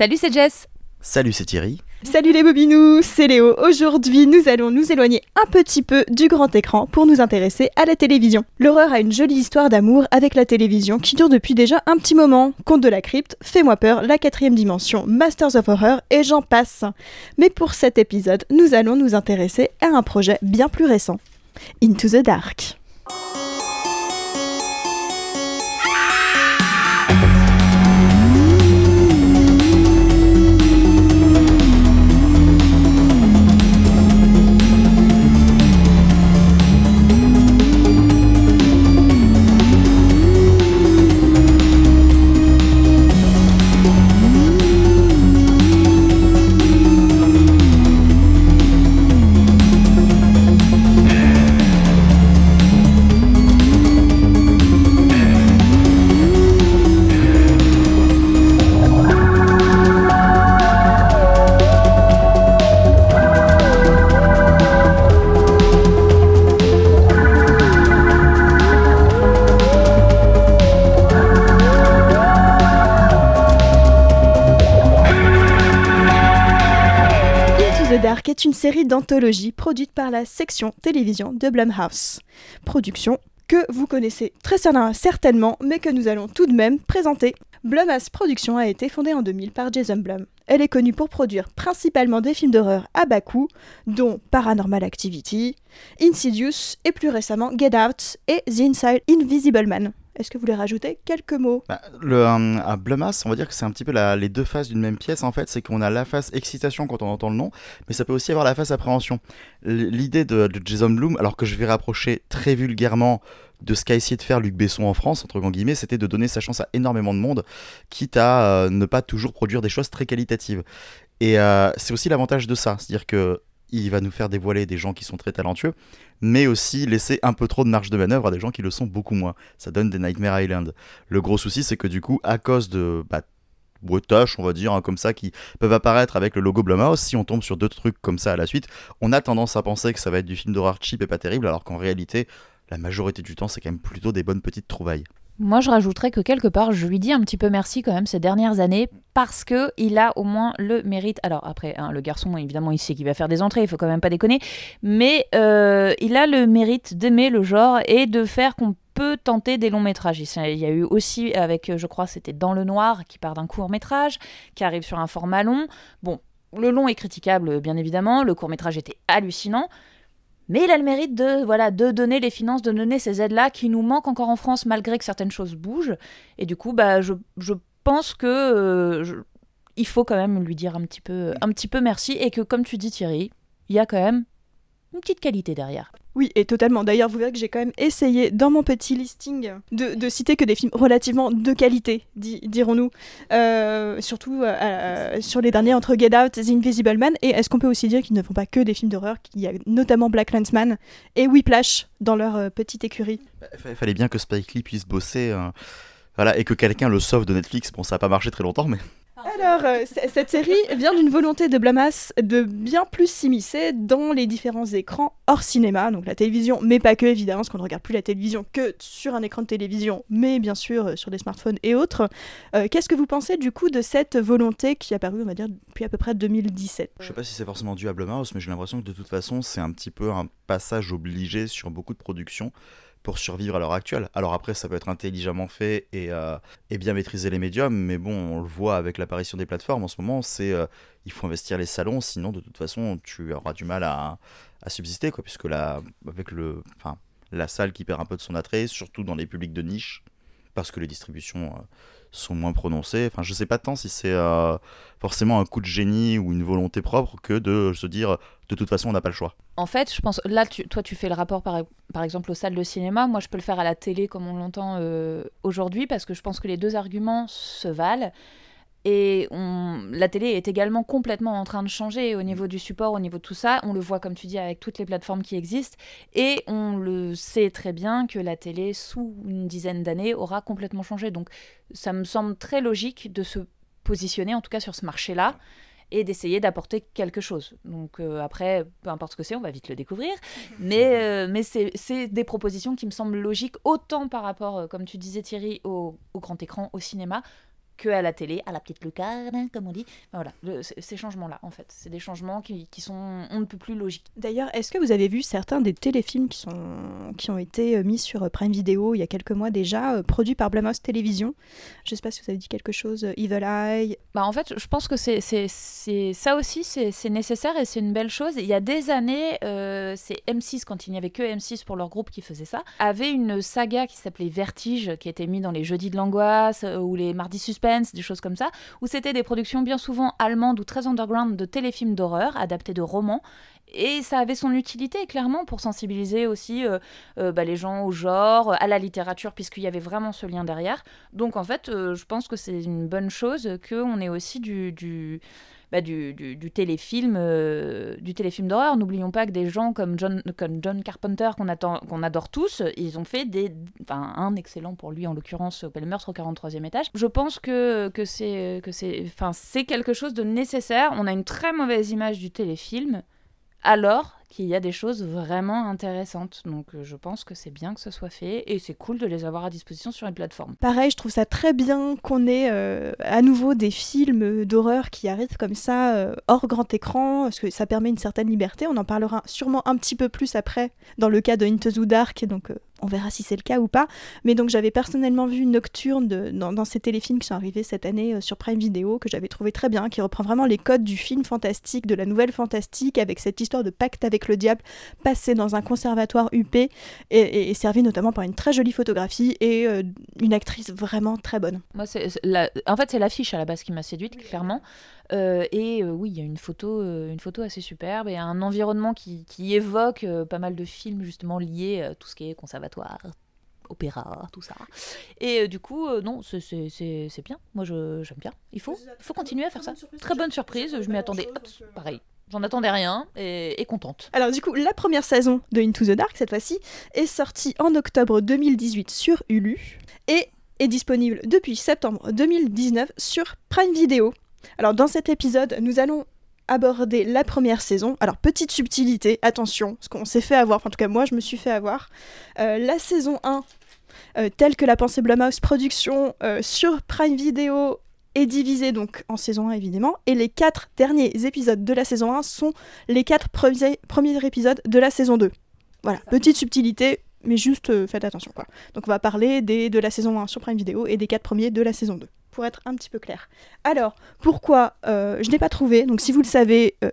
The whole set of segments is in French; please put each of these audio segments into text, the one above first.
Salut, c'est Jess. Salut, c'est Thierry. Salut les bobinous, c'est Léo. Aujourd'hui, nous allons nous éloigner un petit peu du grand écran pour nous intéresser à la télévision. L'horreur a une jolie histoire d'amour avec la télévision qui dure depuis déjà un petit moment. Conte de la crypte, Fais-moi peur, La quatrième dimension, Masters of Horror et j'en passe. Mais pour cet épisode, nous allons nous intéresser à un projet bien plus récent. Into the Dark. Est une série d'anthologies produite par la section télévision de Blumhouse. Production que vous connaissez très certainement, mais que nous allons tout de même présenter. Blumhouse Productions a été fondée en 2000 par Jason Blum. Elle est connue pour produire principalement des films d'horreur à bas coût, dont Paranormal Activity, Insidious et plus récemment Get Out et The Inside Invisible Man. Est-ce que vous voulez rajouter quelques mots? Bah, le, euh, À Blumhouse, on va dire que c'est un petit peu les deux faces d'une même pièce en fait. C'est qu'on a la face excitation quand on entend le nom, mais ça peut aussi avoir la face appréhension. L'idée de, Jason Bloom, alors que je vais rapprocher très vulgairement de ce qu'a essayé de faire Luc Besson en France, entre guillemets, c'était de donner sa chance à énormément de monde, quitte à euh, ne pas toujours produire des choses très qualitatives. Et euh, c'est aussi l'avantage de ça, c'est-à-dire que il va nous faire dévoiler des gens qui sont très talentueux, mais aussi laisser un peu trop de marge de manœuvre à des gens qui le sont beaucoup moins. Ça donne des Nightmare Island. Le gros souci, c'est que du coup, à cause de bah, on va dire, hein, comme ça, qui peuvent apparaître avec le logo Blumhouse, si on tombe sur deux trucs comme ça à la suite, on a tendance à penser que ça va être du film d'horreur cheap et pas terrible, alors qu'en réalité, la majorité du temps, c'est quand même plutôt des bonnes petites trouvailles. Moi, je rajouterais que quelque part, je lui dis un petit peu merci quand même ces dernières années parce que il a au moins le mérite. Alors après, hein, le garçon, évidemment, il sait qu'il va faire des entrées, il faut quand même pas déconner, mais euh, il a le mérite d'aimer le genre et de faire qu'on peut tenter des longs métrages. Il y a eu aussi avec, je crois, c'était Dans le noir, qui part d'un court métrage, qui arrive sur un format long. Bon, le long est critiquable, bien évidemment. Le court métrage était hallucinant. Mais il a le mérite de, voilà, de donner les finances, de donner ces aides-là qui nous manquent encore en France malgré que certaines choses bougent. Et du coup, bah, je, je pense que euh, il faut quand même lui dire un petit, peu, un petit peu merci et que, comme tu dis Thierry, il y a quand même une petite qualité derrière. Oui, et totalement. D'ailleurs, vous verrez que j'ai quand même essayé dans mon petit listing de, citer que des films relativement de qualité, dirons-nous. Euh, surtout euh, euh, sur les derniers entre Get Out, The Invisible Man. Et est-ce qu'on peut aussi dire qu'ils ne font pas que des films d'horreur qu'il y a notamment Black Landsman et Whiplash dans leur petite écurie Il bah, fallait bien que Spike Lee puisse bosser. Voilà, et que quelqu'un le sauve de Netflix. Bon, ça n'a pas marché très longtemps, mais. Alors, euh, cette série vient d'une volonté de Blamas de bien plus s'immiscer dans les différents écrans hors cinéma, donc la télévision, mais pas que évidemment, parce qu'on ne regarde plus la télévision que sur un écran de télévision, mais bien sûr euh, sur des smartphones et autres. Euh, qu'est-ce que vous pensez du coup de cette volonté qui est apparue, on va dire, depuis à peu près 2017 Je sais pas si c'est forcément dû à Blumhouse, mais j'ai l'impression que de toute façon, c'est un petit peu un passage obligé sur beaucoup de productions pour survivre à l'heure actuelle. Alors après, ça peut être intelligemment fait et, euh, et, bien maîtriser les médiums, mais bon, on le voit avec l'apparition des plateformes en ce moment, c'est euh, il faut investir les salons, sinon de toute façon, tu auras du mal à, à subsister, quoi, puisque là, avec le, enfin, la salle qui perd un peu de son attrait, surtout dans les publics de niche, parce que les distributions euh, sont moins prononcées. Enfin, je sais pas tant si c'est forcément un coup de génie ou une volonté propre que de se dire de toute façon on n'a pas le choix. En fait, je pense, là, toi, tu fais le rapport par, par, exemple aux salles de cinéma. Moi, je peux le faire à la télé comme on l'entend euh, aujourd'hui parce que je pense que les deux arguments se valent. Et la télé est également complètement en train de changer au niveau du support, au niveau de tout ça. On le voit, comme tu dis, avec toutes les plateformes qui existent. Et on le sait très bien que la télé, sous une dizaine d'années, aura complètement changé. Donc, ça me semble très logique de se positionner, en tout cas sur ce marché-là et d'essayer d'apporter quelque chose. Donc euh, après, peu importe ce que c'est, on va vite le découvrir. Mais, euh, c'est des propositions qui me semblent logiques, autant par rapport, euh, comme tu disais Thierry, au, grand écran, au cinéma, que à la télé, à la petite lucarne, comme on dit. Voilà, le- ces changements-là, en fait, c'est des changements qui, qui sont on ne peut plus logiques. D'ailleurs, est-ce que vous avez vu certains des téléfilms qui, sont... qui ont été euh, mis sur euh, Prime Video il y a quelques mois déjà, euh, produits par Blumhouse Télévision Je sais pas si vous avez dit quelque chose, Evil Eye. Bah, en fait, je pense que c'est, c'est, c'est- ça aussi, c'est, c'est nécessaire et c'est une belle chose. Il y a des années, euh, c'est M6, quand il n'y avait que M6 pour leur groupe qui faisait ça, avait une saga qui s'appelait Vertige, qui était mise dans les Jeudis de l'angoisse ou les Mardis Des choses comme ça, où c'était des productions bien souvent allemandes ou très underground de téléfilms d'horreur, adaptés de romans. Et ça avait son utilité, clairement, pour sensibiliser aussi euh, euh, bah, les gens au genre, à la littérature, puisqu'il y avait vraiment ce lien derrière. Donc en fait, euh, je pense que c'est une bonne chose qu'on ait aussi du, du, bah, du, téléfilm, euh, du téléfilm d'horreur. N'oublions pas que des gens comme John, comme John Carpenter, qu'on qu'on adore tous, ils ont fait des, enfin un excellent pour lui en l'occurrence, Le meurtre au 43e étage. Je pense que, que c'est que quelque chose de nécessaire. On a une très mauvaise image du téléfilm, alors qu'il y a des choses vraiment intéressantes. Donc euh, je pense que c'est bien que ce soit fait et c'est cool de les avoir à disposition sur une plateforme. Pareil, je trouve ça très bien qu'on ait euh, à nouveau des films d'horreur qui arrivent comme ça euh, hors grand écran, parce que ça permet une certaine liberté. On en parlera sûrement un petit peu plus après dans le cas de Into the Dark, donc on verra si c'est le cas ou pas. Mais donc j'avais personnellement vu Nocturne de- dans, dans ces téléfilms qui sont arrivés cette année euh, sur Prime Video, que j'avais trouvé très bien, qui reprend vraiment les codes du film fantastique, de la nouvelle fantastique, avec cette histoire de pacte avec le diable passé dans un conservatoire UP et, et- et servi notamment par une très jolie photographie et euh, une actrice vraiment très bonne. Moi, c'est la- en fait, c'est l'affiche à la base qui m'a séduite, clairement. Euh, et euh, oui, il y a une photo, euh, une photo assez superbe et un environnement qui, qui évoque euh, pas mal de films justement liés à tout ce qui est conservatoire, opéra, tout ça. Et euh, du coup, euh, non, c'est- bien. Moi, je- j'aime bien. Il faut, il faut continuer à faire ça. Très bonne surprise. Je m'y attendais. hop, pareil. J'en attendais rien et, et contente. Alors du coup, la première saison de Into the Dark, cette fois-ci, est sortie en octobre 2018 sur Hulu et est disponible depuis septembre 2019 sur Prime Video. Alors dans cet épisode, nous allons aborder la première saison. Alors petite subtilité, attention, parce qu'on s'est fait avoir, enfin, en tout cas moi je me suis fait avoir. Euh, la saison 1, euh, telle que la pensée Blumhouse Production euh, sur Prime Video est divisée donc en saison 1 évidemment, et les quatre derniers épisodes de la saison 1 sont les quatre premiers, premiers épisodes de la saison 2. Voilà, petite subtilité, mais juste faites attention quoi. Donc on va parler des, de la saison 1 sur Prime Video et des quatre premiers de la saison 2, pour être un petit peu clair. Alors, pourquoi euh, je n'ai pas trouvé, donc si vous le savez, euh,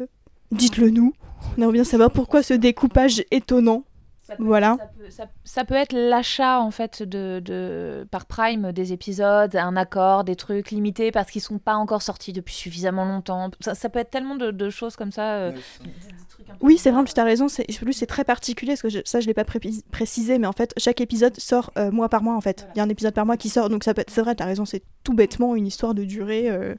dites-le nous. On aimerait bien savoir pourquoi ce découpage étonnant. Ça peut, Voilà. Ça peut, ça- ça peut être l'achat en fait de, de par Prime des épisodes, un accord, des trucs limités parce qu'ils sont pas encore sortis depuis suffisamment longtemps. Ça, ça peut être tellement de, de choses comme ça. euh, un peu Oui, c'est vrai, tu as raison, c'est en plus, c'est très particulier, parce que je- ça je l'ai pas pré- précisé, mais en fait chaque épisode sort euh, mois par mois en fait. Voilà. Il y a un épisode par mois qui sort, donc ça peut être, c'est vrai, tu as raison, c'est tout bêtement une histoire de durée euh,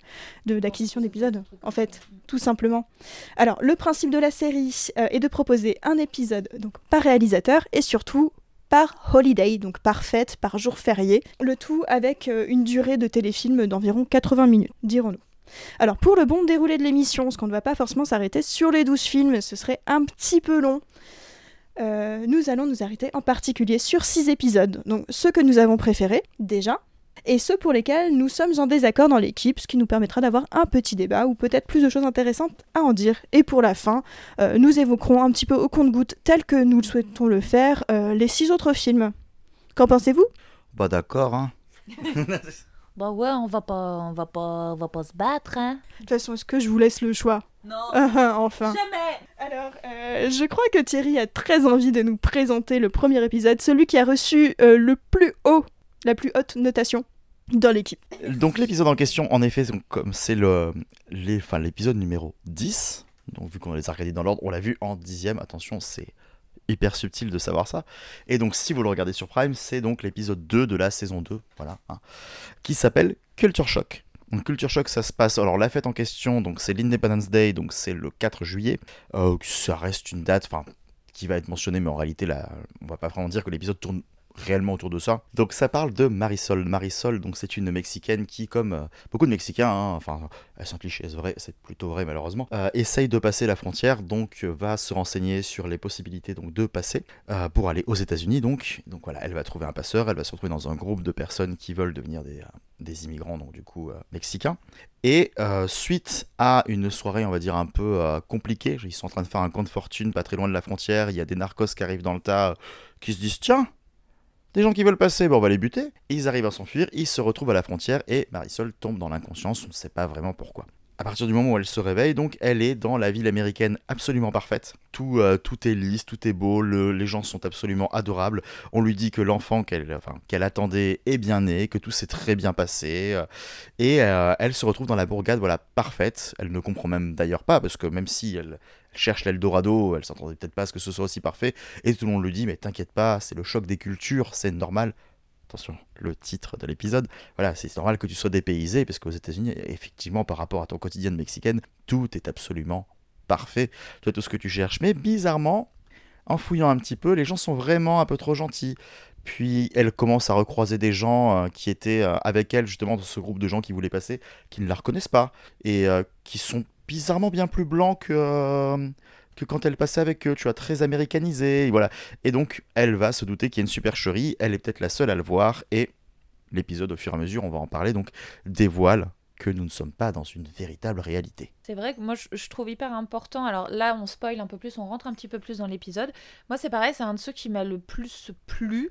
de- d'acquisition d'épisodes, en fait, tout simplement. Alors, le principe de la série euh, est de proposer un épisode donc par réalisateur et surtout par holiday, donc par fête, par jour férié, le tout avec euh, une durée de téléfilm d'environ 80 minutes, dirons-nous. Alors pour le bon déroulé de l'émission, parce qu'on ne va pas forcément s'arrêter sur les 12 films, ce serait un petit peu long, euh, nous allons nous arrêter en particulier sur 6 épisodes, donc ceux que nous avons préférés déjà, et ceux pour lesquels nous sommes en désaccord dans l'équipe, ce qui nous permettra d'avoir un petit débat ou peut-être plus de choses intéressantes à en dire. Et pour la fin, euh, nous évoquerons un petit peu au compte-goutte, tel que nous le souhaitons le faire, euh, les 6 autres films. Qu'en pensez-vous? Bah d'accord, hein. Bah ouais, on va pas, on va pas, on va pas se battre, hein. De toute façon, est-ce que je vous laisse le choix? Non. Enfin. Jamais. Alors, euh, je crois que Thierry a très envie de nous présenter le premier épisode, celui qui a reçu euh, le plus haut, la plus haute notation dans l'équipe. Donc l'épisode en question, en effet, donc, comme c'est le, les- enfin, l'épisode numéro 10, donc vu qu'on les a regardés dans l'ordre, on l'a vu en dixième, attention, c'est hyper subtil de savoir ça. Et donc si vous le regardez sur Prime, c'est donc l'épisode 2 de la saison 2, voilà, hein, qui s'appelle Culture Shock. Culture Shock, ça se passe, alors la fête en question, donc c'est l'Independence Day, donc c'est le 4 juillet, Euh, ça reste une date, enfin, qui va être mentionnée, mais en réalité, là, on va pas vraiment dire que l'épisode tourne réellement autour de ça. Donc ça parle de Marisol. Marisol, donc c'est une Mexicaine qui, comme euh, beaucoup de Mexicains, hein, enfin, c'est un cliché, c'est vrai, c'est plutôt vrai malheureusement, euh, essaye de passer la frontière, donc euh, va se renseigner sur les possibilités donc de passer pour aller aux États-Unis. Donc, donc voilà, elle va trouver un passeur, elle va se retrouver dans un groupe de personnes qui veulent devenir des, des immigrants, donc du coup mexicains. Et suite à une soirée, on va dire un peu compliquée, ils sont en train de faire un compte fortune pas très loin de la frontière, il y a des narcos qui arrivent dans le tas, qui se disent tiens des gens qui veulent passer, bon, on va les buter. Ils arrivent à s'enfuir, ils se retrouvent à la frontière et Marisol tombe dans l'inconscience, on ne sait pas vraiment pourquoi. À partir du moment où elle se réveille, donc, elle est dans la ville américaine absolument parfaite. Tout, euh, tout est lisse, tout est beau, les gens sont absolument adorables. On lui dit que l'enfant qu'elle attendait est bien né, que tout s'est très bien passé. Euh, et euh, elle se retrouve dans la bourgade voilà, parfaite. Elle ne comprend même d'ailleurs pas, parce que même si elle, cherche l'Eldorado, elle s'entendait peut-être pas à ce que ce soit aussi parfait. Et tout le monde lui dit, mais t'inquiète pas, c'est le choc des cultures, c'est normal attention, le titre de l'épisode, voilà, c'est normal que tu sois dépaysé, parce qu'aux États-Unis, effectivement, par rapport à ton quotidien de mexicaine, tout est absolument parfait. Tu tout ce que tu cherches. Mais bizarrement, en fouillant un petit peu, les gens sont vraiment un peu trop gentils. Puis elle commence à recroiser des gens euh, qui étaient euh, avec elle, justement, dans ce groupe de gens qui voulaient passer, qui ne la reconnaissent pas, et euh, qui sont bizarrement bien plus blancs que que quand elle passait avec eux, tu vois, très américanisé, voilà. Et donc, elle va se douter qu'il y a une supercherie, elle est peut-être la seule à le voir, et l'épisode, au fur et à mesure, on va en parler, donc dévoile que nous ne sommes pas dans une véritable réalité. C'est vrai que moi je, trouve hyper important. Alors là, on spoil un peu plus, on rentre un petit peu plus dans l'épisode. Moi, c'est pareil, c'est un de ceux qui m'a le plus plu.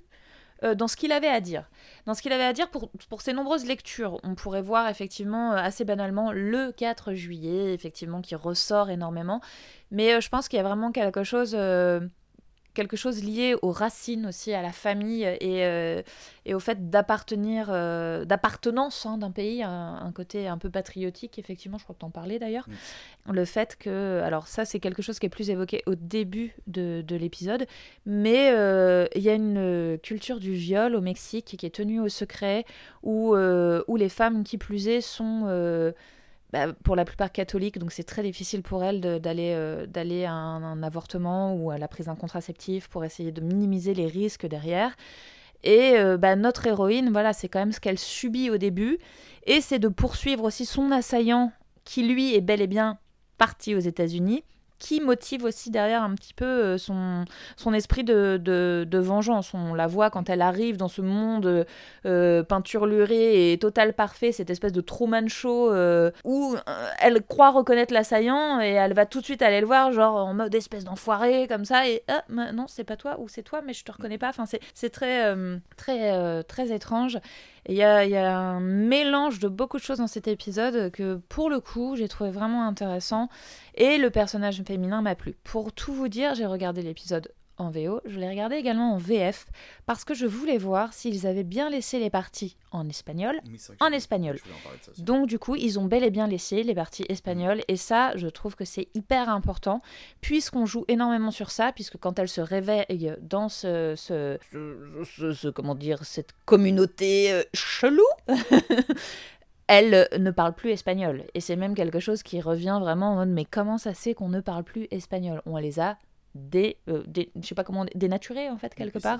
Euh, dans ce qu'il avait à dire. Dans ce qu'il avait à dire pour, pour ses nombreuses lectures, on pourrait voir effectivement euh, assez banalement le 4 juillet, effectivement, qui ressort énormément. Mais euh, je pense qu'il y a vraiment quelque chose quelque chose lié aux racines aussi, à la famille et, euh, et au fait d'appartenir, euh, d'appartenance hein, d'un pays, un, côté un peu patriotique, effectivement, je crois que tu en parlais d'ailleurs. Mm. Le fait que, alors ça c'est quelque chose qui est plus évoqué au début de, de l'épisode, mais euh, il y a une culture du viol au Mexique qui est tenue au secret, où, où les femmes qui plus est sont bah, pour la plupart catholiques, donc c'est très difficile pour elles d'aller euh, d'aller à un, avortement ou à la prise d'un contraceptif pour essayer de minimiser les risques derrière. Et euh, bah, notre héroïne, voilà, c'est quand même ce qu'elle subit au début, et c'est de poursuivre aussi son assaillant qui lui est bel et bien parti aux États-Unis qui motive aussi derrière un petit peu euh, son, esprit de, vengeance. On la voit quand elle arrive dans ce monde euh, peinturluré et total parfait, cette espèce de Truman Show euh, où euh, elle croit reconnaître l'assaillant et elle va tout de suite aller le voir, genre en mode espèce d'enfoiré, comme ça, et ah, non, c'est pas toi ou c'est toi, mais je te reconnais pas. Enfin, c'est très, très, très étrange. Il y a, un mélange de beaucoup de choses dans cet épisode que, pour le coup, j'ai trouvé vraiment intéressant. Et le personnage féminin m'a plu. Pour tout vous dire, j'ai regardé l'épisode en VO, je l'ai regardé également en VF parce que je voulais voir s'ils avaient bien laissé les parties en espagnol en espagnol. Donc du coup, ils ont bel et bien laissé les parties espagnoles et ça, je trouve que c'est hyper important puisqu'on joue énormément sur ça puisque quand elle se réveille dans ce, ce, comment dire cette communauté euh, chelou elle ne parle plus espagnol. Et c'est même quelque chose qui revient vraiment en mode mais comment ça c'est qu'on ne parle plus espagnol? On les a des, euh, je sais pas comment dénaturé en fait quelque part.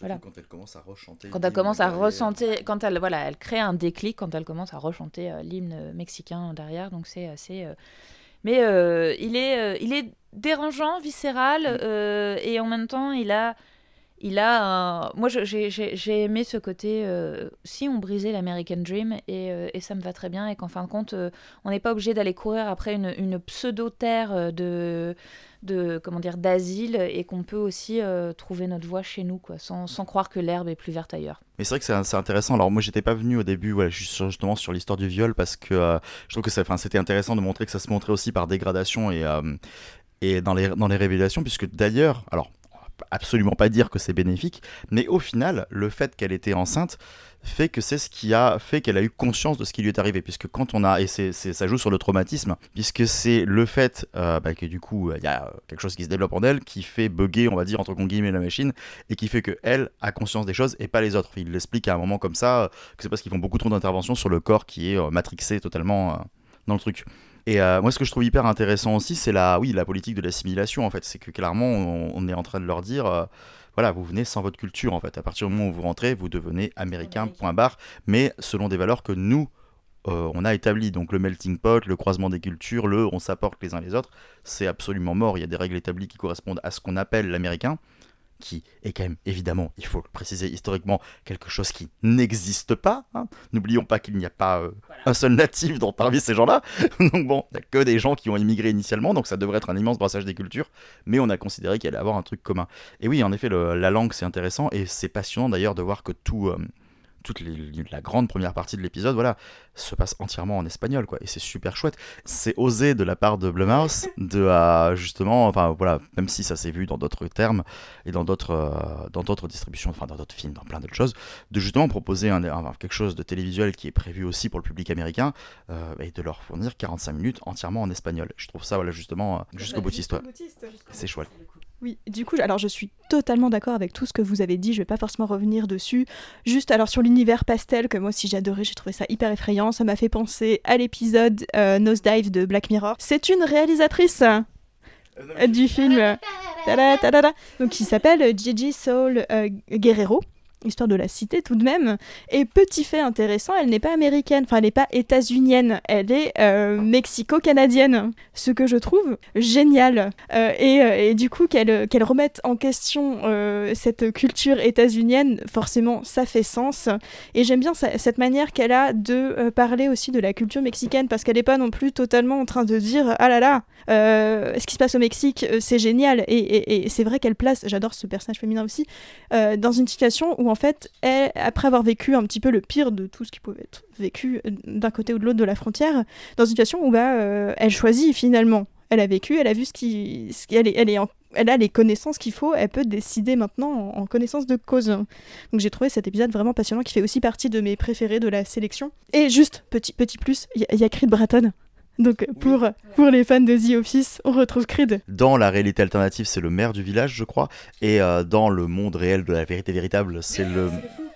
voilà. quand elle commence à rechanter quand elle commence à rechanter quand elle voilà elle crée un déclic quand elle commence à rechanter euh, l'hymne mexicain derrière donc c'est assez euh, mais il est il est dérangeant viscéral et en même temps il a il a. Moi, j'ai aimé ce côté, si on brisait l'American Dream, et, et, ça me va très bien, et qu'en fin de compte, on n'est pas obligé d'aller courir après une, pseudo-terre de, de comment dire d'asile et qu'on peut aussi euh, trouver notre voie chez nous quoi sans, sans croire que l'herbe est plus verte ailleurs mais c'est vrai que c'est intéressant alors moi j'étais pas venu au début justement sur l'histoire du viol parce que euh, je trouve que c'était intéressant de montrer que ça se montrait aussi par dégradation et euh, et dans les dans les révélations puisque d'ailleurs alors absolument pas dire que c'est bénéfique, mais au final, le fait qu'elle était enceinte fait que c'est ce qui a fait qu'elle a eu conscience de ce qui lui est arrivé, puisque quand on a, et c'est, ça joue sur le traumatisme, puisque c'est le fait euh, bah, que du coup, il y a quelque chose qui se développe en elle, qui fait bugger, on va dire, entre guillemets, la machine, et qui fait que elle a conscience des choses et pas les autres. Il l'explique à un moment comme ça, que c'est parce qu'ils font beaucoup trop d'interventions sur le corps qui est euh, matrixé totalement euh, dans le truc. Et euh, moi, ce que je trouve hyper intéressant aussi, c'est la, oui, la politique de l'assimilation, en fait. C'est que clairement, on, est en train de leur dire, euh, voilà, vous venez sans votre culture en fait. À partir du moment où vous rentrez, vous devenez américain, point barre, mais selon des valeurs que nous, euh, on a établies. Donc le melting pot, le croisement des cultures, le on s'apporte les uns les autres, c'est absolument mort. Il y a des règles établies qui correspondent à ce qu'on appelle l'américain qui est quand même évidemment, il faut le préciser historiquement, quelque chose qui n'existe pas. hein. N'oublions pas qu'il n'y a pas euh, un seul natif dans, parmi ces gens-là. donc bon, il n'y a que des gens qui ont immigré initialement, donc ça devrait être un immense brassage des cultures, mais on a considéré qu'il allait avoir un truc commun. Et oui, en effet, le- la langue c'est intéressant, et c'est passionnant d'ailleurs de voir que tout... euh, toute les- la grande première partie de l'épisode, voilà, se passe entièrement en espagnol, quoi. Et c'est super chouette. C'est osé de la part de Blumhouse de euh, justement, enfin voilà, même si ça s'est vu dans d'autres termes et dans d'autres euh, dans d'autres distributions, enfin dans d'autres films, dans plein d'autres choses, de justement proposer un, un- quelque chose de télévisuel qui est prévu aussi pour le public américain euh, et de leur fournir 45 minutes entièrement en espagnol. Je trouve ça voilà justement jusqu'au boutiste. ouais. C'est chouette. Oui, du coup, alors je suis totalement d'accord avec tout ce que vous avez dit, je vais pas forcément revenir dessus. Juste alors sur l'univers pastel, que moi aussi adoré, j'ai trouvé ça hyper effrayant, ça m'a fait penser à l'épisode euh, Nosedive de Black Mirror. C'est une réalisatrice euh, du film euh, donc qui s'appelle Gigi Soul euh, Guerrero. Histoire de la citer tout de même. Et petit fait intéressant, elle n'est pas américaine, enfin elle n'est pas états-unienne, elle est euh, mexico-canadienne. Ce que je trouve génial. Euh, et, euh, et du coup, qu'elle qu'elle remette en question euh, cette culture états-unienne, forcément, ça fait sens. Et j'aime bien cette manière qu'elle a de euh, parler aussi de la culture mexicaine, parce qu'elle n'est pas non plus totalement en train de dire Ah là là, euh, ce qui se passe au Mexique, euh, c'est génial. Et, et- et c'est vrai qu'elle place, j'adore ce personnage féminin aussi, euh, dans une situation où en fait, elle, après avoir vécu un petit peu le pire de tout ce qui pouvait être vécu euh, d'un côté ou de l'autre de la frontière, dans une situation où bah, euh, elle choisit finalement. Elle a vécu, elle a vu ce qui, ce elle, est, elle, est en- elle a les connaissances qu'il faut, elle peut décider maintenant en, en connaissance de cause. Donc j'ai trouvé cet épisode vraiment passionnant qui fait aussi partie de mes préférés de la sélection. Et juste, petit, petit plus, il y, y a Creed Bratton. Donc pour, pour les fans de The Office, on retrouve Creed. Dans la réalité alternative, c'est le maire du village, je crois, et euh, dans le monde réel de la vérité véritable, c'est le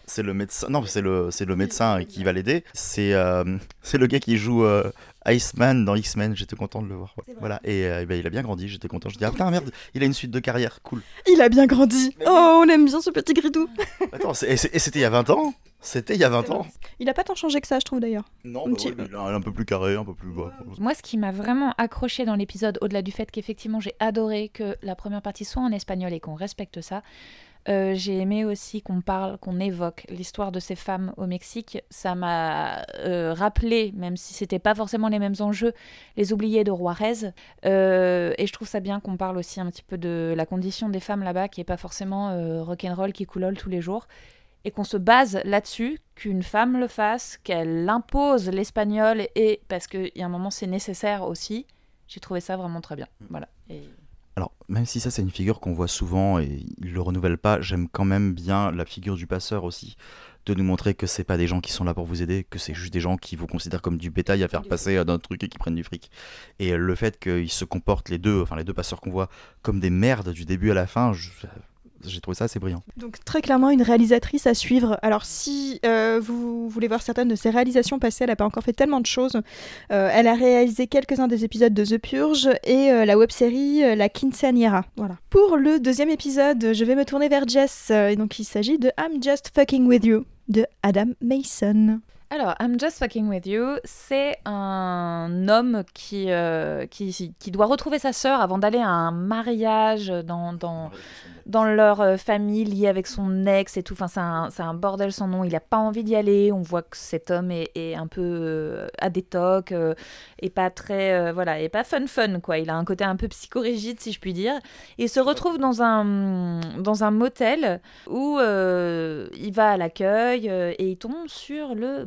c'est le médecin. Non, c'est le c'est le médecin qui va l'aider. C'est euh, c'est le gars qui joue euh, Iceman dans X-Men. J'étais content de le voir. ouais. Voilà. Et euh, ben, il a bien grandi. J'étais content. Je dis ah putain merde, il a une suite de carrière. Cool. Il a bien grandi. Oh, on aime bien ce petit gridou. Attends, et c'était il y a 20 ans? C'était il y a 20 ans. Il a pas tant changé que ça, je trouve d'ailleurs. Non, Un bah petit ouais, mais il a un peu plus carré, un peu plus bas. Moi, ce qui m'a vraiment accroché dans l'épisode, au-delà du fait qu'effectivement j'ai adoré que la première partie soit en espagnol et qu'on respecte ça, euh, j'ai aimé aussi qu'on parle, qu'on évoque l'histoire de ces femmes au Mexique. Ça m'a euh, rappelé, même si c'était pas forcément les mêmes enjeux, les oubliés de Juarez. Euh, et je trouve ça bien qu'on parle aussi un petit peu de la condition des femmes là-bas, qui est pas forcément rock'n'roll qui coulole tous les jours. Et qu'on se base là-dessus, qu'une femme le fasse, qu'elle impose l'espagnol, et parce qu'il y a un moment c'est nécessaire aussi. J'ai trouvé ça vraiment très bien. Voilà. Et... Alors, même si ça c'est une figure qu'on voit souvent et il le renouvelle pas, j'aime quand même bien la figure du passeur aussi, de nous montrer que c'est pas des gens qui sont là pour vous aider, que c'est juste des gens qui vous considèrent comme du bétail à faire passer euh, d'un truc et qui prennent du fric. Et le fait qu'ils se comportent les deux, enfin les deux passeurs qu'on voit, comme des merdes du début à la fin, je- j'ai trouvé ça assez brillant. Donc très clairement une réalisatrice à suivre. Alors si euh, vous voulez voir certaines de ses réalisations passées, elle n'a pas encore fait tellement de choses. Euh, elle a réalisé quelques-uns des épisodes de The Purge et euh, la web-série euh, La Quinceañera. Voilà. Pour le deuxième épisode, je vais me tourner vers Jess. Euh, et donc il s'agit de I'm Just Fucking With You de Adam Mason. Alors, I'm Just Fucking With You, c'est un homme qui, euh, qui, qui doit retrouver sa sœur avant d'aller à un mariage dans, dans, dans leur euh, famille liée avec son ex et tout. Enfin, c'est un, bordel sans nom. Il n'a pas envie d'y aller. On voit que cet homme est, un peu euh, à des euh, et pas très. voilà, et pas fun fun, quoi. Il a un côté un peu psychorigide, si je puis dire. Et il se retrouve dans un, dans un motel où il va à l'accueil et il tombe sur le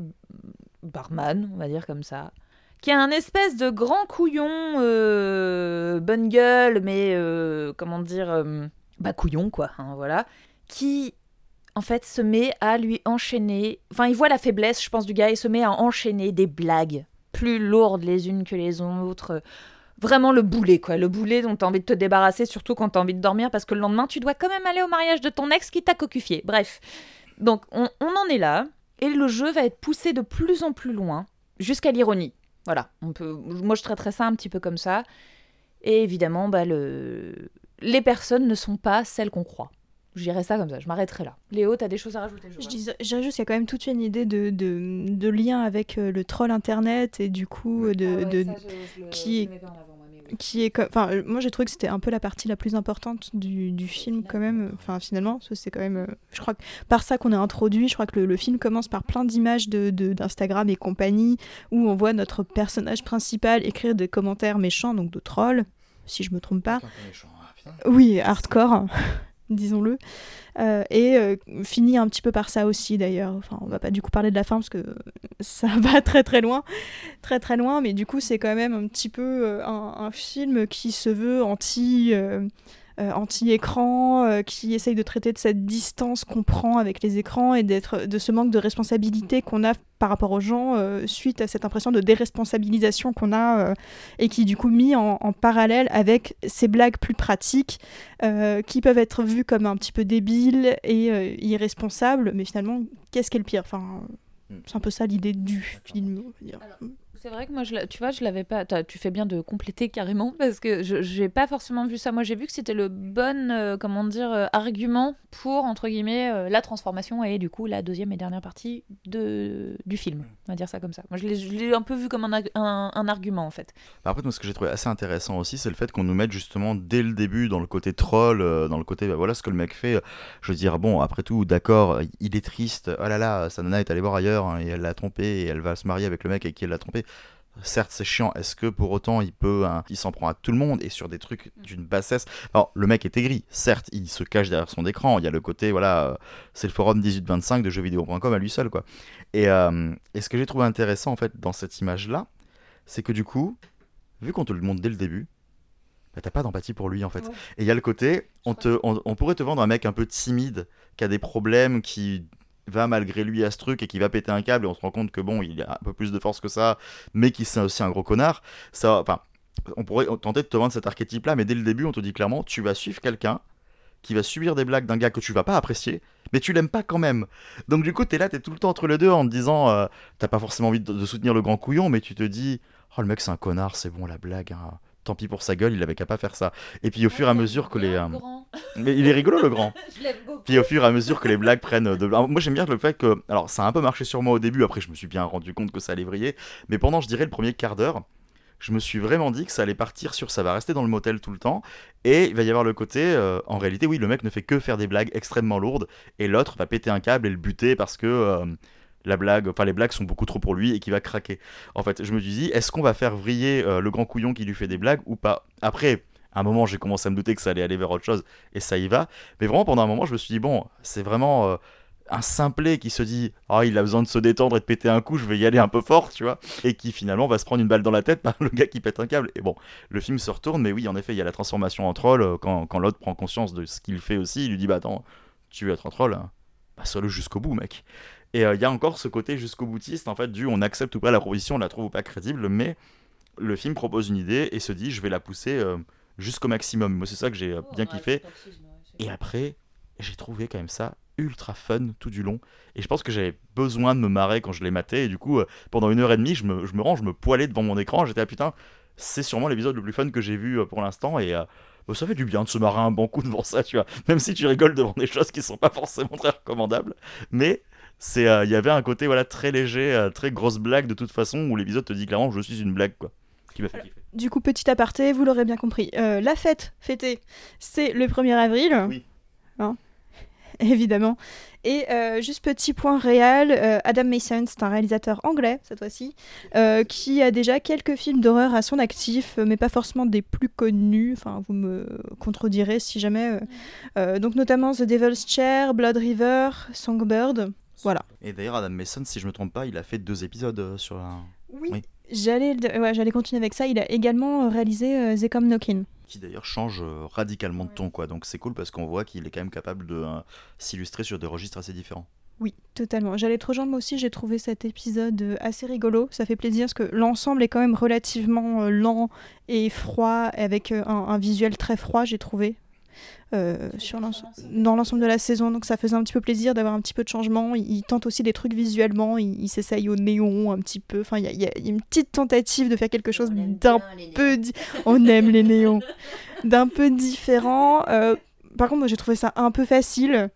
barman, on va dire comme ça, qui est un espèce de grand couillon, bonne gueule, mais comment dire, bah couillon quoi, hein, voilà, qui en fait se met à lui enchaîner, enfin il voit la faiblesse, je pense, du gars, il se met à enchaîner des blagues plus lourdes les unes que les autres. Vraiment le boulet, quoi. Le boulet dont t'as envie de te débarrasser, surtout quand t'as envie de dormir, parce que le lendemain, tu dois quand même aller au mariage de ton ex qui t'a cocufié. Bref. Donc, on, on en est là, et le jeu va être poussé de plus en plus loin, jusqu'à l'ironie. Voilà. On peut, moi, je traiterais ça un petit peu comme ça. Et évidemment, bah, le... les personnes ne sont pas celles qu'on croit. Je dirais ça comme ça, je m'arrêterai là. Léo, t'as des choses à rajouter Je dirais juste qu'il y a quand même toute une idée de, de, de lien avec euh, le troll internet et du coup Ah de, de qui- qui est enfin euh, moi j'ai trouvé que c'était un peu la partie la plus importante du, du film quand même. Enfin finalement c'est quand même euh, je crois que par ça qu'on est introduit je crois que le, le film commence par plein d'images de de- d'Instagram et compagnie où on voit notre personnage principal écrire des commentaires méchants donc de trolls si je me trompe pas oui, hardcore, disons-le. Euh, et euh, finit un petit peu par ça aussi d'ailleurs. Enfin, on va pas du coup parler de la fin parce que ça va très très loin, très très loin. Mais du coup, c'est quand même un petit peu euh, un, un film qui se veut anti. Euh, anti-écran, euh, qui essaye de traiter de cette distance qu'on prend avec les écrans et d'être de ce manque de responsabilité qu'on a par rapport aux gens euh, suite à cette impression de déresponsabilisation qu'on a et qui est du coup mis en, en parallèle avec ces blagues plus pratiques qui peuvent être vues comme un petit peu débiles et irresponsables, mais finalement, qu'est-ce qui est le pire? Enfin, C'est un peu ça l'idée du film. C'est vrai que moi, je, tu vois, je l'avais pas. Tu fais bien de compléter carrément parce que je j'ai pas forcément vu ça. Moi, j'ai vu que c'était le bon, euh, comment dire, euh, argument pour entre guillemets euh, la transformation et du coup la deuxième et dernière partie de du film. On va dire ça comme ça. Moi, je l'ai- un peu vu comme un, un, un argument en fait. Après, moi, ce que j'ai trouvé assez intéressant aussi, c'est le fait qu'on nous mette justement dès le début dans le côté troll, dans le côté, bah, voilà ce que le mec fait. Je veux dire, bon, après tout, d'accord, il est triste. Oh là là, sa nana est allée voir ailleurs hein, et elle l'a trompé et elle va se marier avec le mec avec qui elle l'a trompé. Certes, c'est chiant. Est-ce que pour autant, il peut, hein, il s'en prend à tout le monde et sur des trucs d'une bassesse? Alors, le mec est aigri. Certes, il se cache derrière son écran. Il y a le côté, voilà, euh, c'est le forum 1825 de jeuxvideo.com à lui seul, quoi. Et, euh, et ce que j'ai trouvé intéressant en fait dans cette image-là, c'est que du coup, vu qu'on te le montre dès le début, bah, t'as pas d'empathie pour lui en fait. Ouais. Et il y a le côté, on, te, on, on pourrait te vendre un mec un peu timide, qui a des problèmes, qui va malgré lui à ce truc et qui va péter un câble et on se rend compte que bon, il a un peu plus de force que ça, mais qui c'est aussi un gros connard. Ça, enfin, on pourrait tenter de te vendre cet archétype-là, mais dès le début, on te dit clairement, tu vas suivre quelqu'un qui va subir des blagues d'un gars que tu vas pas apprécier, mais tu l'aimes pas quand même. Donc du coup, t'es là, t'es tout le temps entre les deux en te disant, euh, t'as pas forcément envie de, de soutenir le grand couillon, mais tu te dis, oh le mec c'est un connard, c'est bon la blague, hein. Tant pis pour sa gueule, il avait qu'à pas faire ça. Et puis au fur et à mesure que les, euh, mais il est rigolo le grand. Puis au fur et à mesure que les blagues prennent de... Alors, moi j'aime bien le fait que... Alors ça a un peu marché sur moi au début, après je me suis bien rendu compte que ça allait vriller, mais pendant je dirais le premier quart d'heure, je me suis vraiment dit que ça allait partir sur ça va rester dans le motel tout le temps, et il va y avoir le côté, euh, en réalité oui le mec ne fait que faire des blagues extrêmement lourdes, et l'autre va péter un câble et le buter parce que... euh, la blague, enfin les blagues sont beaucoup trop pour lui et qui va craquer. En fait, je me suis dit, est-ce qu'on va faire vriller euh, le grand couillon qui lui fait des blagues ou pas? Après, à un moment, j'ai commencé à me douter que ça allait aller vers autre chose et ça y va. Mais vraiment, pendant un moment, je me suis dit, bon, c'est vraiment euh, un simplet qui se dit, ah, il a besoin de se détendre et de péter un coup, je vais y aller un peu fort, tu vois. Et qui finalement va se prendre une balle dans la tête par le gars qui pète un câble. Et bon, le film se retourne, mais oui, en effet, il y a la transformation en troll. euh, Quand, quand l'autre prend conscience de ce qu'il fait aussi, il lui dit, bah attends, tu veux être un troll hein Bah, sois-le jusqu'au bout, mec. Et euh, il y a encore ce côté jusqu'au boutiste, en fait, du on accepte ou pas la proposition, on la trouve ou pas crédible, mais le film propose une idée et se dit, je vais la pousser euh, jusqu'au maximum. Moi, c'est ça que j'ai euh, bien kiffé. Et après, j'ai trouvé quand même ça ultra fun tout du long. Et je pense que j'avais besoin de me marrer quand je l'ai maté. Et du coup, pendant une heure et demie, je me, je me rends, je me poilais devant mon écran. J'étais là, putain, c'est sûrement l'épisode le plus fun que j'ai vu pour l'instant. Et euh, bah, ça fait du bien de se marrer un bon coup devant ça, tu vois. Même si tu rigoles devant des choses qui sont pas forcément très recommandables. Mais c'est euh, il y avait un côté voilà très léger, euh, très grosse blague de toute façon, où l'épisode te dit clairement, je suis une blague, quoi. Qui m'a fait kiffer. Du coup, petit aparté, vous l'aurez bien compris. euh, la fête fêtée, c'est le 1er avril. Oui. Hein Évidemment. Et euh, juste petit point réel, euh, Adam Mason, c'est un réalisateur anglais cette fois-ci, euh, qui a déjà quelques films d'horreur à son actif, mais pas forcément des plus connus. Enfin, vous me contredirez si jamais. euh. Euh, donc notamment The Devil's Chair, Blood River, Songbird. Voilà. Et d'ailleurs, Adam Mason, si je me trompe pas, il a fait deux épisodes euh, sur un. Oui. Oui. J'allais, le- ouais, j'allais continuer avec ça. Il a également euh, réalisé euh, They Come Knockin'. qui d'ailleurs change euh, radicalement de ton quoi donc c'est cool parce qu'on voit qu'il est quand même capable de euh, s'illustrer sur des registres assez différents Oui, totalement. J'allais te rejoindre moi aussi, j'ai trouvé cet épisode euh, assez rigolo. Ça fait plaisir parce que l'ensemble est quand même relativement euh, lent et froid, avec euh, un, un visuel très froid, j'ai trouvé. Euh, sur dans l'ensemble de la saison, donc ça faisait un petit peu plaisir d'avoir un petit peu de changement. Il, il tente aussi des trucs visuellement, il, il s'essaye au néon un petit peu. Enfin, il y y a- une petite tentative de faire quelque chose d'un peu. On aime les néons. D'un peu différent. Euh, par contre, moi j'ai trouvé ça un peu facile.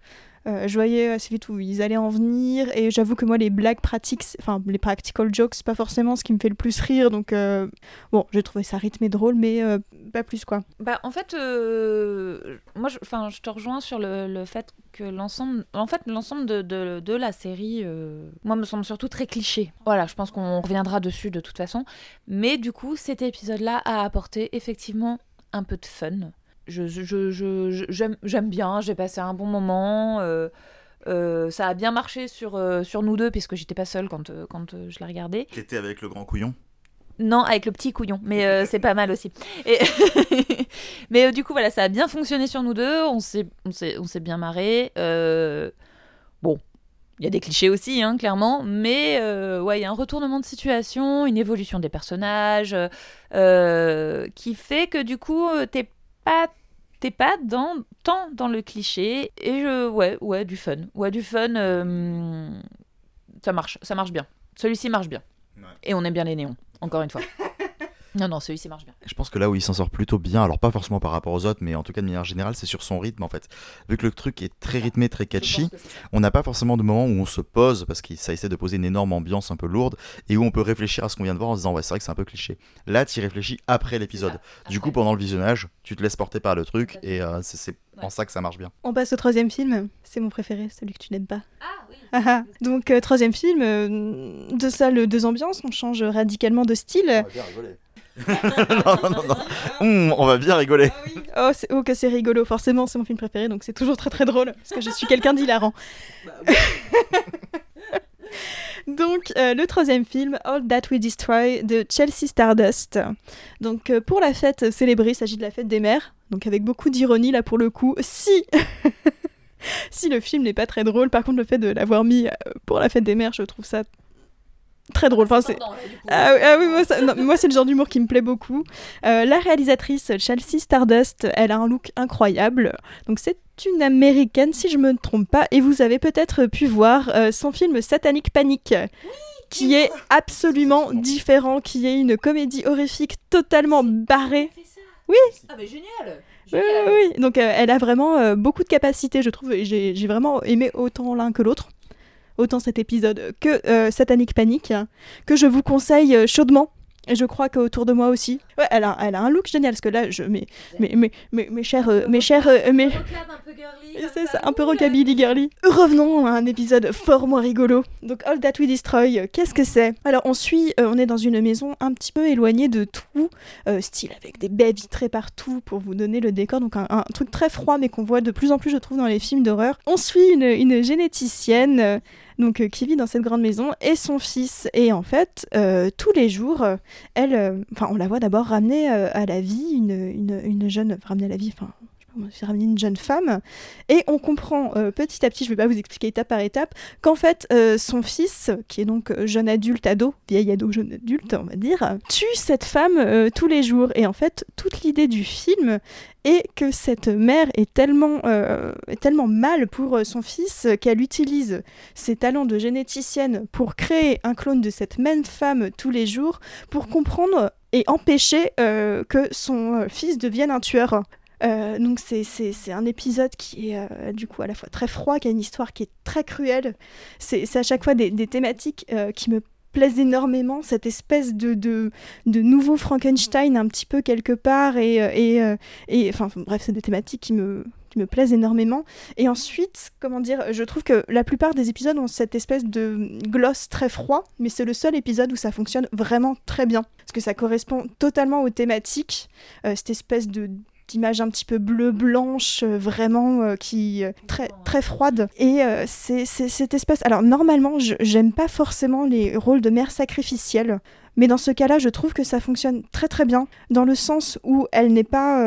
Euh, je voyais assez vite où ils allaient en venir et j'avoue que moi les blagues pratiques, enfin les practical jokes, c'est pas forcément ce qui me fait le plus rire donc euh, bon j'ai trouvé ça rythmé drôle mais euh, pas plus quoi. Bah en fait euh, moi je, je te rejoins sur le, fait que l'ensemble en fait l'ensemble de, de, la série euh, moi me semble surtout très cliché. Voilà je pense qu'on reviendra dessus de toute façon mais du coup cet épisode là a apporté effectivement un peu de fun je, je, je, je- j'aime, j'aime bien, j'ai passé un bon moment. euh, euh, ça a bien marché sur, euh, sur nous deux, puisque j'étais pas seule quand, quand je la regardais. Qui était avec le grand couillon Non, avec le petit couillon, mais euh, c'est pas mal aussi. Et mais euh, du coup, voilà, ça a bien fonctionné sur nous deux, on s'est, on s'est, on s'est bien marré. Euh, Bon, il y a des clichés aussi, hein, clairement, mais ouais, il y a un retournement de situation, une évolution des personnages, qui fait que du coup, t'es pas t'es pas dans tant dans le cliché et je ouais ouais du fun. Ouais du fun euh, ça marche ça marche bien. Celui-ci marche bien. Ouais. et on aime bien les néons encore une fois non non celui-ci marche bien Je pense que là où il s'en sort plutôt bien, alors pas forcément par rapport aux autres, mais en tout cas de manière générale, c'est sur son rythme en fait. Vu que le truc est très rythmé, très catchy, on n'a pas forcément de moment où on se pose parce que ça essaie de poser une énorme ambiance un peu lourde et où on peut réfléchir à ce qu'on vient de voir en se disant ouais c'est vrai que c'est un peu cliché. Là tu y réfléchis après l'épisode. Du coup pendant le visionnage tu te laisses porter par le truc et euh, c'est c'est en Ouais. ça que ça marche bien. On passe au troisième film, c'est mon préféré, celui que tu n'aimes pas. ah oui Ah ah. Donc euh, troisième film, euh, deux salles, deux ambiances, on change radicalement de style. va bien rigoler. non, non, non, non. Hum, on va bien rigoler. Oh, c'est- oh, que c'est rigolo, forcément c'est mon film préféré, donc c'est toujours très très drôle, parce que je suis quelqu'un d'hilarant. Donc, euh, le troisième film, All That We Destroy, de Chelsea Stardust. Donc, euh, pour la fête célébrée, il s'agit de la fête des mères. Donc, avec beaucoup d'ironie, là, pour le coup. Si Si le film n'est pas très drôle, par contre, le fait de l'avoir mis euh, pour la fête des mères, je trouve ça très drôle. Enfin, c'est... Ah, oui, ah oui, moi, ça- non, moi, c'est le genre d'humour qui me plaît beaucoup. Euh, la réalisatrice Chelsea Stardust, elle a un look incroyable. Donc c'est une américaine si je me ne trompe pas. Et vous avez peut-être pu voir euh, son film Satanic Panic. qui est absolument différent, qui est une comédie horrifique totalement barrée. Oui. ah mais génial Oui, oui, oui. Donc euh, elle a vraiment euh, beaucoup de capacités, je trouve. et J'ai j'ai vraiment aimé autant l'un que l'autre. Autant cet épisode que euh, Satanic Panic, que je vous conseille euh, chaudement. Et je crois qu'autour de moi aussi. Ouais, elle a, elle a un look génial, parce que là, je, mes, mes, mes, mes, mes chers... euh, mes chers mes... C'est ça, un peu rockabilly girly. Revenons à un épisode fort moins rigolo. Donc All That We Destroy, qu'est-ce que c'est? Alors on suit, euh, on est dans une maison un petit peu éloignée de tout, euh, style avec des baies vitrées partout pour vous donner le décor, donc un, un truc très froid mais qu'on voit de plus en plus je trouve dans les films d'horreur. On suit une, une généticienne euh, donc euh, qui vit dans cette grande maison et son fils. Et en fait euh, tous les jours euh, elle, on la voit d'abord ramener à la vie une, une, une jeune, ramener à la vie, enfin dire, ramener une jeune femme et on comprend euh, petit à petit, je vais pas vous expliquer étape par étape, qu'en fait euh, son fils, qui est donc euh, jeune adulte ado, vieil ado jeune adulte on va dire, tue cette femme tous les jours et en fait toute l'idée du film est que cette mère est tellement, est tellement mal pour son fils qu'elle utilise ses talents de généticienne pour créer un clone de cette même femme tous les jours pour comprendre et empêcher que son fils devienne un tueur. Euh, donc c'est, un épisode qui est euh, du coup à la fois très froid, qui a une histoire qui est très cruelle. C'est, à chaque fois des, thématiques euh, qui me plaisent énormément, cette espèce de, de, de nouveau Frankenstein un petit peu quelque part, et, et, et enfin bref, c'est des thématiques qui me, qui me plaisent énormément. Et ensuite, comment dire, je trouve que la plupart des épisodes ont cette espèce de gloss très froid, mais c'est le seul épisode où ça fonctionne vraiment très bien, parce que ça correspond totalement aux thématiques, cette espèce de d'image un petit peu bleu blanche euh, vraiment euh, qui euh, très très froide. Et c'est cette espèce alors normalement j'aime pas forcément les rôles de mère sacrificielle mais dans ce cas-là je trouve que ça fonctionne très très bien dans le sens où elle n'est pas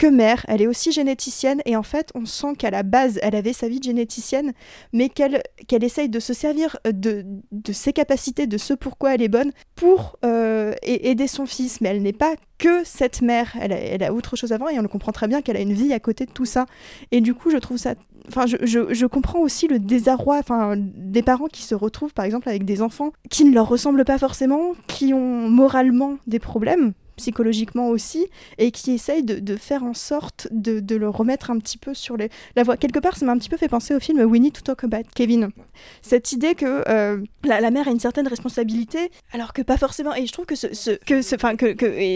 que mère, elle est aussi généticienne et en fait on sent qu'à la base elle avait sa vie de généticienne mais qu'elle qu'elle essaye de se servir de, de ses capacités, de ce pourquoi elle est bonne pour euh, aider son fils. Mais elle n'est pas que cette mère, elle a, elle a autre chose avant et on le comprend très bien qu'elle a une vie à côté de tout ça. Et du coup je trouve ça Enfin, je, je, je comprends aussi le désarroi enfin, des parents qui se retrouvent par exemple avec des enfants qui ne leur ressemblent pas forcément, qui ont moralement des problèmes, psychologiquement aussi, et qui essaye de, faire en sorte de, le remettre un petit peu sur les, la voie. Quelque part, ça m'a un petit peu fait penser au film We Need to Talk About Kevin. Cette idée que euh, la, mère a une certaine responsabilité, alors que pas forcément. Et je trouve que,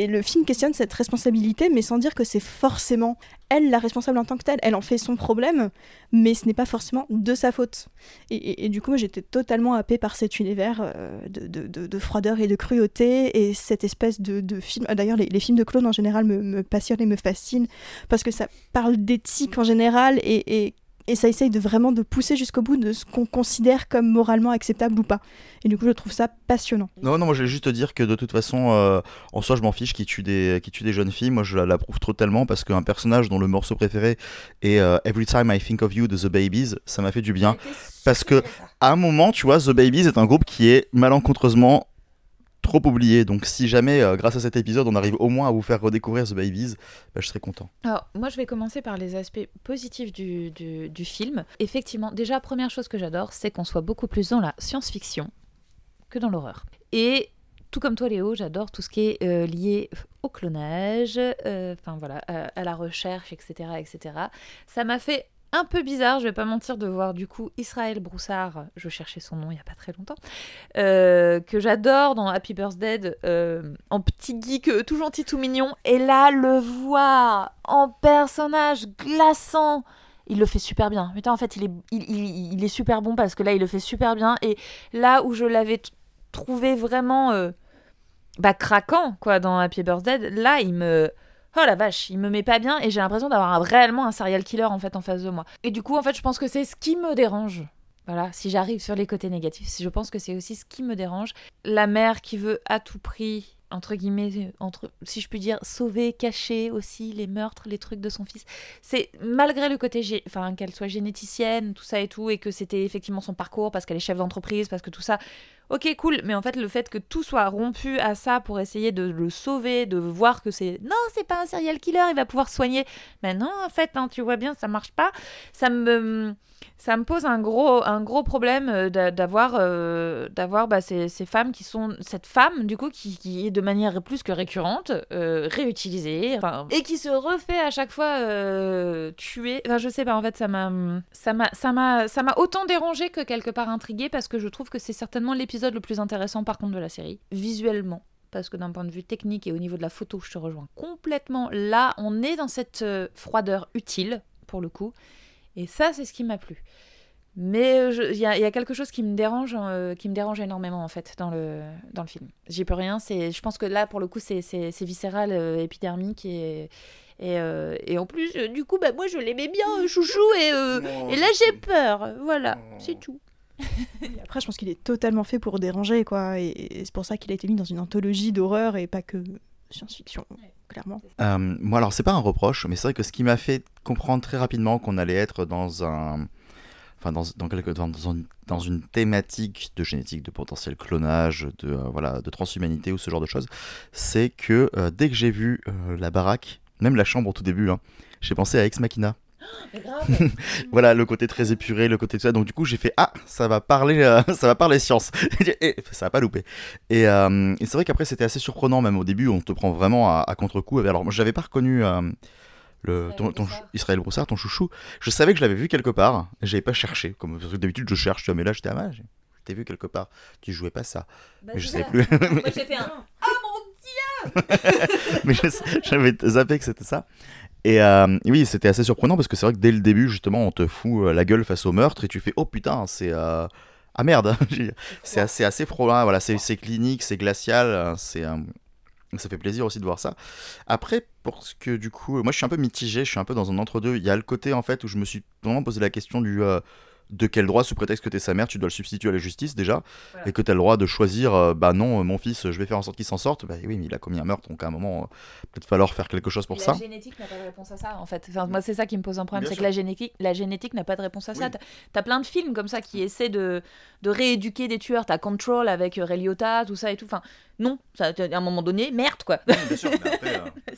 le film questionne cette responsabilité, mais sans dire que c'est forcément elle la responsable en tant que telle. Elle en fait son problème, mais ce n'est pas forcément de sa faute. Et, du coup, j'étais totalement happée par cet univers euh, de, de, de, de, froideur et de cruauté, et cette espèce de, film. D'ailleurs, les, films de clones en général me, passionnent et me fascinent, parce que ça parle d'éthique en général, et et ça essaye de vraiment de pousser jusqu'au bout de ce qu'on considère comme moralement acceptable ou pas. Et du coup, je trouve ça passionnant. Non, non, moi je vais juste te dire que de toute façon, euh, en soi, je m'en fiche qui tue des qui tue des jeunes filles. Moi, je l'approuve totalement parce qu'un personnage dont le morceau préféré est euh, Every Time I Think of You de The Babies, ça m'a fait du bien. Parce que à un moment, tu vois, The Babies est un groupe qui est malencontreusement trop oublié. Donc si jamais, euh, grâce à cet épisode, on arrive au moins à vous faire redécouvrir The Babies, bah, je serais content. Alors, moi, je vais commencer par les aspects positifs du, film. Effectivement, déjà, première chose que j'adore, c'est qu'on soit beaucoup plus dans la science-fiction que dans l'horreur. Et tout comme toi, Léo, j'adore tout ce qui est euh, lié au clonage, enfin euh, voilà, à, à, la recherche, etc., etc. Ça m'a fait un peu bizarre, je vais pas mentir, de voir du coup Israël Broussard, je cherchais son nom il y a pas très longtemps, euh, que j'adore dans Happy Birthday, euh, en petit geek euh, tout gentil, tout mignon, et là le voir en personnage glaçant. Il le fait super bien. Putain, en fait, il est, super bon parce que là, il le fait super bien. Et là où je l'avais trouvé vraiment euh, bah, craquant, quoi, dans Happy Birthday, là, il me oh la vache, il me met pas bien et j'ai l'impression d'avoir réellement un serial killer en fait en face de moi. Et du coup, en fait, je pense que c'est ce qui me dérange. Voilà, si j'arrive sur les côtés négatifs, je pense que c'est aussi ce qui me dérange. La mère qui veut à tout prix, entre guillemets, entre, si je puis dire, sauver, cacher aussi les meurtres, les trucs de son fils. C'est malgré le côté, enfin, qu'elle soit généticienne, tout ça et tout, et que c'était effectivement son parcours parce qu'elle est chef d'entreprise, parce que tout ça, ok cool mais en fait le fait que tout soit rompu à ça pour essayer de le sauver de voir que c'est non c'est pas un serial killer il va pouvoir soigner. Mais non en fait hein, tu vois bien ça marche pas. Ça me ça me pose un gros un gros problème d'avoir euh, d'avoir bah, ces, ces, femmes qui sont cette femme du coup qui, est de manière plus que récurrente euh, réutilisée et qui se refait à chaque fois euh, tuer. Enfin je sais pas en fait ça m'a ça m'a ça m'a ça m'a autant dérangé que quelque part intrigué parce que je trouve que c'est certainement l'épisode le plus intéressant par contre de la série, visuellement. Parce que d'un point de vue technique et au niveau de la photo, je te rejoins complètement. Là, on est dans cette euh, froideur utile, pour le coup. Et ça, c'est ce qui m'a plu. Mais il y, y, a quelque chose qui me dérange, euh, qui me dérange énormément en fait dans le, dans le film. J'y peux rien. C'est, je pense que là, pour le coup, c'est, viscéral, euh, épidermique et, et, euh, et, en plus, du coup, bah, moi, je l'aimais bien, chouchou, et, et là, j'ai peur. Voilà, c'est tout. Et après, je pense qu'il est totalement fait pour déranger, quoi. Et, et c'est pour ça qu'il a été mis dans une anthologie d'horreur et pas que science-fiction, clairement. Euh, moi, alors, c'est pas un reproche, mais c'est vrai que ce qui m'a fait comprendre très rapidement qu'on allait être dans un. Enfin, dans, dans, quelque, dans, dans, une thématique de génétique, de potentiel clonage, de, euh, voilà, de transhumanité ou ce genre de choses, c'est que euh, dès que j'ai vu euh, la baraque, même la chambre au tout début, hein, j'ai pensé à Ex Machina. voilà le côté très épuré, le côté tout ça. Donc du coup j'ai fait ah ça va parler, euh, ça va parler science. et ça va pas louper. Et, euh, et c'est vrai qu'après c'était assez surprenant même au début on te prend vraiment à, à contre-coup. Alors moi j'avais pas reconnu euh, le ton, ton Israël Broussard, ton chouchou. Je savais que je l'avais vu quelque part. J'avais pas cherché comme d'habitude je cherche. Mais là j'étais à ah, je t'ai vu quelque part. Tu jouais pas ça. Bah, mais je sais plus. moi j'ai fait un oh mon dieu. mais j'avais zappé que c'était ça. Et euh, oui, c'était assez surprenant parce que c'est vrai que dès le début, justement, on te fout la gueule face au meurtre et tu fais oh putain, c'est. Euh... Ah merde C'est assez, assez froid, voilà, c'est clinique, c'est glacial, c'est. Euh... Ça fait plaisir aussi de voir ça. Après, parce que du coup, moi je suis un peu mitigé, je suis un peu dans un entre-deux. Il y a le côté en fait où je me suis vraiment posé la question du. Euh, de quel droit, sous prétexte que t'es sa mère, tu dois le substituer à la justice déjà, voilà. et que t'as le droit de choisir, euh, bah non, mon fils, je vais faire en sorte qu'il s'en sorte. Bah oui, mais il a commis un meurtre, donc à un moment, euh, peut-être falloir faire quelque chose pour la ça. La génétique n'a pas de réponse à ça, en fait. Enfin, moi, c'est ça qui me pose un problème, c'est que la génétique, la génétique n'a pas de réponse à ça. T'as plein de films comme ça qui essaient de, de rééduquer des tueurs. T'as Control avec Ray Liotta, tout ça et tout. Enfin, non, ça, à un moment donné, merde, quoi. Oui, bien sûr, mais après, euh, elle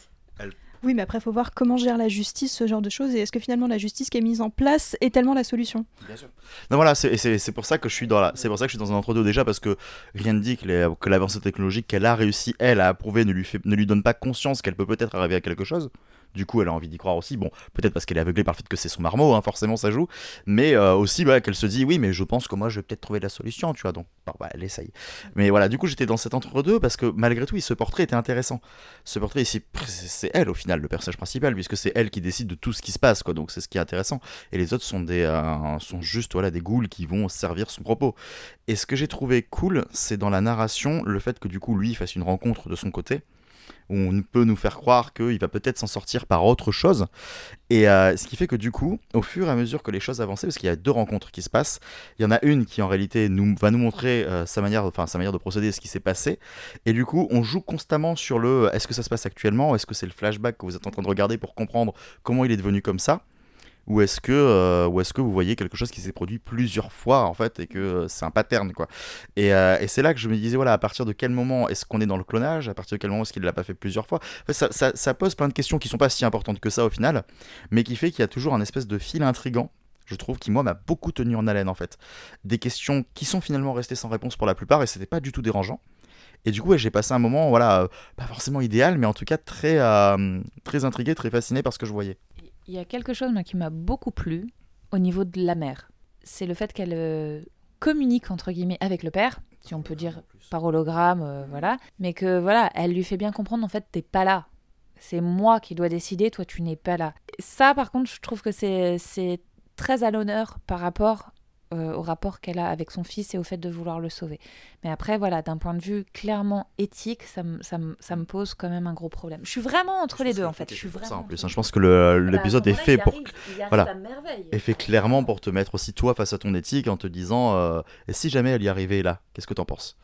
Oui, mais après, il faut voir comment gère la justice ce genre de choses et est-ce que finalement la justice qui est mise en place est tellement la solution? Bien sûr. Non, voilà, c'est- pour ça que je suis dans c'est pour ça que je suis dans un entre-deux déjà parce que rien ne dit que que l'avancée technologique qu'elle a réussi elle à approuver ne lui fait, ne lui donne pas conscience qu'elle peut peut-être arriver à quelque chose. Du coup, elle a envie d'y croire aussi. Bon, peut-être parce qu'elle est aveuglée par le fait que c'est son marmot, hein, forcément ça joue. Mais euh, aussi, voilà, qu'elle se dit, oui, mais je pense que moi, je vais peut-être trouver la solution, tu vois. Donc, bah, elle essaye. Mais voilà, du coup, j'étais dans cet entre-deux parce que malgré tout, ce portrait était intéressant. Ce portrait c'est elle au final, le personnage principal, puisque c'est elle qui décide de tout ce qui se passe, quoi. Donc, c'est ce qui est intéressant. Et les autres sont des, euh, sont juste, voilà, des ghouls qui vont servir son propos. Et ce que j'ai trouvé cool, c'est dans la narration, le fait que du coup, lui, fasse une rencontre de son côté où on peut nous faire croire qu'il va peut-être s'en sortir par autre chose. Et euh, ce qui fait que du coup, au fur et à mesure que les choses avançaient, parce qu'il y a deux rencontres qui se passent, il y en a une qui en réalité nous, va nous montrer euh, sa, manière, sa manière de procéder, ce qui s'est passé. Et du coup, on joue constamment sur le est-ce que ça se passe actuellement Est-ce que c'est le flashback que vous êtes en train de regarder pour comprendre comment il est devenu comme ça ou est-ce que, euh, est-ce que vous voyez quelque chose qui s'est produit plusieurs fois en fait et que euh, c'est un pattern quoi Et, euh, et c'est là que je me disais voilà à partir de quel moment est-ce qu'on est dans le clonage? À partir de quel moment est-ce qu'il l'a pas fait plusieurs fois? En fait, ça, ça- pose plein de questions qui sont pas si importantes que ça au final, mais qui fait qu'il y a toujours un espèce de fil intrigant. Je trouve qui moi m'a beaucoup tenu en haleine en fait. Des questions qui sont finalement restées sans réponse pour la plupart et c'était pas du tout dérangeant. Et du coup, j'ai passé un moment, voilà, pas forcément idéal, mais en tout cas très, très intrigué, très fasciné par ce que je voyais. Il y a quelque chose moi, qui m'a beaucoup plu au niveau de la mère. C'est le fait qu'elle euh, communique entre guillemets avec le père, si on peut dire par hologramme, euh, voilà. Mais que voilà, elle lui fait bien comprendre en fait t'es pas là. C'est moi qui dois décider, toi tu n'es pas là. Ça par contre, je trouve que c'est c'est très à l'honneur par rapport euh, au rapport qu'elle a avec son fils et au fait de vouloir le sauver. Mais après, voilà, d'un point de vue clairement éthique, ça me, ça, me, ça me pose quand même un gros problème. Je suis vraiment entre les deux, en fait. Je suis pour vraiment ça en plus. hein. Je pense que le- Bah, l'épisode est fait pour arrive- voilà. est fait clairement pour te mettre aussi toi face à ton éthique en te disant euh, et si jamais elle y arrivait là, qu'est-ce que t'en penses?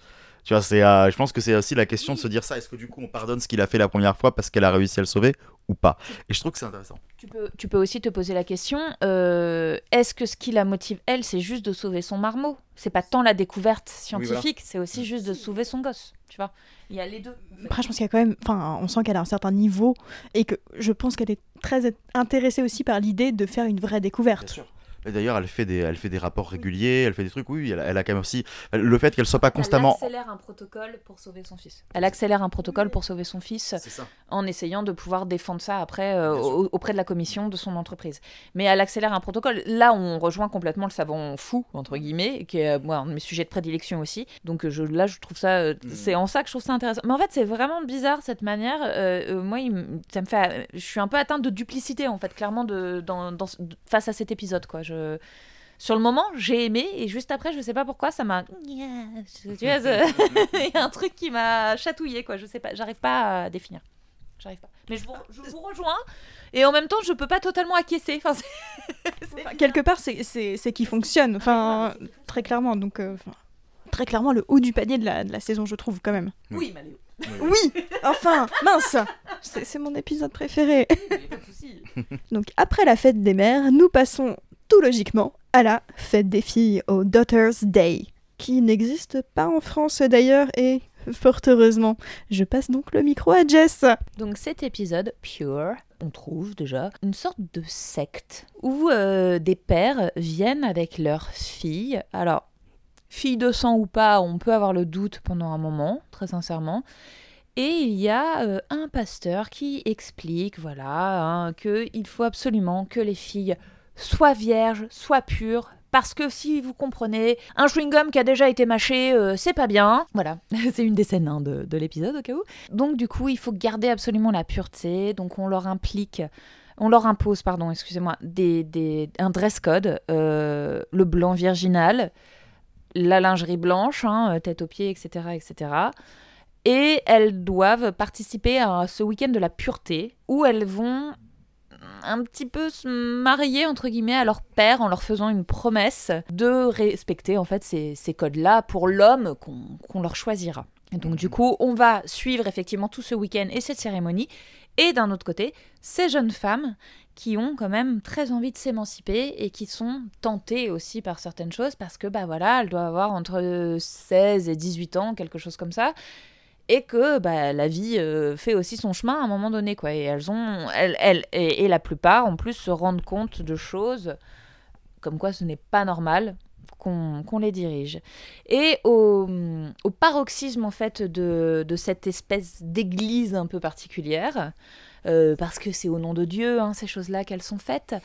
Tu vois, c'est, euh, je pense que c'est aussi la question de se dire ça. Est-ce que du coup on pardonne ce qu'il a fait la première fois parce qu'elle a réussi à le sauver ou pas? Et je trouve que c'est intéressant. Tu peux, tu peux aussi te poser la question euh, est-ce que ce qui la motive, elle, c'est juste de sauver son marmot? C'est pas tant la découverte scientifique, c'est aussi juste de sauver son gosse. Tu vois? Il y a les deux. Après, je pense qu'il y a quand même. Enfin, on sent qu'elle a un certain niveau et que je pense qu'elle est très intéressée aussi par l'idée de faire une vraie découverte. sûr. Et d'ailleurs, elle fait des, elle fait des rapports réguliers, elle fait des trucs. Oui, elle, a- elle a quand même aussi le fait qu'elle soit pas constamment. Elle accélère un protocole pour sauver son fils. Elle accélère un protocole pour sauver son fils C'est ça. en essayant de pouvoir défendre ça après euh, auprès de la commission de son entreprise. Mais elle accélère un protocole. Là, on rejoint complètement le savant fou, entre guillemets, qui est moi, un de mes sujets de prédilection aussi. Donc euh, je, là, je trouve ça... euh, Mm. C'est en ça que je trouve ça intéressant. Mais en fait, c'est vraiment bizarre, cette manière. Euh, moi, il ça me fait... Je suis un peu atteinte de duplicité, en fait, clairement, de, dans, dans- face à cet épisode, quoi. Je... Sur le moment, j'ai aimé, et juste après, je sais pas pourquoi, ça m'a... Tu vois, c'est- il y a un truc qui m'a chatouillé, quoi. Je sais pas, j'arrive pas à définir. J'arrive pas. Mais je vous, je vous rejoins, et en même temps, je peux pas totalement acquiescer. Enfin, quelque part, c'est- c'est c'est qui fonctionne. Enfin, très clairement. Donc, euh, enfin, très clairement, le haut du panier de la, de la saison, je trouve, quand même. Oui, Maléo. Oui, enfin, mince C'est mon épisode préféré. Oui, mais pas de souci. Donc après la fête des mères, nous passons logiquement à la fête des filles, au Daughters Day, qui n'existe pas en France d'ailleurs et fort heureusement. Je passe donc le micro à Jess. Donc cet épisode, Pure, on trouve déjà une sorte de secte où euh, des pères viennent avec leurs filles. Alors, filles de sang ou pas, on peut avoir le doute pendant un moment, très sincèrement. Et il y a euh, un pasteur qui explique, voilà, hein, qu'il faut absolument que les filles soient vierges, soient pures, parce que si vous comprenez, un chewing-gum qui a déjà été mâché, euh, c'est pas bien. Voilà, c'est une des scènes hein, de, de l'épisode au cas où. Donc du coup, il faut garder absolument la pureté. Donc on leur implique, on leur impose, pardon, excusez-moi, un dress code, euh, le blanc virginal, la lingerie blanche, hein, tête aux pieds, etc., etc. Et elles doivent participer à ce week-end de la pureté où elles vont un petit peu se marier entre guillemets à leur père en leur faisant une promesse de respecter en fait ces, ces codes-là pour l'homme qu'on qu'on leur choisira. Et donc du coup, on va suivre effectivement tout ce week-end et cette cérémonie. Et d'un autre côté, ces jeunes femmes qui ont quand même très envie de s'émanciper et qui sont tentées aussi par certaines choses parce que bah voilà, elles doivent avoir entre 16 et 18 ans, quelque chose comme ça. Et que bah, la vie euh, fait aussi son chemin à un moment donné quoi. Et elles ont elles, elles et, la plupart en plus se rendent compte de choses comme quoi ce n'est pas normal qu'on qu'on les dirige. Et au, au paroxysme en fait de, de cette espèce d'église un peu particulière euh, parce que c'est au nom de Dieu hein, ces choses là qu'elles sont faites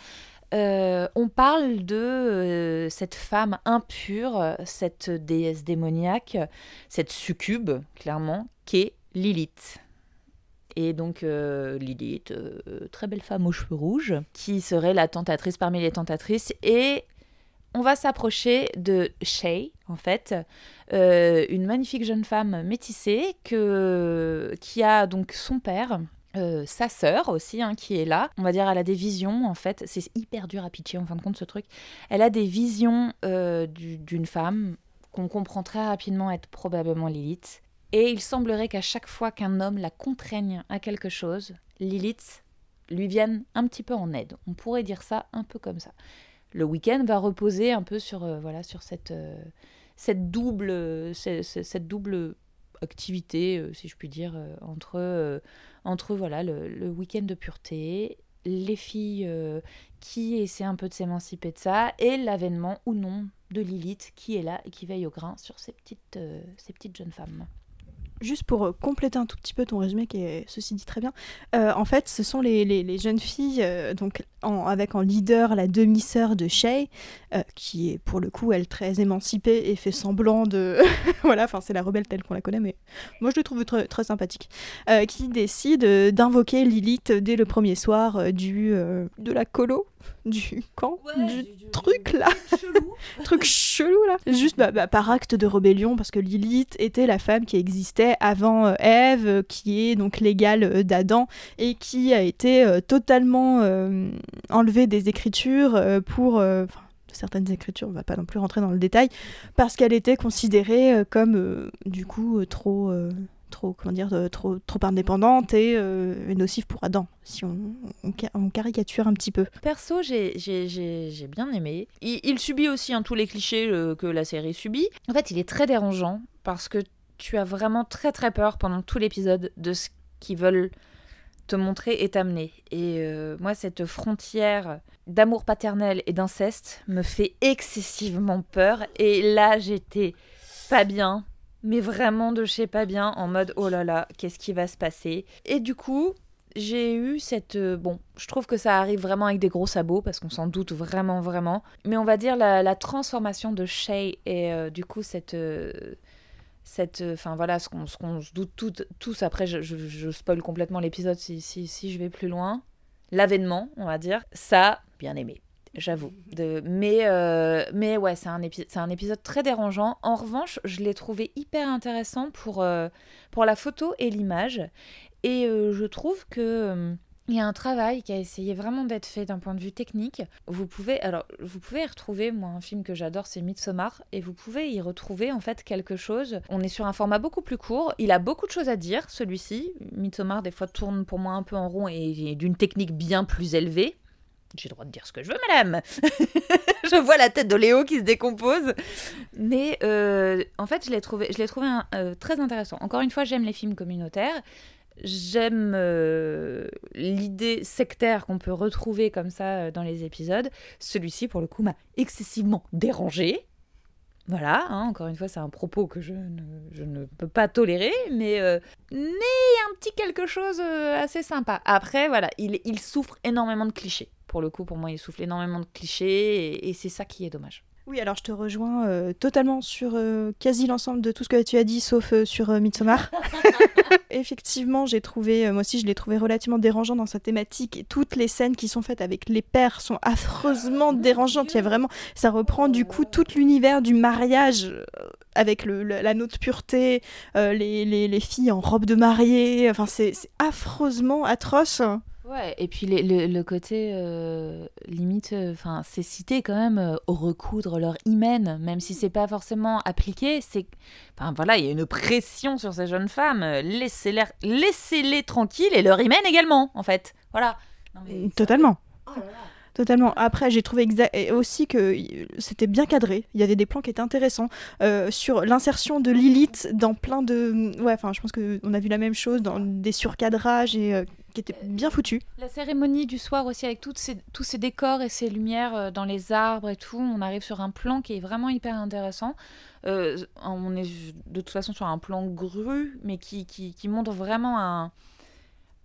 euh, on parle de euh, cette femme impure, cette déesse démoniaque, cette succube, clairement, qui est Lilith. Et donc euh, Lilith, très belle femme aux cheveux rouges, qui serait la tentatrice parmi les tentatrices. Et on va s'approcher de Shay, en fait, une magnifique jeune femme métissée que, qui a donc son père, euh, sa sœur aussi, hein, qui est là. On va dire, elle a des visions, en fait. C'est hyper dur à pitcher, en fin de compte, ce truc. Elle a des visions euh, du- d'une femme qu'on comprend très rapidement être probablement Lilith. Et il semblerait qu'à chaque fois qu'un homme la contraigne à quelque chose, Lilith lui vienne un petit peu en aide. On pourrait dire ça un peu comme ça. Le week-end va reposer un peu sur, euh, voilà, sur cette, cette, double, ce- ce- cette double activité, euh, si je puis dire, euh, entre, euh, entre voilà, le, le week-end de pureté, les filles qui essaient un peu de s'émanciper de ça, et l'avènement ou non de Lilith qui est là et qui veille au grain sur ces petites, ces petites jeunes femmes. Juste pour compléter un tout petit peu ton résumé, qui est ceci dit très bien, en fait, ce sont les, les- jeunes filles, donc en- avec en leader la demi-sœur de Shay, euh, qui est pour le coup, elle, très émancipée et fait semblant de. voilà, enfin, c'est la rebelle telle qu'on la connaît, mais moi je l'ai trouve très, très sympathique, euh, qui décide euh, d'invoquer Lilith dès le premier soir du, euh, de la colo, du camp, du truc là truc chelou là. Juste bah, bah, par acte de rébellion parce que Lilith était la femme qui existait avant Ève, qui est donc l'égale d'Adam et qui a été totalement enlevée des écritures euh, pour euh, certaines écritures, on va pas non plus rentrer dans le détail, parce qu'elle était considérée euh, comme du coup trop trop comment dire trop trop indépendante et nocive pour Adam si on, on, ca- on caricature un petit peu. Perso, j'ai- bien aimé. Il, subit aussi hein, tous les clichés que la série subit. En fait, il est très dérangeant parce que tu as vraiment très très peur pendant tout l'épisode de ce qu'ils veulent te montrer et t'amener. Et euh, moi, cette frontière d'amour paternel et d'inceste me fait excessivement peur. Et là, j'étais pas bien, mais vraiment de chez pas bien, en mode oh là là, qu'est-ce qui va se passer? Et du coup, j'ai eu cette... euh, bon, je trouve que ça arrive vraiment avec des gros sabots, parce qu'on s'en doute vraiment, vraiment. Mais on va dire la, transformation de Shay et euh, du coup cette... cette enfin voilà ce qu'on se doute tous. Après je, je, spoil complètement l'épisode si, si, si je vais plus loin. L'avènement on va dire. Ça bien aimé j'avoue. Mais euh, mais ouais c'est un épi- un épisode très dérangeant. En revanche je l'ai trouvé hyper intéressant pour euh, pour la photo et l'image. Et euh, je trouve que euh, il y a un travail qui a essayé vraiment d'être fait d'un point de vue technique. Vous pouvez, alors, vous pouvez y retrouver, moi, un film que j'adore, c'est Midsommar, et vous pouvez y retrouver en fait quelque chose. On est sur un format beaucoup plus court. Il a beaucoup de choses à dire, celui-ci. Midsommar, des fois, tourne pour moi un peu en rond et d'une technique bien plus élevée. J'ai le droit de dire ce que je veux, madame. je vois la tête de Léo qui se décompose. Mais euh, en fait, je l'ai trouvé, je euh, très intéressant. Encore une fois, j'aime les films communautaires. J'aime euh, l'idée sectaire qu'on peut retrouver comme ça euh, dans les épisodes. Celui-ci, pour le coup, m'a excessivement dérangé. Voilà, hein, encore une fois, c'est un propos que je ne, je ne peux pas tolérer, mais euh, mais un petit quelque chose euh, assez sympa. Après, voilà, il, il souffre énormément de clichés. Pour le coup, pour moi, il souffle énormément de clichés, et, et c'est ça qui est dommage. Oui, alors je te rejoins euh, totalement sur euh, quasi l'ensemble de tout ce que tu as dit, sauf euh, sur Midsommar. Effectivement, j'ai trouvé, moi aussi, je l'ai trouvé relativement dérangeant dans sa thématique. Et toutes les scènes qui sont faites avec les pères sont affreusement dérangeantes. Il y a vraiment, ça reprend du coup tout l'univers du mariage avec le, le- l'anneau de pureté, les, les, les filles en robe de mariée. Enfin, c'est, c'est affreusement atroce. Ouais, et puis les- le, le côté euh, limite, enfin, c'est cité quand même euh, recoudre leur hymen, même si c'est pas forcément appliqué. C'est, enfin voilà, il y a une pression sur ces jeunes femmes. euh, Laissez-les, laissez-les tranquilles et leur hymen également, en fait. Voilà. Non, mais- Totalement. Oh là là. Totalement. Après, j'ai trouvé aussi que c'était bien cadré. Il y avait des plans qui étaient intéressants euh, sur l'insertion de Lilith dans plein de. Ouais, enfin, je pense que on a vu la même chose dans des surcadrages et euh, qui étaient bien foutus. La cérémonie du soir aussi, avec ces, tous ces décors et ces lumières euh, dans les arbres et tout, on arrive sur un plan qui est vraiment hyper intéressant. Euh, on est de toute façon sur un plan grue, mais qui, qui montre vraiment un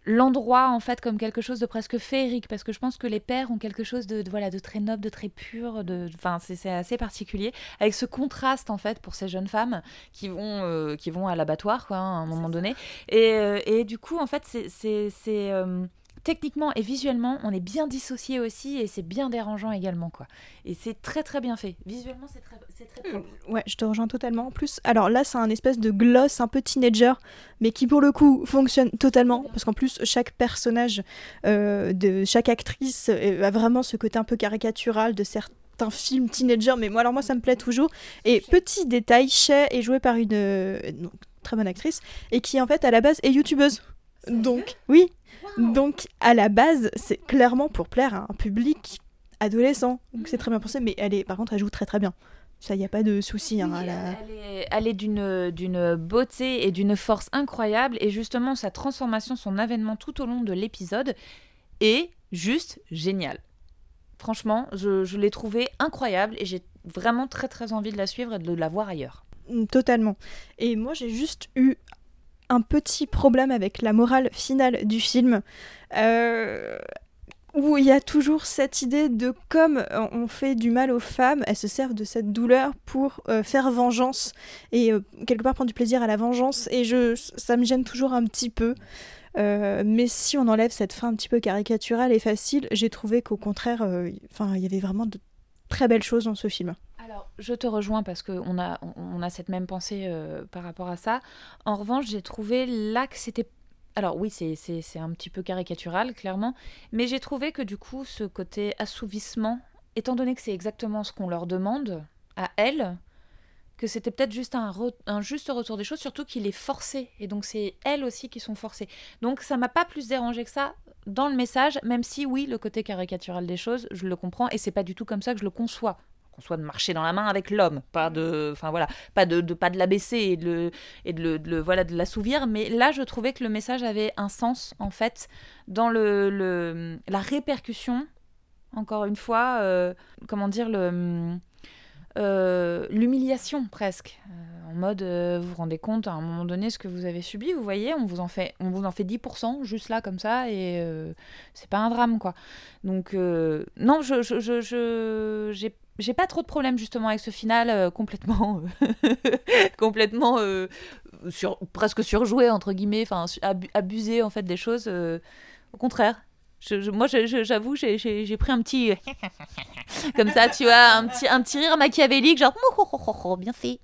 l'endroit en fait comme quelque chose de presque féerique parce que je pense que les pères ont quelque chose de, de- voilà de très noble de très pur de enfin c'est assez particulier avec ce contraste en fait pour ces jeunes femmes qui vont euh, qui vont à l'abattoir quoi à un moment donné. Et, euh, et du coup en fait c'est c'est c'est, euh, techniquement et visuellement on est bien dissocié aussi et c'est bien dérangeant également quoi et c'est très très bien fait visuellement c'est très c'est très propre. Ouais, je te rejoins totalement. En plus, alors là, c'est un espèce de gloss un peu teenager, mais qui pour le coup fonctionne totalement. Parce qu'en plus, chaque personnage euh, de chaque actrice euh, a vraiment ce côté un peu caricatural de certains films teenager. Mais moi, alors moi, ça me plaît toujours. Et petit détail, Shay est jouée par une euh, donc, très bonne actrice et qui en fait à la base est youtubeuse. Donc oui, donc à la base, c'est clairement pour plaire à un public adolescent. Donc c'est très bien pensé, mais elle est, par contre, elle joue très très bien. Ça, il n'y a pas de souci. hein, Oui, elle est, elle est d'une, d'une beauté et d'une force incroyable. Et justement, sa transformation, son avènement tout au long de l'épisode est juste génial. Franchement, je, je l'ai trouvé incroyable et j'ai vraiment très très envie de la suivre et de la voir ailleurs. Mm, Totalement. Et moi, j'ai juste eu un petit problème avec la morale finale du film. euh, où il y a toujours cette idée de comme euh, on fait du mal aux femmes, elles se servent de cette douleur pour euh, faire vengeance et quelque part prendre du plaisir à la vengeance. Et je, ça me gêne toujours un petit peu. Mais si on enlève cette fin un petit peu caricaturale et facile, j'ai trouvé qu'au contraire, enfin, il y avait vraiment de très belles choses dans ce film. Alors, je te rejoins parce qu'on a, on- a cette même pensée euh, par rapport à ça. En revanche, j'ai trouvé là que c'était. Alors, oui, c'est, un petit peu caricatural, clairement. Mais j'ai trouvé que du coup, ce côté assouvissement, étant donné que c'est exactement ce qu'on leur demande à elles, que c'était peut-être juste un, un juste retour des choses, surtout qu'il est forcé. Et donc, c'est elles aussi qui sont forcées. Donc, ça m'a pas plus dérangé que ça dans le message, même si, oui, le côté caricatural des choses, je le comprends. Et c'est pas du tout comme ça que je le conçois qu'on soit de marcher dans la main avec l'homme, pas de, enfin voilà, pas de, pas de l'abaisser et de le, et de le, voilà de l'assouvir. Mais là, je trouvais que le message avait un sens en fait dans le, la répercussion. Encore une fois, euh, comment dire le euh, l'humiliation presque Euh, en mode vous vous rendez compte à un moment donné ce que vous avez subi vous voyez on vous en fait on vous en fait 10% juste là comme ça et c'est pas un drame quoi donc non je je, je, je- j'ai pas trop de problème justement avec ce final euh, complètement euh, complètement euh, sur presque surjoué entre guillemets enfin abusé en fait des choses au contraire. Moi j'avoue j'ai- pris un petit comme ça tu vois un petit rire machiavélique genre bien fait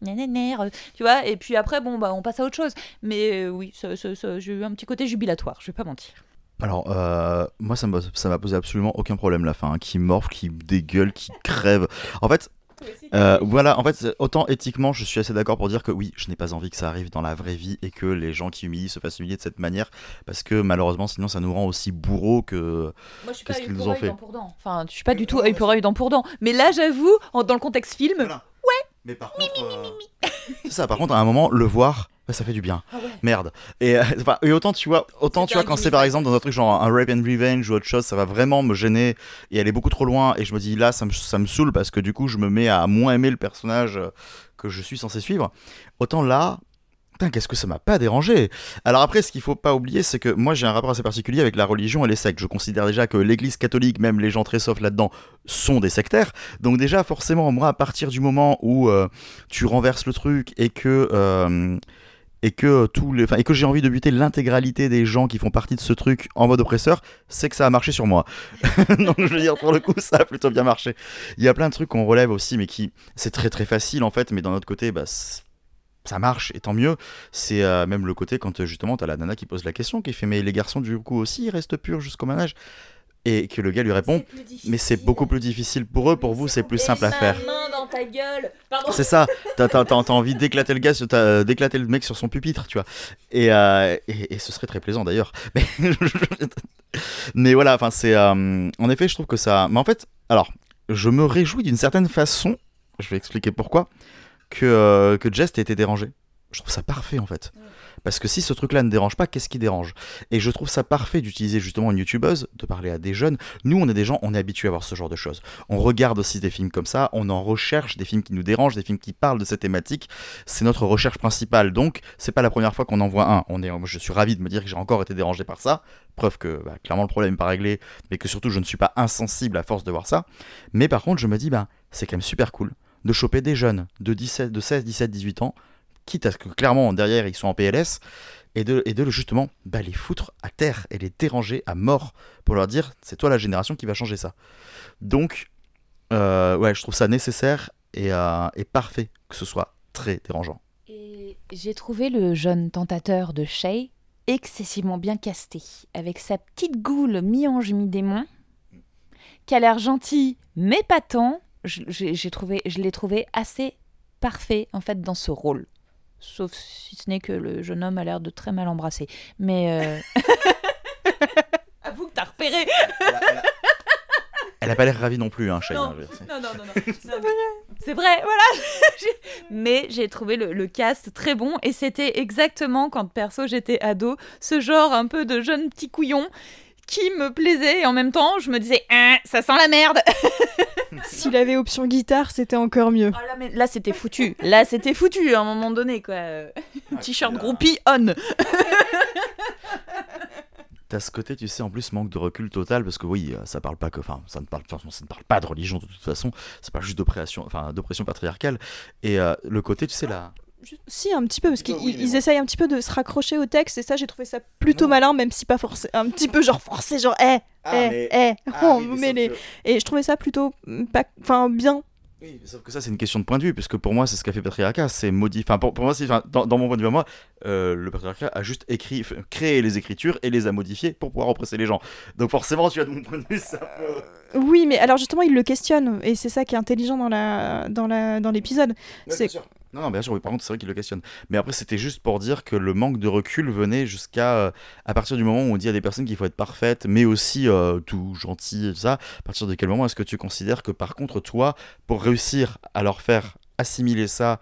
tu vois et puis après bon bah on passe à autre chose. Mais oui j'ai eu un petit côté jubilatoire je vais pas mentir Alors, euh, moi, ça m'a posé absolument aucun problème la fin. hein. Qui morfle, qui dégueule, qui crève. En fait, euh, voilà, en fait, autant éthiquement, je suis assez d'accord pour dire que oui, je n'ai pas envie que ça arrive dans la vraie vie et que les gens qui humilient se fassent humilier de cette manière. Parce que malheureusement, sinon, ça nous rend aussi bourreaux que. moi je suis Qu'est-ce pas qu'ils œil nous pour œil, dent pour dent enfin je suis pas du tout Ouais, œil ouais, pour œil dent pour dent mais là j'avoue dans le contexte film Voilà. Mais par contre. euh, C'est ça, par contre, à un moment, le voir, ça fait du bien. Ah ouais. Merde. Et, euh, enfin, et autant, tu vois, autant, tu vois, quand c'est par exemple dans un truc genre un rape and revenge ou autre chose, ça va vraiment me gêner et aller beaucoup trop loin. Et je me dis, là, ça me, ça me saoule parce que du coup, je me mets à moins aimer le personnage euh, que je suis censé suivre. Autant là. Putain, qu'est-ce que ça m'a pas dérangé Alors après, ce qu'il faut pas oublier, c'est que moi j'ai un rapport assez particulier avec la religion et les sectes. Je considère déjà que l'Église catholique, même les gens très soft là-dedans, sont des sectaires. Donc déjà, forcément, moi, à partir du moment où euh, tu renverses le truc et que euh, et que tous les, et que j'ai envie de buter l'intégralité des gens qui font partie de ce truc en mode oppresseur, c'est que ça a marché sur moi. Donc je veux dire pour le coup, ça a plutôt bien marché. Il y a plein de trucs qu'on relève aussi, mais qui c'est très très facile en fait, mais d'un autre côté, bah ça marche et tant mieux. C'est euh, même le côté quand justement t'as la nana qui pose la question, qui fait mais les garçons du coup aussi ils restent purs jusqu'au manage. Et que le gars lui répond mais c'est beaucoup plus difficile pour eux pour vous c'est plus simple à faire. c'est ça. T'as envie d'éclater le gars t'as- d'éclater le mec sur son pupitre tu vois. Et, euh, et, et ce serait très plaisant d'ailleurs. Mais, mais voilà enfin c'est euh, en effet je trouve que ça mais en fait alors je me réjouis d'une certaine façon je vais expliquer pourquoi que euh, que Jest ait été dérangé. Je trouve ça parfait en fait parce que si ce truc là ne dérange pas qu'est-ce qui dérange? Et je trouve ça parfait d'utiliser justement une youtubeuse de parler à des jeunes nous on est des gens on est habitués à voir ce genre de choses on regarde aussi des films comme ça, on en recherche des films qui nous dérangent, des films qui parlent de cette thématique. C'est notre recherche principale. Donc, c'est pas la première fois qu'on en voit un. Je suis ravi de me dire que j'ai encore été dérangé par ça. Preuve que bah, clairement le problème n'est pas réglé, mais que surtout je ne suis pas insensible à force de voir ça. Mais par contre, je me dis, bah, c'est quand même super cool de choper des jeunes de, 17, de 16, 17, 18 ans, quitte à ce que clairement derrière ils sont en PLS, et de, et de justement bah, les foutre à terre et les déranger à mort pour leur dire, c'est toi la génération qui va changer ça. Donc, euh, ouais, je trouve ça nécessaire et, euh, parfait que ce soit très dérangeant. J'ai trouvé le jeune tentateur de Shay excessivement bien casté, avec sa petite goule mi-ange mi-démon, qui a l'air gentil mais pas tant. Je, j'ai- je l'ai trouvé assez parfait en fait dans ce rôle. Sauf si ce n'est que le jeune homme a l'air de très mal embrasser. Mais. euh, Avoue que t'as repéré Elle a pas l'air ravie non plus, hein, Shane, Non. Non, non, non, non. C'est vrai. C'est vrai, voilà. Mais j'ai trouvé le, le cast très bon et c'était exactement quand perso j'étais ado, ce genre un peu de jeune petit couillon qui me plaisait et en même temps je me disais Hein, ça sent la merde. S'il avait option guitare, c'était encore mieux. Ah, là, mais là c'était foutu. Là c'était foutu à un moment donné quoi. T-shirt groupie on. T'as ce côté, tu sais, en plus manque de recul total parce que oui, euh, ça parle pas que, enfin, ça ne parle, de toute façon, ça ne parle pas de religion de toute façon. C'est pas juste d'oppression, enfin, d'oppression patriarcale. Et euh, le côté, tu sais là, Si, un petit peu, parce qu'ils Oui, mais ils bon. essayent un petit peu de se raccrocher au texte, et ça, j'ai trouvé ça plutôt Non. malin, même si pas forcé. Un petit peu genre forcé, genre, eh, eh, eh, on vous met les. Et je trouvais ça plutôt mm, pas, enfin bien. Oui, sauf que ça, c'est une question de point de vue, puisque pour moi, c'est ce qu'a fait patriarcat, c'est modifier. Enfin, pour, pour moi, c'est, enfin, dans, dans mon point de vue à moi, euh, le patriarcat a juste écrit, créé les écritures et les a modifiées pour pouvoir oppresser les gens. Donc forcément, tu as de mon point de vue, un peu. Oui, mais alors justement, il le questionne, et c'est ça qui est intelligent dans la, dans la, dans l'épisode. C'est- Non, non, bien sûr, oui, par contre, c'est vrai qu'il le questionne. Mais après, c'était juste pour dire que le manque de recul venait jusqu'à. euh, à partir du moment où on dit à des personnes qu'il faut être parfaite, mais aussi euh, tout gentil et tout ça, à partir de quel moment est-ce que tu considères que par contre, toi, pour réussir à leur faire assimiler ça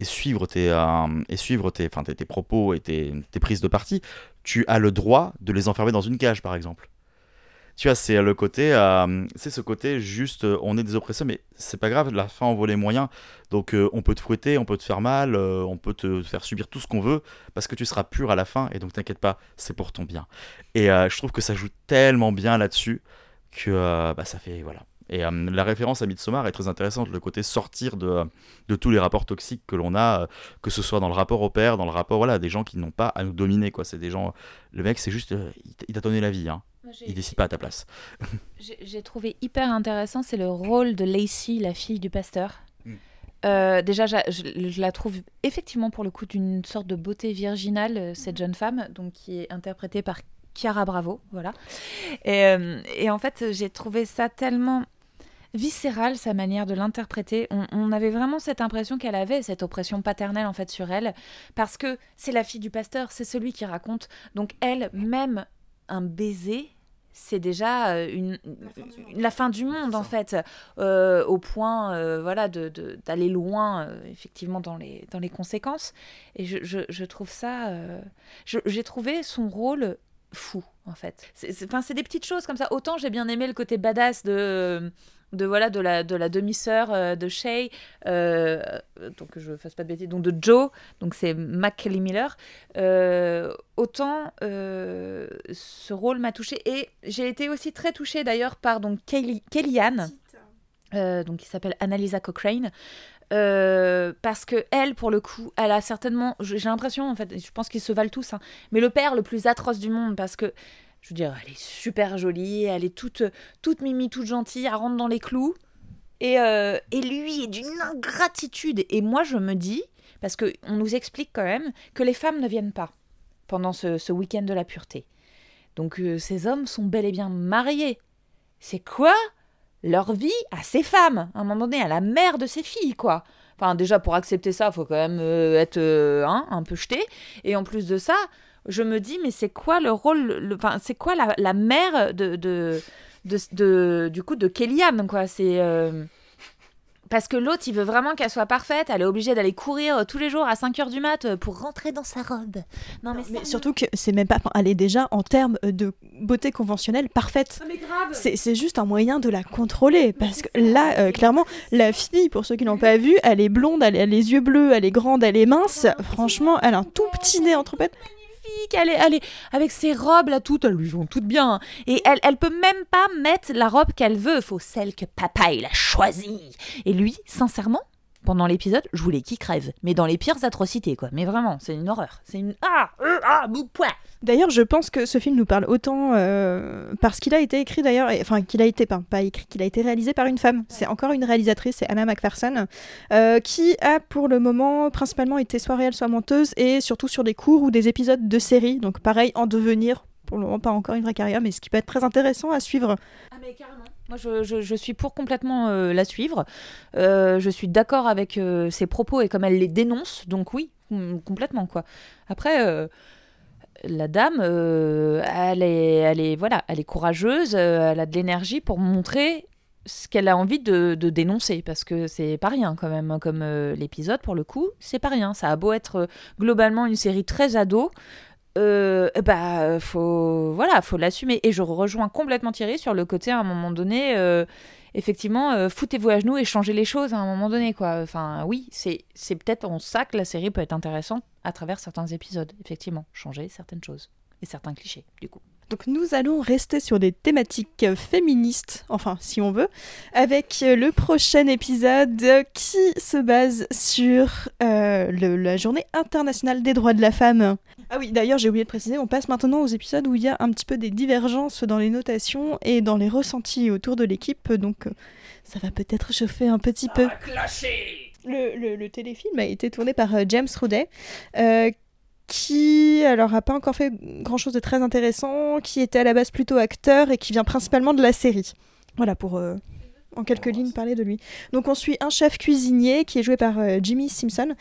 et suivre tes, euh, et suivre tes, tes, propos et tes prises de parti, tu as le droit de les enfermer dans une cage, par exemple tu vois, c'est le côté, euh, c'est ce côté juste, euh, on est des oppresseurs, mais c'est pas grave, la fin en vaut les moyens. Donc euh, on peut te fouetter, on peut te faire mal, on peut te faire subir tout ce qu'on veut, parce que tu seras pur à la fin, et donc t'inquiète pas, c'est pour ton bien. Et je trouve que ça joue tellement bien là-dessus que bah, ça fait voilà. Et la référence à Midsommar est très intéressante, le côté sortir de, de tous les rapports toxiques que l'on a, que ce soit dans le rapport au père, dans le rapport voilà, des gens qui n'ont pas à nous dominer quoi. C'est des gens, le mec c'est juste, il t'a donné la vie, hein. Il décide pas à ta place. J'ai trouvé hyper intéressant, c'est le rôle de Lacey, la fille du pasteur. Mm. Euh, déjà, je, je la trouve effectivement pour le coup d'une sorte de beauté virginale, euh, cette jeune femme, donc qui est interprétée par Chiara Bravo, voilà. Et, euh, et en fait, j'ai trouvé ça tellement viscéral sa manière de l'interpréter. On, on avait vraiment cette impression qu'elle avait cette oppression paternelle en fait sur elle, parce que c'est la fille du pasteur, c'est celui qui raconte. Donc elle, même un baiser, c'est déjà euh, une, la fin du monde. en fait, euh, au point euh, voilà de- de- d'aller loin euh, effectivement dans les, dans les conséquences. Et je, je- je trouve ça, j'ai trouvé son rôle fou en fait. C'est c'est- enfin, c'est des petites choses comme ça. Autant j'ai bien aimé le côté badass de de voilà de la de la demi-sœur euh, de Shay euh, donc que je fasse pas de bêtises donc de Joe donc c'est Macaulay Miller euh, autant euh, ce rôle m'a touchée et j'ai été aussi très touchée d'ailleurs par donc Kelly, Kellyanne euh, donc qui s'appelle Annalisa Cochrane euh, parce que elle pour le coup elle a certainement j'ai l'impression en fait je pense qu'ils se valent tous hein, mais le père le plus atroce du monde parce que je veux dire elle est super jolie elle est toute toute mimi toute gentille elle rentre dans les clous et, euh, et lui est d'une ingratitude. Et moi je me dis parce que on nous explique quand même que les femmes ne viennent pas pendant ce, ce week-end de la pureté. Donc euh, ces hommes sont bel et bien mariés. C'est quoi? Leur vie à ces femmes À un moment donné, à la mère de ces filles, quoi. Enfin, déjà, pour accepter ça, faut quand même euh, être euh, hein, un peu jeté. Et en plus de ça, je me dis, mais c'est quoi le rôle, enfin, c'est quoi la, la mère de, de, de, de- du coup, de Kellyanne, quoi? C'est. euh, parce que l'autre, il veut vraiment qu'elle soit parfaite. Elle est obligée d'aller courir euh, tous les jours à 5 heures du mat euh, pour rentrer dans sa robe. Non, mais, surtout que c'est même pas. Elle est déjà en termes de beauté conventionnelle parfaite. Grave. C'est c'est juste un moyen de la contrôler. Parce que là, euh, clairement, la fille, pour ceux qui l'ont pas vue, elle est blonde, elle a les yeux bleus, elle est grande, elle est mince. Franchement, elle a un tout petit nez entre pattes. Elle est, elle est avec ses robes là toutes, elles lui vont toutes bien. hein. Et elle, elle peut même pas mettre la robe qu'elle veut, faut celle que papa il a choisie. Et lui, sincèrement, pendant l'épisode, je voulais qu'il crève, mais dans les pires atrocités quoi. Mais vraiment, c'est une horreur, c'est une ah euh, ah bout point. D'ailleurs, je pense que ce film nous parle autant euh, parce qu'il a été écrit d'ailleurs, enfin qu'il a été pas, pas écrit, qu'il a été réalisé par une femme. C'est encore une réalisatrice, c'est Anna McPherson, euh, qui a pour le moment principalement été soit réelle, soit monteuse, et surtout sur des cours ou des épisodes de séries. Donc pareil, en devenir. Pour le moment, pas encore une vraie carrière, mais ce qui peut être très intéressant à suivre. Ah mais carrément. Moi je, suis pour complètement euh, la suivre. Euh, je suis d'accord avec euh, ses propos et comme elle les dénonce, donc oui, com- complètement quoi. Après. la dame, elle, est, elle, est, voilà, elle est courageuse, elle a de l'énergie pour montrer ce qu'elle a envie de, de dénoncer, parce que c'est pas rien quand même, hein, comme l'épisode pour le coup, c'est pas rien. Ça a beau être globalement une série très ado, euh, bah faut voilà, faut l'assumer. Et je rejoins complètement Thierry sur le côté à un moment donné. euh, Effectivement, euh, foutez-vous à genoux et changez les choses à un moment donné, quoi. Enfin, oui, c'est c'est peut-être en ça que la série peut être intéressante à travers certains épisodes, effectivement. Changer certaines choses et certains clichés, du coup. Donc nous allons rester sur des thématiques féministes, enfin si on veut, avec le prochain épisode qui se base sur euh, le- la journée internationale des droits de la femme. Ah oui, d'ailleurs j'ai oublié de préciser, on passe maintenant aux épisodes où il y a un petit peu des divergences dans les notations et dans les ressentis autour de l'équipe, donc euh, ça va peut-être chauffer un petit peu. Le, le- le téléfilm a été tourné par euh, James Roudet, euh, qui alors a pas encore fait grand chose de très intéressant, qui était à la base plutôt acteur et qui vient principalement de la série. Voilà pour euh, en quelques lignes parler de lui. Donc on suit un chef cuisinier qui est joué par euh, Jimmy Simpson,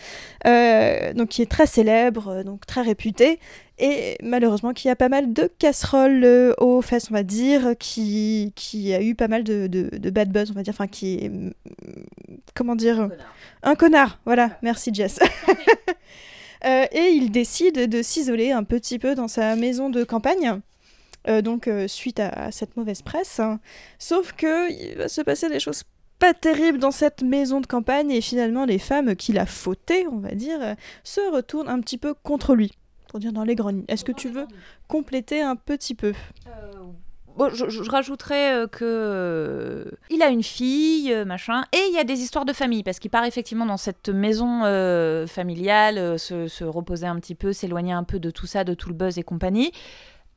euh, donc qui est très célèbre, donc très réputé. Et malheureusement, qui a pas mal de casseroles aux fesses, on va dire, qui, qui a eu pas mal de, de, de bad buzz, on va dire, enfin qui est... mm, Comment dire Un connard, voilà, merci Jess. Euh, et il décide de s'isoler un petit peu dans sa maison de campagne. euh, donc euh, suite à, à cette mauvaise presse. hein. Sauf que il va se passer des choses pas terribles dans cette maison de campagne et finalement les femmes qu'il a fautées, on va dire, euh, se retournent un petit peu contre lui. Pour dire dans les grandes lignes. Est-ce que tu veux compléter un petit peu? Je, rajouterais euh, que euh, il a une fille, euh, machin, et il y a des histoires de famille parce qu'il part effectivement dans cette maison familiale, se, se reposer un petit peu, s'éloigner un peu de tout ça, de tout le buzz et compagnie,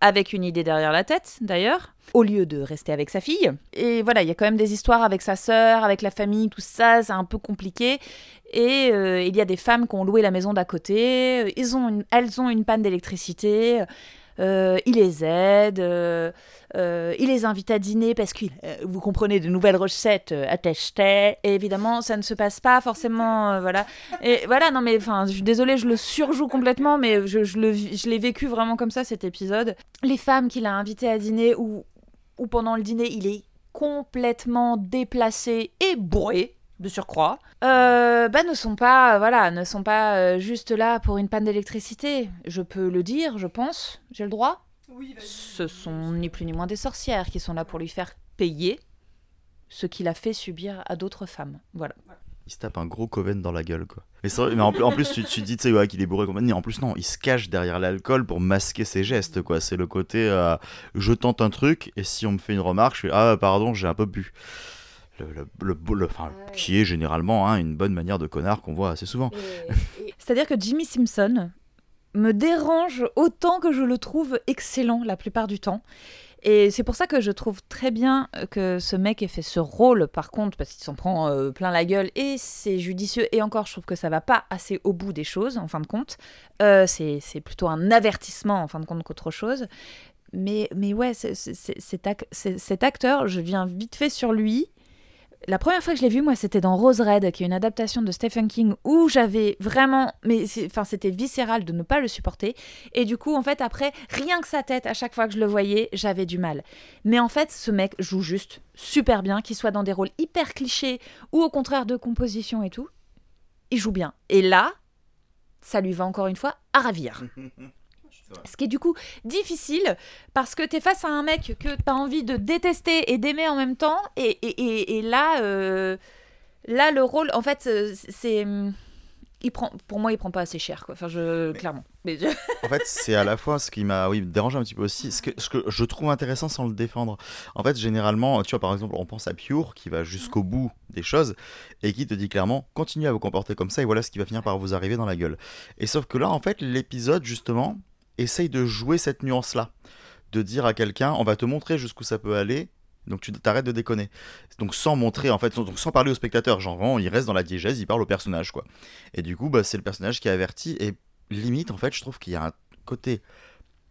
avec une idée derrière la tête d'ailleurs, au lieu de rester avec sa fille. Et voilà, il y a quand même des histoires avec sa sœur, avec la famille, tout ça, c'est un peu compliqué. Et il y a des femmes qui ont loué la maison d'à côté, ils ont elles ont une panne d'électricité. Euh, il les aide, euh, euh, il les invite à dîner parce que vous comprenez de nouvelles recettes à tester. Et évidemment, ça ne se passe pas forcément, voilà. Et voilà, non mais enfin, je suis désolée, je le surjoue complètement, mais je, je l'ai vécu vraiment comme ça cet épisode. Les femmes qu'il a invitées à dîner ou ou pendant le dîner, il est complètement déplacé et bourré de surcroît, euh, bah, ne sont pas, voilà, ne sont pas euh, juste là pour une panne d'électricité. Je peux le dire, je pense, j'ai le droit. Ce sont ni plus ni moins des sorcières qui sont là pour lui faire payer ce qu'il a fait subir à d'autres femmes. Voilà. Il se tape un gros coven dans la gueule, quoi. Mais, c'est vrai- mais en, plus- en plus, tu, tu dis, tu sais, ouais, qu'il est bourré compagnie. En plus, non, il se cache derrière l'alcool pour masquer ses gestes, quoi. C'est le côté, euh, je tente un truc, et si on me fait une remarque, je fais, ah, pardon, j'ai un peu bu. Le, le- le- le- enfin, qui est généralement hein, une bonne manière de connard qu'on voit assez souvent. C'est-à-dire que Jimmy Simpson me dérange autant que je le trouve excellent la plupart du temps. Et c'est pour ça que je trouve très bien que ce mec ait fait ce rôle, par contre, parce qu'il s'en prend euh, plein la gueule et c'est judicieux. Et encore, je trouve que ça va pas assez au bout des choses, en fin de compte. Euh, c'est plutôt un avertissement, en fin de compte, qu'autre chose. mais, mais ouais, ac- cet acteur, je viens vite fait sur lui. La première fois que je l'ai vu, moi, c'était dans Rose Red, qui est une adaptation de Stephen King, où j'avais vraiment, mais enfin, c'était viscéral de ne pas le supporter. Et du coup, en fait, après, rien que sa tête, à chaque fois que je le voyais, j'avais du mal. Mais en fait, ce mec joue juste super bien, qu'il soit dans des rôles hyper clichés ou au contraire de composition et tout. Il joue bien. Et là, ça lui va encore une fois à ravir. Ce qui est du coup difficile parce que tu es face à un mec que tu as envie de détester et d'aimer en même temps. Et, et, et- et là, euh, là, le rôle, en fait, euh, c'est. Il prend, pour moi, il prend pas assez cher, quoi. Enfin, je, clairement. Mais je- En fait, c'est à la fois ce qui m'a oui, dérangé un petit peu aussi, ce que, ce que je trouve intéressant sans le défendre. En fait, généralement, tu vois, par exemple, on pense à Pure qui va jusqu'au bout des choses et qui te dit clairement continuez à vous comporter comme ça et voilà ce qui va finir par vous arriver dans la gueule. Et sauf que là, en fait, l'épisode, justement, essaye de jouer cette nuance-là. De dire à quelqu'un on va te montrer jusqu'où ça peut aller. Donc tu t'arrêtes de déconner. Donc sans montrer, en fait, sans, donc sans parler au spectateur. Genre vraiment, il reste dans la diégèse, il parle au personnage, quoi. Et du coup, bah, c'est le personnage qui est averti. Et limite, en fait, je trouve qu'il y a un côté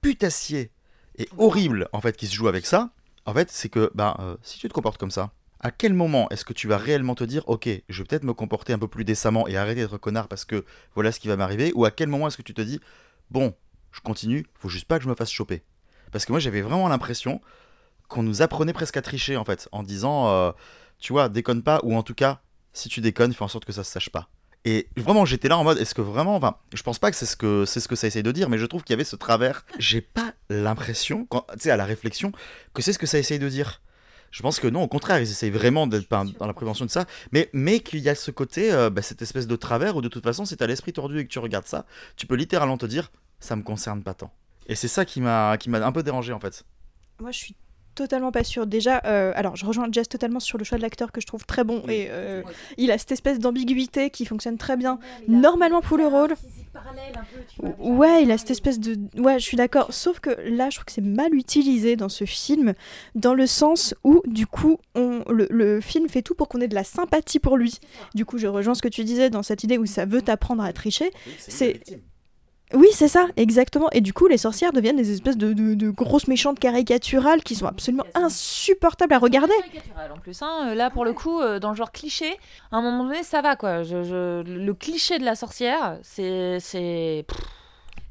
putassier et horrible, en fait, qui se joue avec ça. En fait, c'est que, bah, euh, si tu te comportes comme ça, à quel moment est-ce que tu vas réellement te dire, ok, je vais peut-être me comporter un peu plus décemment et arrêter d'être connard parce que voilà ce qui va m'arriver Ou à quel moment est-ce que tu te dis, bon, je continue, faut juste pas que je me fasse choper Parce que moi, j'avais vraiment l'impression qu'on nous apprenait presque à tricher, en fait, en disant, euh, tu vois, déconne pas, ou en tout cas, si tu déconnes, fais en sorte que ça se sache pas. Et vraiment, j'étais là en mode, est-ce que vraiment, enfin, je pense pas que c'est ce que c'est ce que ça essaye de dire, mais je trouve qu'il y avait ce travers. J'ai pas l'impression, tu sais, à la réflexion, que c'est ce que ça essaye de dire. Je pense que non, au contraire, ils essayent vraiment d'être dans la prévention de ça, mais, mais qu'il y a ce côté, euh, bah, cette espèce de travers où de toute façon, si t'as l'esprit tordu et que tu regardes ça, tu peux littéralement te dire, ça me concerne pas tant. Et c'est ça qui m'a qui m'a un peu dérangé en fait. Moi, je suis totalement pas sûre. Déjà, euh, alors, je rejoins Jess totalement sur le choix de l'acteur que je trouve très bon. Oui. Et euh, il a cette espèce d'ambiguïté qui fonctionne très bien. Normalement pour le rôle. Ouais, il a cette espèce de. Ouais, je suis d'accord. Sauf que là, je trouve que c'est mal utilisé dans ce film, dans le sens où, du coup, on... le, le film fait tout pour qu'on ait de la sympathie pour lui. Du coup, je rejoins ce que tu disais dans cette idée où ça veut t'apprendre à tricher. C'est- Oui, c'est ça, exactement. Et du coup, les sorcières deviennent des espèces de, de- de grosses méchantes caricaturales qui sont absolument insupportables à regarder. en plus. hein. Là, pour le coup, euh, dans le genre cliché, à un moment donné, ça va quoi. Je, je- Le cliché de la sorcière, c'est. c'est... pff,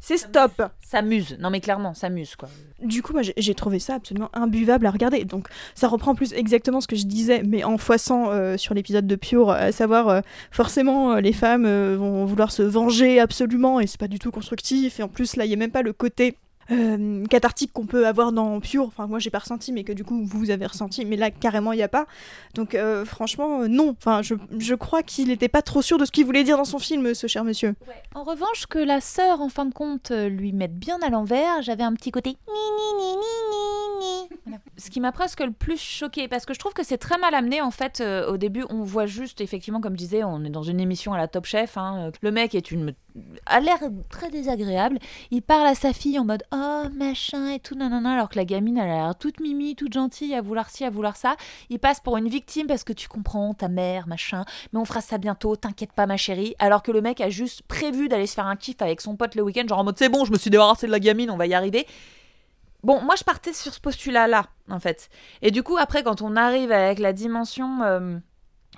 C'est stop. Ça muse. Non, mais clairement, ça muse quoi. Du coup, moi, j'ai- trouvé ça absolument imbuvable à regarder. Donc, ça reprend en plus exactement ce que je disais, mais en foissant euh, sur l'épisode de Pure, à savoir, euh, forcément, euh, les femmes euh, vont vouloir se venger absolument, et c'est pas du tout constructif. Et en plus, là, il y a même pas le côté euh, cathartique qu'on peut avoir dans Pure. Enfin, moi, j'ai pas ressenti, mais que du coup, vous avez ressenti. Mais là, carrément, il y a pas. Donc, euh, franchement, euh, non. Enfin, je, je crois qu'il était pas trop sûr de ce qu'il voulait dire dans son film, ce cher monsieur. En revanche, que la sœur, en fin de compte, euh, lui mette bien à l'envers, j'avais un petit côté ni ni ni ni ni. Ce qui m'a presque le plus choqué, parce que je trouve que c'est très mal amené en fait. euh, au début, on voit juste, effectivement, comme je disais, on est dans une émission à la Top Chef. hein, euh, le mec est une a l'air très désagréable. Il parle à sa fille en mode oh machin et tout nanana, alors que la gamine elle a l'air toute mimi, toute gentille, à vouloir ci, à vouloir ça. Il passe pour une victime parce que tu comprends ta mère machin mais on fera ça bientôt, t'inquiète pas ma chérie. Alors que le mec a juste prévu d'aller se faire un kiff avec son pote le week-end, genre en mode c'est bon, je me suis débarrassé de la gamine, on va y arriver. Bon, moi je partais sur ce postulat-là, en fait. Et du coup, après, quand on arrive avec la dimension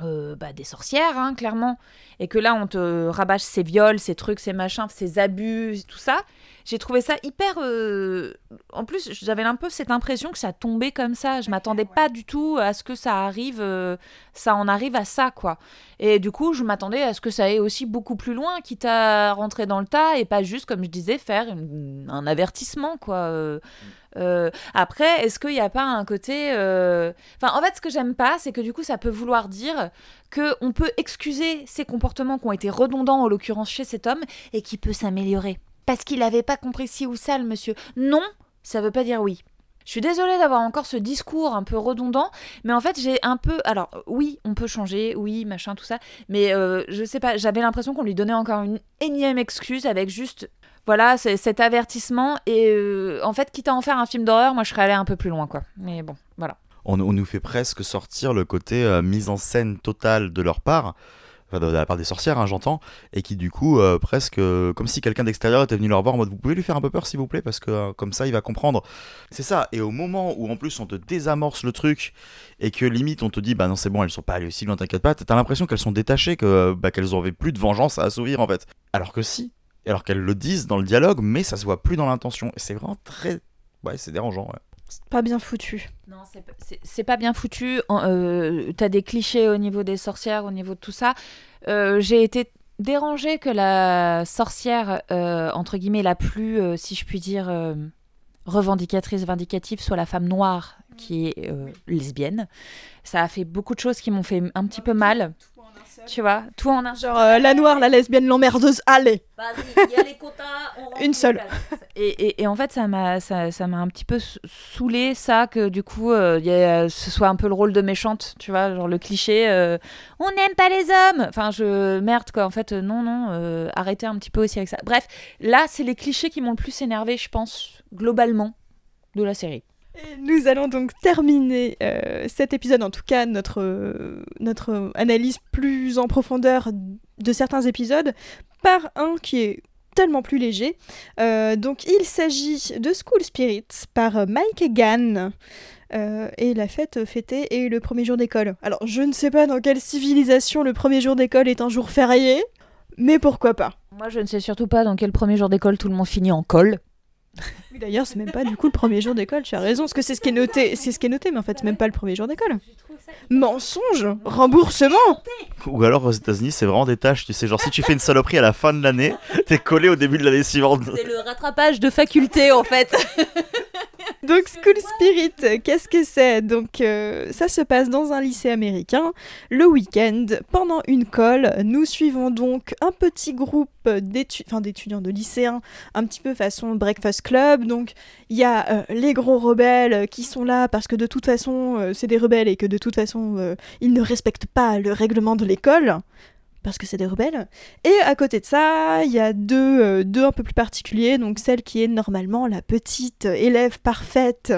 euh, bah, des sorcières, hein, clairement, et que là on te rabâche ces viols, ces trucs, ces machins, ces abus, tout ça, j'ai trouvé ça hyper. euh, En plus, j'avais un peu cette impression que ça tombait comme ça. Je m'attendais pas du tout à ce que ça arrive, euh, ça en arrive à ça, quoi. Et du coup, je m'attendais à ce que ça aille aussi beaucoup plus loin, quitte à rentrer dans le tas et pas juste, comme je disais, faire une- un avertissement, quoi. Euh, après, est-ce qu'il n'y a pas un côté... euh, Enfin, en fait, ce que j'aime pas, c'est que du coup, ça peut vouloir dire que on peut excuser ces comportements qui ont été redondants, en l'occurrence chez cet homme, et qui peut s'améliorer. Parce qu'il n'avait pas compris ci ou ça, le monsieur. Non, ça veut pas dire oui. Je suis désolée d'avoir encore ce discours un peu redondant, mais en fait j'ai un peu... Alors oui, on peut changer, oui, machin, tout ça, mais euh, je sais pas, j'avais l'impression qu'on lui donnait encore une énième excuse avec juste... Voilà, cet avertissement, et euh, en fait, quitte à en faire un film d'horreur, moi je serais allée un peu plus loin, quoi. Mais bon, voilà. on, nous fait presque sortir le côté euh, mise en scène totale de leur part. enfin, de la part des sorcières, hein, j'entends, et qui du coup, euh, presque comme si quelqu'un d'extérieur était venu leur voir en mode vous pouvez lui faire un peu peur s'il vous plaît, parce que comme ça il va comprendre. C'est ça, et au moment où en plus on te désamorce le truc, et que limite on te dit bah non c'est bon, elles sont pas allées aussi loin, t'inquiète pas, t'as l'impression qu'elles sont détachées, que bah, qu'elles avaient plus de vengeance à assouvir en fait. Alors que si, alors qu'elles le disent dans le dialogue, mais ça se voit plus dans l'intention, et c'est vraiment très. Ouais, c'est dérangeant, ouais. C'est pas bien foutu. Non, c'est pas- c'est- c'est pas bien foutu. Euh, T'as des clichés au niveau des sorcières, au niveau de tout ça. Euh, J'ai été dérangée que la sorcière, euh, entre guillemets, la plus, euh, si je puis dire, euh, revendicatrice, vindicative, soit la femme noire qui est euh, lesbienne. Ça a fait beaucoup de choses qui m'ont fait un petit peu mal. Tu vois, tout en un Genre euh, la noire, la lesbienne, l'emmerdeuse, allez Vas-y, il y a les quotas, on Une seule. Et, et- et en fait, ça m'a ça, ça m'a un petit peu saoulé ça que du coup, euh, il y a- ce soit un peu le rôle de méchante, tu vois, genre le cliché, euh, on n'aime pas les hommes. Enfin, je merde quoi. En fait, euh, non, non, euh, arrêtez un petit peu aussi avec ça. Bref, là, c'est les clichés qui m'ont le plus énervé, je pense, globalement, de la série. Nous allons donc terminer euh, cet épisode, en tout cas notre, analyse plus en profondeur de certains épisodes, par un qui est tellement plus léger. Euh, donc il s'agit de School Spirit par Mike Gann. euh, et la fête fêtée est le premier jour d'école. Alors je ne sais pas dans quelle civilisation le premier jour d'école est un jour férié, mais pourquoi pas? Moi, je ne sais surtout pas dans quel premier jour d'école tout le monde finit en col. Oui, D'ailleurs, c'est même pas du coup le premier jour d'école, tu as raison, parce que c'est ce qui est noté, c'est ce qui est noté, mais en fait, c'est même pas le premier jour d'école. Mensonge Remboursement Ou alors aux États-Unis, c'est vraiment des tâches, tu sais. Genre, si tu fais une saloperie à la fin de l'année, t'es collé au début de l'année suivante. C'est le rattrapage de faculté en fait. Donc, School Spirit, qu'est-ce que c'est? Donc, euh, ça se passe dans un lycée américain, le week-end, pendant une colle. Nous suivons donc un petit groupe d'étudiants, de lycéens, un petit peu façon Breakfast Club. Donc, il y a euh, les gros rebelles qui sont là parce que de toute façon, euh, c'est des rebelles et que de toute façon, ils ne respectent pas le règlement de l'école. Parce que c'est des rebelles. Et à côté de ça, il y a deux, euh, deux un peu plus particuliers. Donc celle qui est normalement la petite élève parfaite,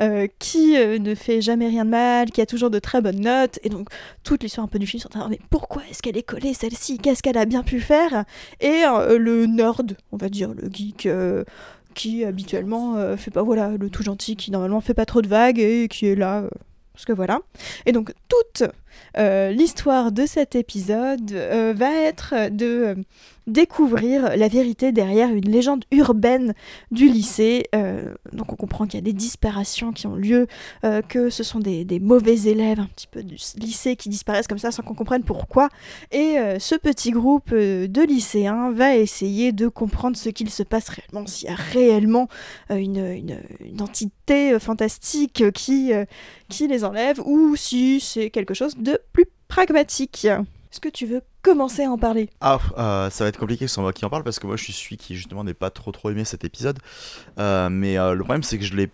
euh, qui euh, ne fait jamais rien de mal, qui a toujours de très bonnes notes. Et donc toute l'histoire un peu du film, c'est mais pourquoi est-ce qu'elle est collée celle-ci? Qu'est-ce qu'elle a bien pu faire? Et le nerd, on va dire le geek. qui habituellement fait pas voilà le tout gentil qui normalement fait pas trop de vagues et qui est là parce que voilà et donc toute euh, l'histoire de cet épisode euh, va être de euh, découvrir la vérité derrière une légende urbaine du lycée. Donc on comprend qu'il y a des disparitions qui ont lieu, que ce sont des, mauvais élèves un petit peu du lycée qui disparaissent comme ça sans qu'on comprenne pourquoi. Et ce petit groupe de lycéens va essayer de comprendre ce qu'il se passe réellement, s'il y a réellement une, entité fantastique qui les enlève, ou si c'est quelque chose de plus pragmatique. Est-ce que tu veux commencer à en parler? Ah, euh, ça va être compliqué c'est moi qui en parle parce que moi je suis celui qui justement n'est pas trop trop aimé cet épisode. Euh, mais euh, le problème c'est que je l'ai,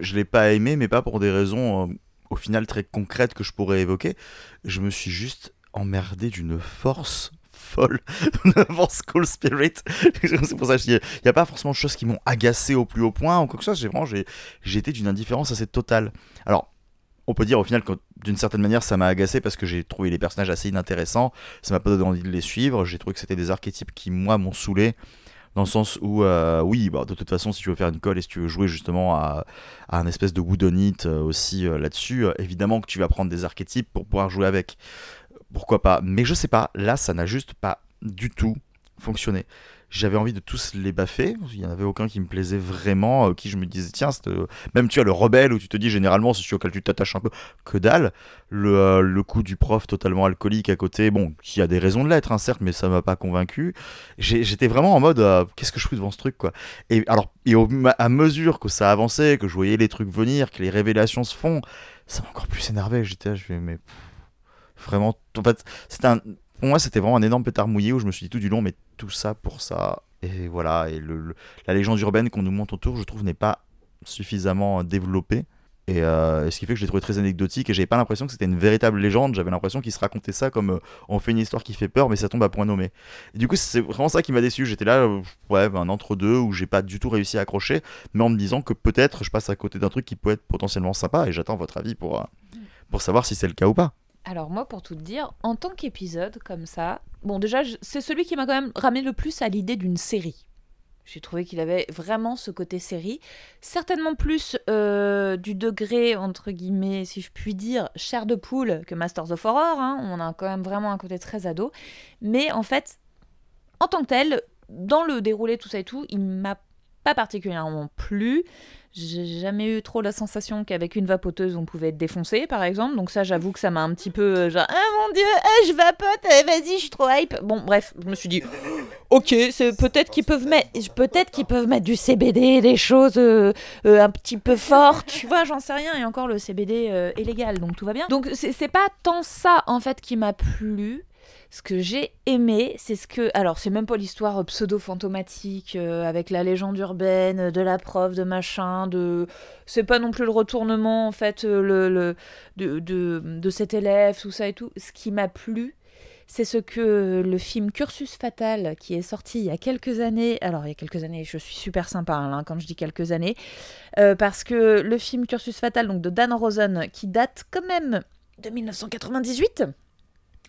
je l'ai pas aimé, mais pas pour des raisons au final très concrètes que je pourrais évoquer. Je me suis juste emmerdé d'une force folle devant School Spirit. c'est pour ça que il n'y a pas forcément de choses qui m'ont agacé au plus haut point ou quoi que ce soit. J'ai vraiment, j'ai été d'une indifférence assez totale. Alors, on peut dire au final que d'une certaine manière ça m'a agacé parce que j'ai trouvé les personnages assez inintéressants ça m'a pas donné envie de les suivre. J'ai trouvé que c'était des archétypes qui, moi, m'ont saoulé. Dans le sens où, euh, oui, bah, de toute façon, si tu veux faire une colle et si tu veux jouer justement à, un espèce de whodunit euh, aussi euh, là-dessus, évidemment que tu vas prendre des archétypes pour pouvoir jouer avec. Pourquoi pas? Mais je sais pas, là, ça n'a juste pas du tout fonctionné. J'avais envie de tous les baffer. Il n'y en avait aucun qui me plaisait vraiment, euh, qui je me disais, tiens, euh, même tu as le rebelle où tu te dis généralement, c'est celui auquel tu t'attaches un peu, que dalle. Le, euh, le coup du prof totalement alcoolique à côté, bon, qui a des raisons de l'être, hein, certes, mais ça m'a pas convaincu. J'étais vraiment en mode, euh, qu'est-ce que je fous devant ce truc, quoi. Et alors, et au- à mesure que ça avançait, que je voyais les trucs venir, que les révélations se font, ça m'a encore plus énervé. J'étais, je fais, mais vraiment, en fait, c'était pour moi, c'était vraiment un énorme pétard mouillé où je me suis dit tout du long, mais tout ça pour ça. Et voilà, et le, la légende urbaine qu'on nous montre autour, je trouve, n'est pas suffisamment développée. Et euh, ce qui fait que je l'ai trouvé très anecdotique et j'avais pas l'impression que c'était une véritable légende. J'avais l'impression qu'il se racontait ça comme euh, on fait une histoire qui fait peur, mais ça tombe à point nommé. Et du coup, c'est vraiment ça qui m'a déçu. J'étais là, euh, ouais, un entre-deux où j'ai pas du tout réussi à accrocher, mais en me disant que peut-être je passe à côté d'un truc qui peut être potentiellement sympa et j'attends votre avis pour, euh, pour savoir si c'est le cas ou pas. Alors moi, pour tout te dire, en tant qu'épisode comme ça, bon déjà, c'est celui qui m'a quand même ramené le plus à l'idée d'une série. J'ai trouvé qu'il avait vraiment ce côté série, certainement plus euh, du degré, entre guillemets, si je puis dire, chair de poule que Masters of Horror. hein. On a quand même vraiment un côté très ado. Mais en fait, en tant que tel, dans le déroulé, tout ça et tout, il m'a pas particulièrement plu. J'ai jamais eu trop la sensation qu'avec une vapoteuse on pouvait être défoncé, par exemple. Donc ça, j'avoue que ça m'a un petit peu euh, genre ah mon dieu, ah, je vapote, eh, vas-y, je suis trop hype. Bon, bref, je me suis dit ok, peut-être qu'ils peuvent mettre, peut-être peuvent mettre du CBD, des choses euh, euh, un petit peu fortes, tu vois, j'en sais rien. Et encore le CBD euh, est légal, donc tout va bien. Donc c'est pas tant ça en fait qui m'a plu. Ce que j'ai aimé, c'est ce que. Alors, c'est même pas l'histoire pseudo-fantomatique euh, avec la légende urbaine, de la prof, de machin, de. C'est pas non plus le retournement, en fait, euh, le, de, cet élève, tout ça et tout. Ce qui m'a plu, c'est ce que le film Cursus Fatal, qui est sorti il y a quelques années. Alors, il y a quelques années, je suis super sympa hein, quand je dis quelques années. euh, parce que le film Cursus Fatal, donc de Dan Rosen, qui date quand même de 1998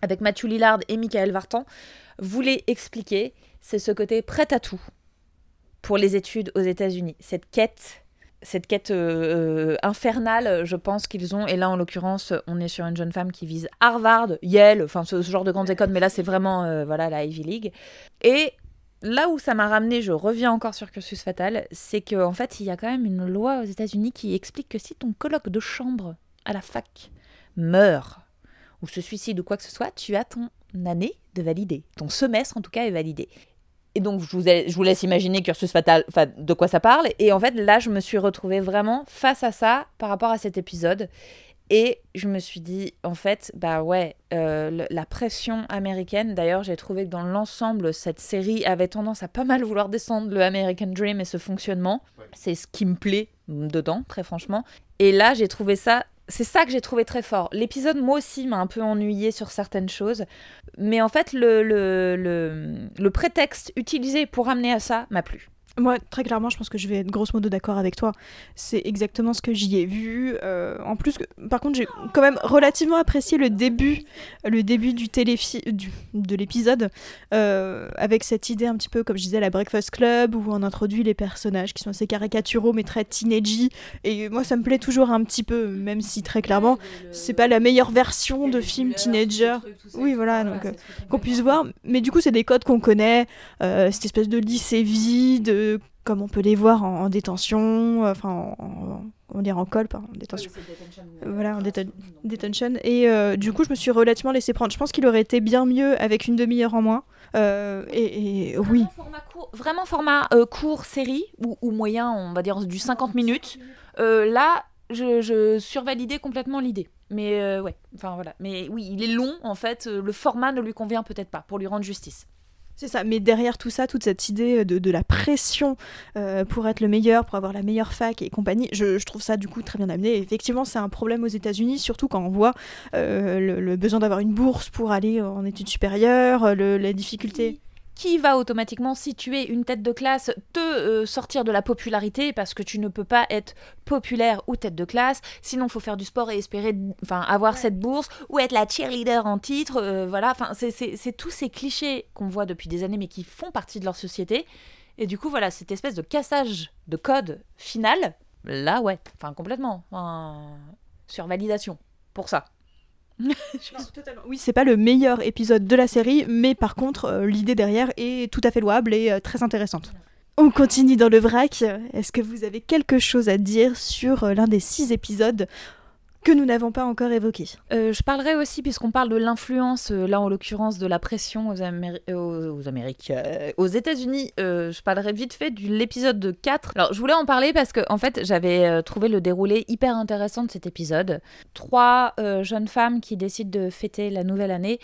avec Matthew Lillard et Michael Vartan, voulait expliquer, c'est ce côté prêt à tout pour les études aux États-Unis. Cette quête, cette quête euh, euh, infernale, je pense qu'ils ont. Et là, en l'occurrence, on est sur une jeune femme qui vise Harvard, Yale, enfin ce, ce genre de grandes écoles, mais là, c'est vraiment euh, voilà la Ivy League. Et là où ça m'a ramené, je reviens encore sur Cursus Fatal, c'est qu'en en fait, il y a quand même une loi aux États-Unis qui explique que si ton colloque de chambre à la fac meurt ou se suicide ou quoi que ce soit, tu as ton année de validé. Ton semestre, en tout cas, est validé. Et donc, je vous, je vous laisse imaginer Cursus Fatal, enfin, de quoi ça parle. Et en fait, là, je me suis retrouvée vraiment face à ça par rapport à cet épisode. Et je me suis dit, en fait, bah ouais, euh, le- la pression américaine. D'ailleurs, j'ai trouvé que dans l'ensemble, cette série avait tendance à pas mal vouloir descendre le American Dream et ce fonctionnement. C'est ce qui me plaît dedans, très franchement. Et là, j'ai trouvé ça. C'est ça que j'ai trouvé très fort. L'épisode, moi aussi, m'a un peu ennuyé sur certaines choses. Mais en fait, le, le, le, le prétexte utilisé pour amener à ça m'a plu. Moi, très clairement, je pense que je vais être grosso modo d'accord avec toi. C'est exactement ce que j'y ai vu. Euh, en plus, par contre, j'ai quand même relativement apprécié le début, le début du téléfi de l'épisode, euh, avec cette idée un petit peu, comme je disais, la Breakfast Club, où on introduit les personnages qui sont assez caricaturaux, mais très teenagey. Et moi, ça me plaît toujours un petit peu, même si très clairement, c'est pas la meilleure version de film teenager. Oui, voilà, euh, qu'on puisse voir. Mais du coup, c'est des codes qu'on connaît, cette espèce de lycée vide, euh, comme on peut les voir en, en détention, euh, enfin, en, en- comment dire, en col, pas en détention. Voilà, en déten- Detention. Et euh, du coup, je me suis relativement laissé prendre. Je pense qu'il aurait été bien mieux avec une demi-heure en moins. Euh, et, et oui. Vraiment format court, vraiment format, euh, court série, ou, ou moyen, on va dire du 50 minutes. Euh, là, je, je survalidais complètement l'idée. Mais euh, ouais, enfin voilà. Mais oui, il est long en fait. euh, Le format ne lui convient peut-être pas pour lui rendre justice. C'est ça, mais derrière tout ça, toute cette idée de, de la pression euh, pour être le meilleur, pour avoir la meilleure fac et compagnie, je, trouve ça du coup très bien amené. Effectivement, c'est un problème aux États-Unis, surtout quand on voit euh, le, besoin d'avoir une bourse pour aller en études supérieures, euh, le, la difficulté. Qui va automatiquement, si tu es une tête de classe, te euh, sortir de la popularité parce que tu ne peux pas être populaire ou tête de classe. Sinon, il faut faire du sport et espérer enfin, avoir cette bourse ou être la cheerleader en titre. euh, voilà, enfin, c'est- c'est c'est tous ces clichés qu'on voit depuis des années mais qui font partie de leur société. Et du coup, voilà, cette espèce de cassage de code final, là, ouais, enfin, complètement. Enfin, sur validation pour ça. Oui, c'est pas le meilleur épisode de la série, mais par contre, euh, l'idée derrière est tout à fait louable et euh, très intéressante. On continue dans le vrac. Est-ce que vous avez quelque chose à dire sur euh, l'un des six épisodes que nous n'avons pas encore évoqués Euh, je parlerai aussi, puisqu'on parle de l'influence, euh, là en l'occurrence de la pression aux, aux, aux euh, États-Unis, je parlerai vite fait de l'épisode de 4. Alors je voulais en parler parce que en fait j'avais trouvé le déroulé hyper intéressant de cet épisode. Trois jeunes femmes qui décident de fêter la nouvelle année.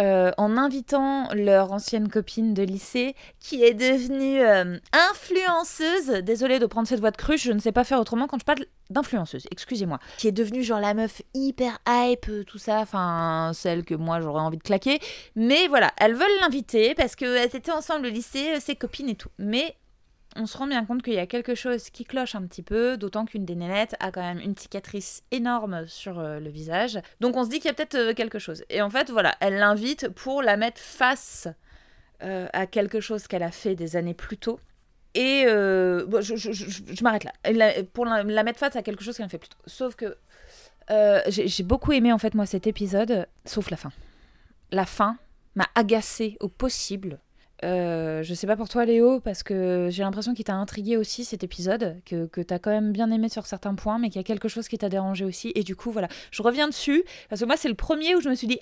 Euh, en invitant leur ancienne copine de lycée qui est devenue euh, influenceuse. Désolée de prendre cette voix de cruche, je ne sais pas faire autrement quand je parle d'influenceuse, excusez-moi. Qui est devenue genre la meuf hyper hype, euh, tout ça, enfin celle que moi j'aurais envie de claquer. Mais voilà, elles veulent l'inviter parce qu'elles étaient ensemble au lycée, ses copines et tout. Mais on se rend bien compte qu'il y a quelque chose qui cloche un petit peu, d'autant qu'une des nénettes a quand même une cicatrice énorme sur euh, le visage. Donc on se dit qu'il y a peut-être euh, quelque chose. Et en fait, voilà, elle l'invite pour la mettre face euh, à quelque chose qu'elle a fait des années plus tôt. Et je, m'arrête là. Pour la, mettre face à quelque chose qu'elle a fait plus tôt. Sauf que j'ai beaucoup aimé en fait moi cet épisode, sauf la fin. La fin m'a agacée au possible. Euh, je sais pas pour toi Léo, parce que j'ai l'impression qu'il t'a intrigué aussi cet épisode, que, que t'as quand même bien aimé sur certains points, mais qu'il y a quelque chose qui t'a dérangé aussi. Et du coup, voilà, je reviens dessus, parce que moi c'est le premier où je me suis dit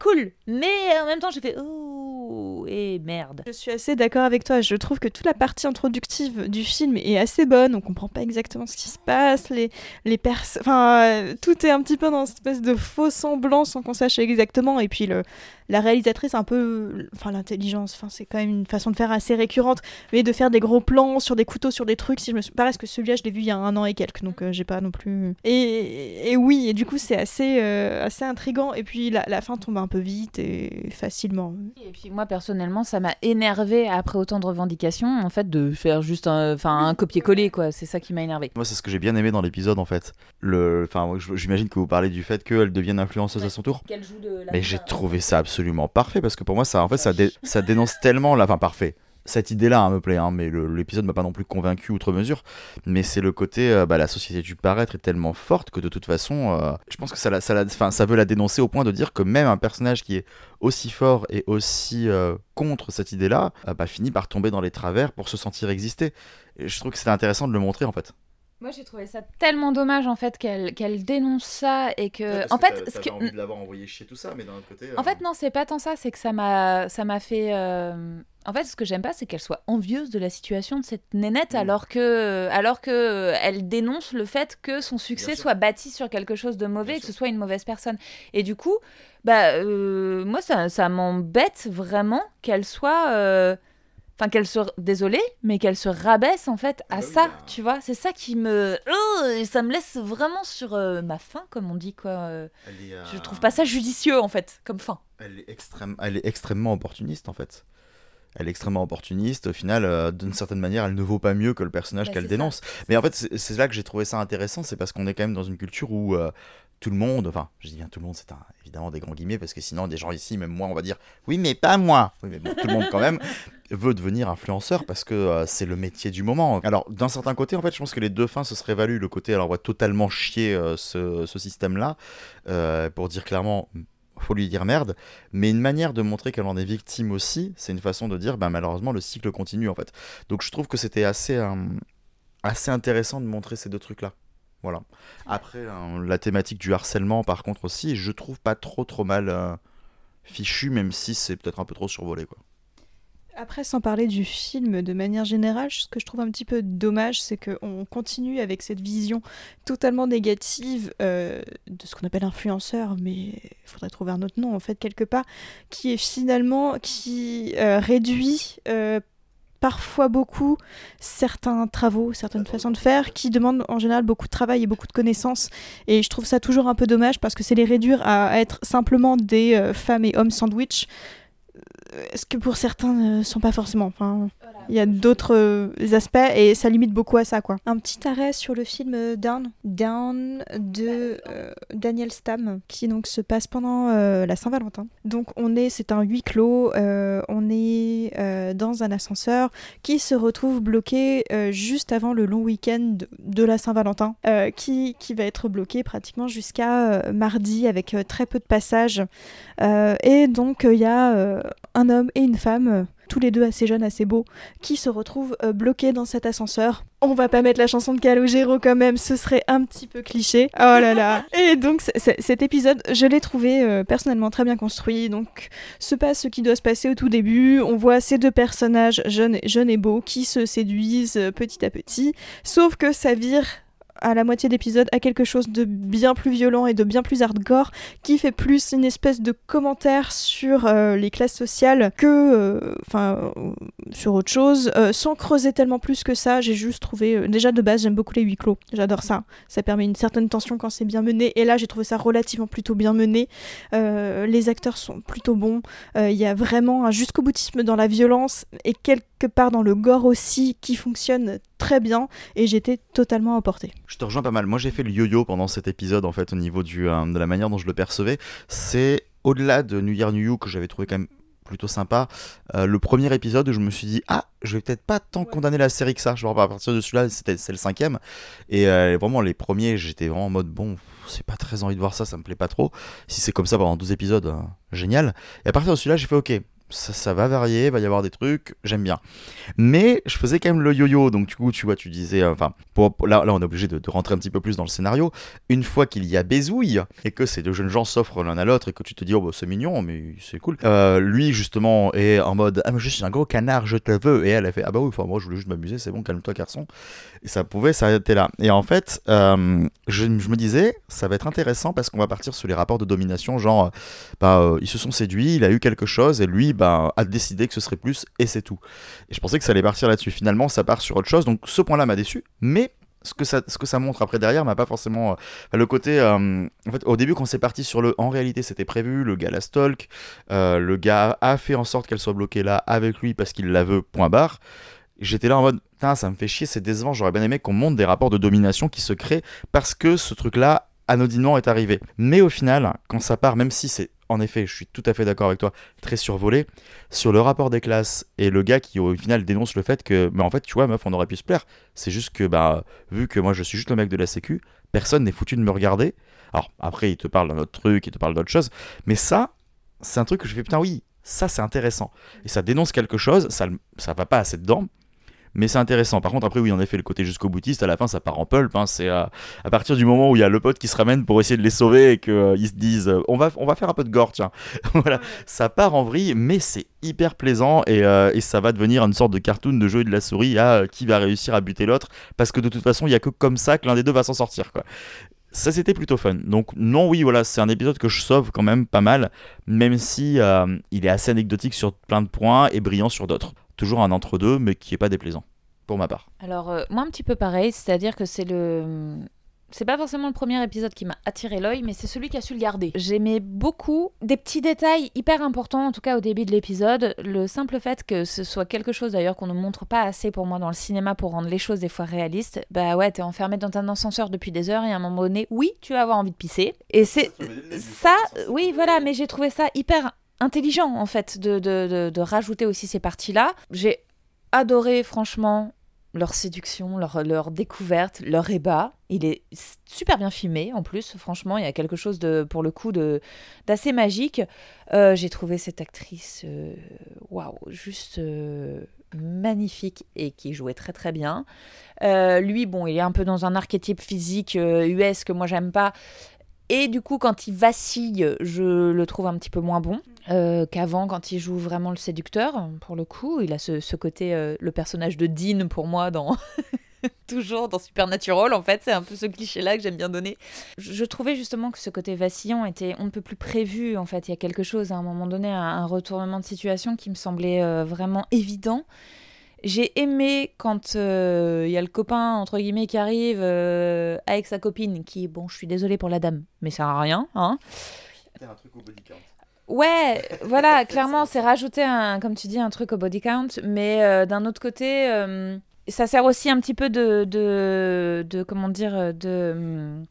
cool Mais en même temps j'ai fait Oh, et merde. Je suis assez d'accord avec toi. Je trouve que toute la partie introductive du film est assez bonne. On comprend pas exactement ce qui se passe. Les, les pers- enfin, euh, tout est un petit peu dans cette espèce de faux semblant sans qu'on sache exactement. Et puis le, la réalisatrice, un peu, enfin l'intelligence. Enfin, c'est quand même une façon de faire assez récurrente, mais de faire des gros plans sur des couteaux, sur des trucs. Si je me parce que celui-là, je l'ai vu il y a un an et quelques, donc euh, j'ai pas non plus. Et, et oui, et du coup, c'est assez, euh, assez intrigant. Et puis la, fin tombe peu vite et facilement. Et puis moi personnellement, ça m'a énervé après autant de revendications, en fait, de faire juste un, enfin, un copier-coller, quoi. C'est ça qui m'a énervé. Moi, c'est ce que j'ai bien aimé dans l'épisode en fait. Le, enfin, j'imagine que vous parlez du fait qu'elle devienne influenceuse à son tour. Qu'elle joue de la Mais j'ai trouvé ça absolument parfait parce que pour moi, ça, en fait, ça, dé- ça dénonce tellement la, enfin, parfait. Cette idée-là hein, me plaît, hein, mais l'épisode m'a pas non plus convaincu outre mesure. Mais c'est le côté, euh, bah, la société du paraître est tellement forte que de toute façon, euh, je pense que ça, la- ça, la- enfin, ça veut la dénoncer au point de dire que même un personnage qui est aussi fort et aussi euh, contre cette idée-là, euh, bah, finit par tomber dans les travers pour se sentir exister. Et je trouve que c'était intéressant de le montrer en fait. Moi, j'ai trouvé ça tellement dommage en fait qu'elle qu'elle dénonce ça et que, en fait, ce que- de l'avoir envoyé chier tout ça, mais d'un autre côté. en fait, non, c'est pas tant ça, c'est que ça m'a, ça m'a fait. euh, En fait, ce que j'aime pas, c'est qu'elle soit envieuse de la situation de cette nénette, Mm. alors que, alors que euh, elle dénonce le fait que son succès soit bâti sur quelque chose de mauvais, Bien et que ce soit une mauvaise personne. Et du coup, bah, euh, moi, ça, ça m'embête vraiment qu'elle soit. euh, Enfin, qu'elle se. Désolée, mais qu'elle se rabaisse en fait à Ah bah ça, bah. tu vois. C'est ça qui me. Oh, ça me laisse vraiment sur euh, ma faim, comme on dit, quoi. euh. Est, euh, Je trouve pas ça judicieux en fait, comme fin. Elle est, extrême, elle est extrêmement opportuniste en fait. Elle est extrêmement opportuniste. Au final, euh, d'une certaine manière, elle ne vaut pas mieux que le personnage Bah, qu'elle dénonce. Mais en fait, c'est là que j'ai trouvé ça intéressant. C'est parce qu'on est quand même dans une culture où euh, tout le monde, enfin, je dis bien tout le monde, c'est évidemment des grands guillemets, parce que sinon, des gens ici, même moi, on va dire oui, mais pas moi. Oui, mais bon, tout le monde quand même veut devenir influenceur parce que euh, c'est le métier du moment. Alors, d'un certain côté, en fait, je pense que les deux fins se seraient values. Le côté, alors, on va totalement chier ce, ce système-là pour dire clairement. Faut lui dire merde, mais une manière de montrer qu'elle en est victime aussi, c'est une façon de dire, bah, malheureusement, le cycle continue en fait. Donc je trouve que c'était assez, euh, assez intéressant de montrer ces deux trucs-là. Voilà. Après, euh, la thématique du harcèlement, par contre, aussi, je trouve pas trop trop mal euh, fichu, même si c'est peut-être un peu trop survolé. Quoi. Après, sans parler du film de manière générale, ce que je trouve un petit peu dommage, c'est qu'on continue avec cette vision totalement négative euh, de ce qu'on appelle influenceur, mais il faudrait trouver un autre nom en fait quelque part, qui est finalement qui euh, réduit euh, parfois beaucoup certains travaux, certaines façons de faire, qui demandent en général beaucoup de travail et beaucoup de connaissances. Et je trouve ça toujours un peu dommage parce que c'est les réduire à être simplement des femmes et hommes sandwich. Ce que pour certains ne sont pas forcément. Enfin, il y a d'autres euh, aspects et ça limite beaucoup à ça, quoi. Un petit arrêt sur le film euh, Down, Down de euh, Daniel Stam, qui donc se passe pendant euh, la Saint-Valentin. Donc on est, c'est un huis clos, euh, on est dans un ascenseur qui se retrouve bloqué juste avant le long week-end de, la Saint-Valentin, qui, qui va être bloqué pratiquement jusqu'à mardi avec très peu de passages. Et donc il y a un homme et une femme, tous les deux assez jeunes, assez beaux, qui se retrouvent euh, bloqués dans cet ascenseur. On va pas mettre la chanson de Calogero quand même, ce serait un petit peu cliché. Oh là là. Et donc cet épisode, je l'ai trouvé euh, personnellement très bien construit. Donc se passe ce qui doit se passer au tout début. On voit ces deux personnages jeunes, jeunes et beaux qui se séduisent euh, petit à petit. Sauf que ça vire à la moitié d'épisode à quelque chose de bien plus violent et de bien plus hardcore, qui fait plus une espèce de commentaire sur euh, les classes sociales que, euh, enfin, sur autre chose, sans creuser tellement plus que ça. J'ai juste trouvé, déjà de base, j'aime beaucoup les huis clos. J'adore ça. Ça permet une certaine tension quand c'est bien mené. Et là, j'ai trouvé ça relativement plutôt bien mené. les acteurs sont plutôt bons. Il y a vraiment un jusqu'au boutisme dans la violence et quelque part dans le gore aussi qui fonctionne très bien et j'étais totalement emporté. Je te rejoins pas mal. Moi j'ai fait le yo-yo pendant cet épisode en fait au niveau du, euh, de la manière dont je le percevais. C'est au-delà de New Year New You que j'avais trouvé quand même plutôt sympa. Euh, le premier épisode, je me suis dit ah, je vais peut-être pas tant condamner la série que ça. Je vois à partir de celui-là, c'était c'est le cinquième. Et euh, vraiment les premiers, j'étais vraiment en mode bon, c'est pas très envie de voir ça, ça me plaît pas trop. Si c'est comme ça pendant 12 épisodes, génial. Et à partir de celui-là, j'ai fait ok, ça, va varier, va y avoir des trucs, j'aime bien. Mais je faisais quand même le yo-yo, donc du coup, tu vois, tu disais, euh, enfin, là, là, on est obligé de, rentrer un petit peu plus dans le scénario. Une fois qu'il y a Bézouille, et que ces deux jeunes gens s'offrent l'un à l'autre, et que tu te dis, oh, bah, c'est mignon, mais c'est cool. Euh, lui, justement, est en mode, ah, mais je suis un gros canard, je te veux. Et elle a fait, ah, bah oui, moi, je voulais juste m'amuser, c'est bon, calme-toi, garçon. Et ça pouvait s'arrêter là. Et en fait, euh, je, me disais, ça va être intéressant parce qu'on va partir sur les rapports de domination, genre, bah, ils se sont séduits, il a eu quelque chose, et lui, bah, a décidé que ce serait plus, et c'est tout. Et je pensais que ça allait partir là-dessus. Finalement, ça part sur autre chose, donc ce point-là m'a déçu, mais ce que ça, montre après derrière m'a pas forcément euh, le côté euh, en fait au début quand c'est parti sur le en réalité c'était prévu le gars la stalk euh, le gars a fait en sorte qu'elle soit bloquée là avec lui parce qu'il la veut point barre j'étais là en mode ça me fait chier c'est décevant j'aurais bien aimé qu'on monte des rapports de domination qui se créent parce que ce truc là anodinement est arrivé mais au final quand ça part même si c'est en effet, je suis tout à fait d'accord avec toi, très survolé. Sur le rapport des classes et le gars qui au final dénonce le fait que, mais en fait, tu vois, meuf, on aurait pu se plaire. C'est juste que, bah, vu que moi je suis juste le mec de la Sécu, personne n'est foutu de me regarder. Alors, après, il te parle d'un autre truc, il te parle d'autre chose. Mais ça, c'est un truc que je fais, putain, oui, ça c'est intéressant. Et ça dénonce quelque chose, ça, ça va pas assez dedans, mais c'est intéressant. Par contre, après, oui, en effet, le côté jusqu'au boutiste, à la fin, ça part en pulp. Hein. c'est à, partir du moment où il y a le pote qui se ramène pour essayer de les sauver et qu'ils euh, se disent euh, on, va, on va faire un peu de gore, tiens. voilà, ça part en vrille, mais c'est hyper plaisant euh, et, ça va devenir une sorte de cartoon de jeu et de la souris à qui va réussir à buter l'autre parce que de toute façon, il y a que comme ça que l'un des deux va s'en sortir, quoi ça c'était plutôt fun. Donc non, oui, voilà, c'est un épisode que je sauve quand même pas mal, même si il est assez anecdotique sur plein de points et brillant sur d'autres toujours un entre-deux, mais qui est pas déplaisant, pour ma part. Alors, euh, moi, un petit peu pareil, c'est-à-dire que c'est le. C'est pas forcément le premier épisode qui m'a attiré l'œil, mais c'est celui qui a su le garder. J'aimais beaucoup des petits détails hyper importants, en tout cas au début de l'épisode. Le simple fait que ce soit quelque chose d'ailleurs qu'on ne montre pas assez pour moi dans le cinéma pour rendre les choses des fois réalistes. Bah ouais, t'es enfermé dans un ascenseur depuis des heures et à un moment donné, oui, tu vas avoir envie de pisser. Et c'est ça, oui, voilà, mais j'ai trouvé ça hyper intelligent en fait de, de, de, rajouter aussi ces parties-là. J'ai adoré franchement leur séduction, leur, leur découverte, leur ébat. Il est super bien filmé en plus, franchement, il y a quelque chose de, pour le coup d'assez magique. Euh, j'ai trouvé cette actrice, euh, waouh, juste euh, magnifique et qui jouait très très bien. lui, bon, il est un peu dans un archétype physique US que moi j'aime pas. Et du coup, quand il vacille, je le trouve un petit peu moins bon euh, qu'avant, quand il joue vraiment le séducteur. Pour le coup, il a ce, côté, euh, le personnage de Dean pour moi dans. Toujours dans Supernatural, en fait, c'est un peu ce cliché-là que j'aime bien donner. Je, trouvais justement que ce côté vacillant était on ne peut plus prévu, en fait. Il y a quelque chose, à un moment donné, un, retournement de situation qui me semblait euh, vraiment évident. J'ai aimé quand il euh, y a le copain, entre guillemets, qui arrive euh, avec sa copine, qui, bon, je suis désolée pour la dame, mais ça sert à rien. Hein. un truc au body count. Ouais, voilà, clairement, c'est rajouter, un, comme tu dis, un truc au body count, mais euh, d'un autre côté, ça sert aussi un petit peu de, de, de comment dire, de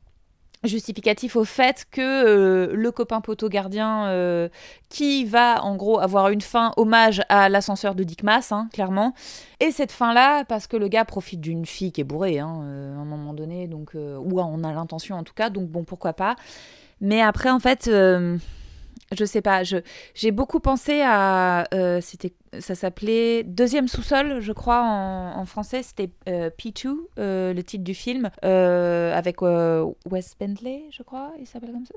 justificatif au fait que euh, le copain poteau gardien euh, qui va en gros avoir une fin hommage à l'ascenseur de Dick Mass, hein, clairement. Et cette fin-là, parce que le gars profite d'une fille qui est bourrée hein, euh, à un moment donné, donc, ou on a l'intention en tout cas, donc bon, pourquoi pas. Mais après, en fait, je sais pas, j'ai beaucoup pensé à. C'était ça s'appelait Deuxième sous-sol, je crois, en, français. C'était euh, P2, euh, le titre du film, euh, avec Wes Bentley, je crois, il s'appelle comme ça,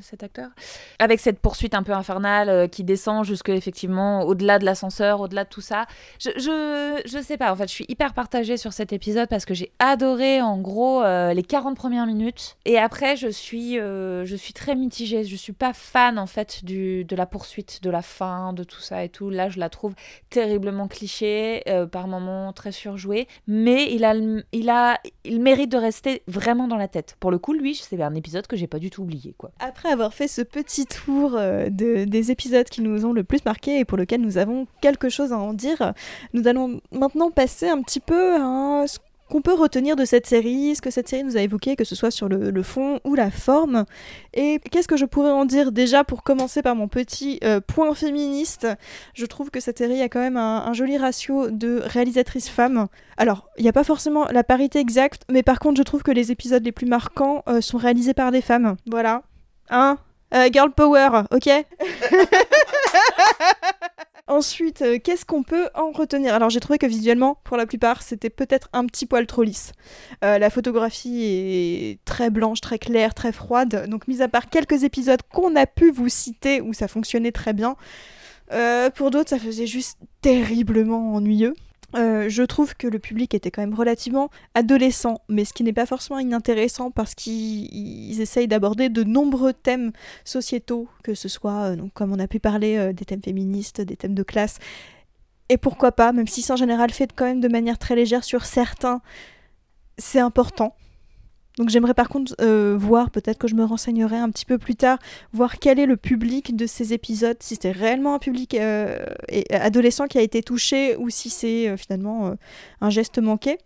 cet acteur. Avec cette poursuite un peu infernale qui descend jusque, effectivement, au-delà de l'ascenseur, au-delà de tout ça. Je, je, je, sais pas, en fait, je suis hyper partagée sur cet épisode parce que j'ai adoré, en gros, les 40 premières minutes. Et après, je suis, je suis très mitigée. Je suis pas fan, en fait, du, de la poursuite, de la fin, de tout ça et tout. Là, je la trouve terriblement cliché, euh, par moments très surjoué, mais il a, il a, il mérite de rester vraiment dans la tête. Pour le coup, lui, c'est un épisode que j'ai pas du tout oublié, quoi. Après avoir fait ce petit tour euh, de, des épisodes qui nous ont le plus marqué et pour lequel nous avons quelque chose à en dire, nous allons maintenant passer un petit peu à ce qu'on peut retenir de cette série, ce que cette série nous a évoqué, que ce soit sur le, fond ou la forme. Et qu'est-ce que je pourrais en dire déjà pour commencer par mon petit euh, point féministe? Je trouve que cette série a quand même un, joli ratio de réalisatrices femmes. Alors, il n'y a pas forcément la parité exacte, mais par contre, je trouve que les épisodes les plus marquants euh, sont réalisés par des femmes. Voilà. Hein? Euh, Girl Power, ok? Ensuite, euh, qu'est-ce qu'on peut en retenir? Alors j'ai trouvé que visuellement, pour la plupart, c'était peut-être un petit poil trop lisse. Euh, la photographie est très blanche, très claire, très froide. Donc mis à part quelques épisodes qu'on a pu vous citer où ça fonctionnait très bien, euh, pour d'autres ça faisait juste terriblement ennuyeux. Euh, je trouve que le public était quand même relativement adolescent, mais ce qui n'est pas forcément inintéressant parce qu'ils essayent d'aborder de nombreux thèmes sociétaux, que ce soit, euh, comme on a pu parler, euh, des thèmes féministes, des thèmes de classe, et pourquoi pas, même si c'est en général fait quand même de manière très légère sur certains, c'est important. Donc j'aimerais par contre euh, voir, peut-être que je me renseignerai un petit peu plus tard, voir quel est le public de ces épisodes, si c'est réellement un public euh, adolescent qui a été touché ou si c'est euh, finalement un geste manqué.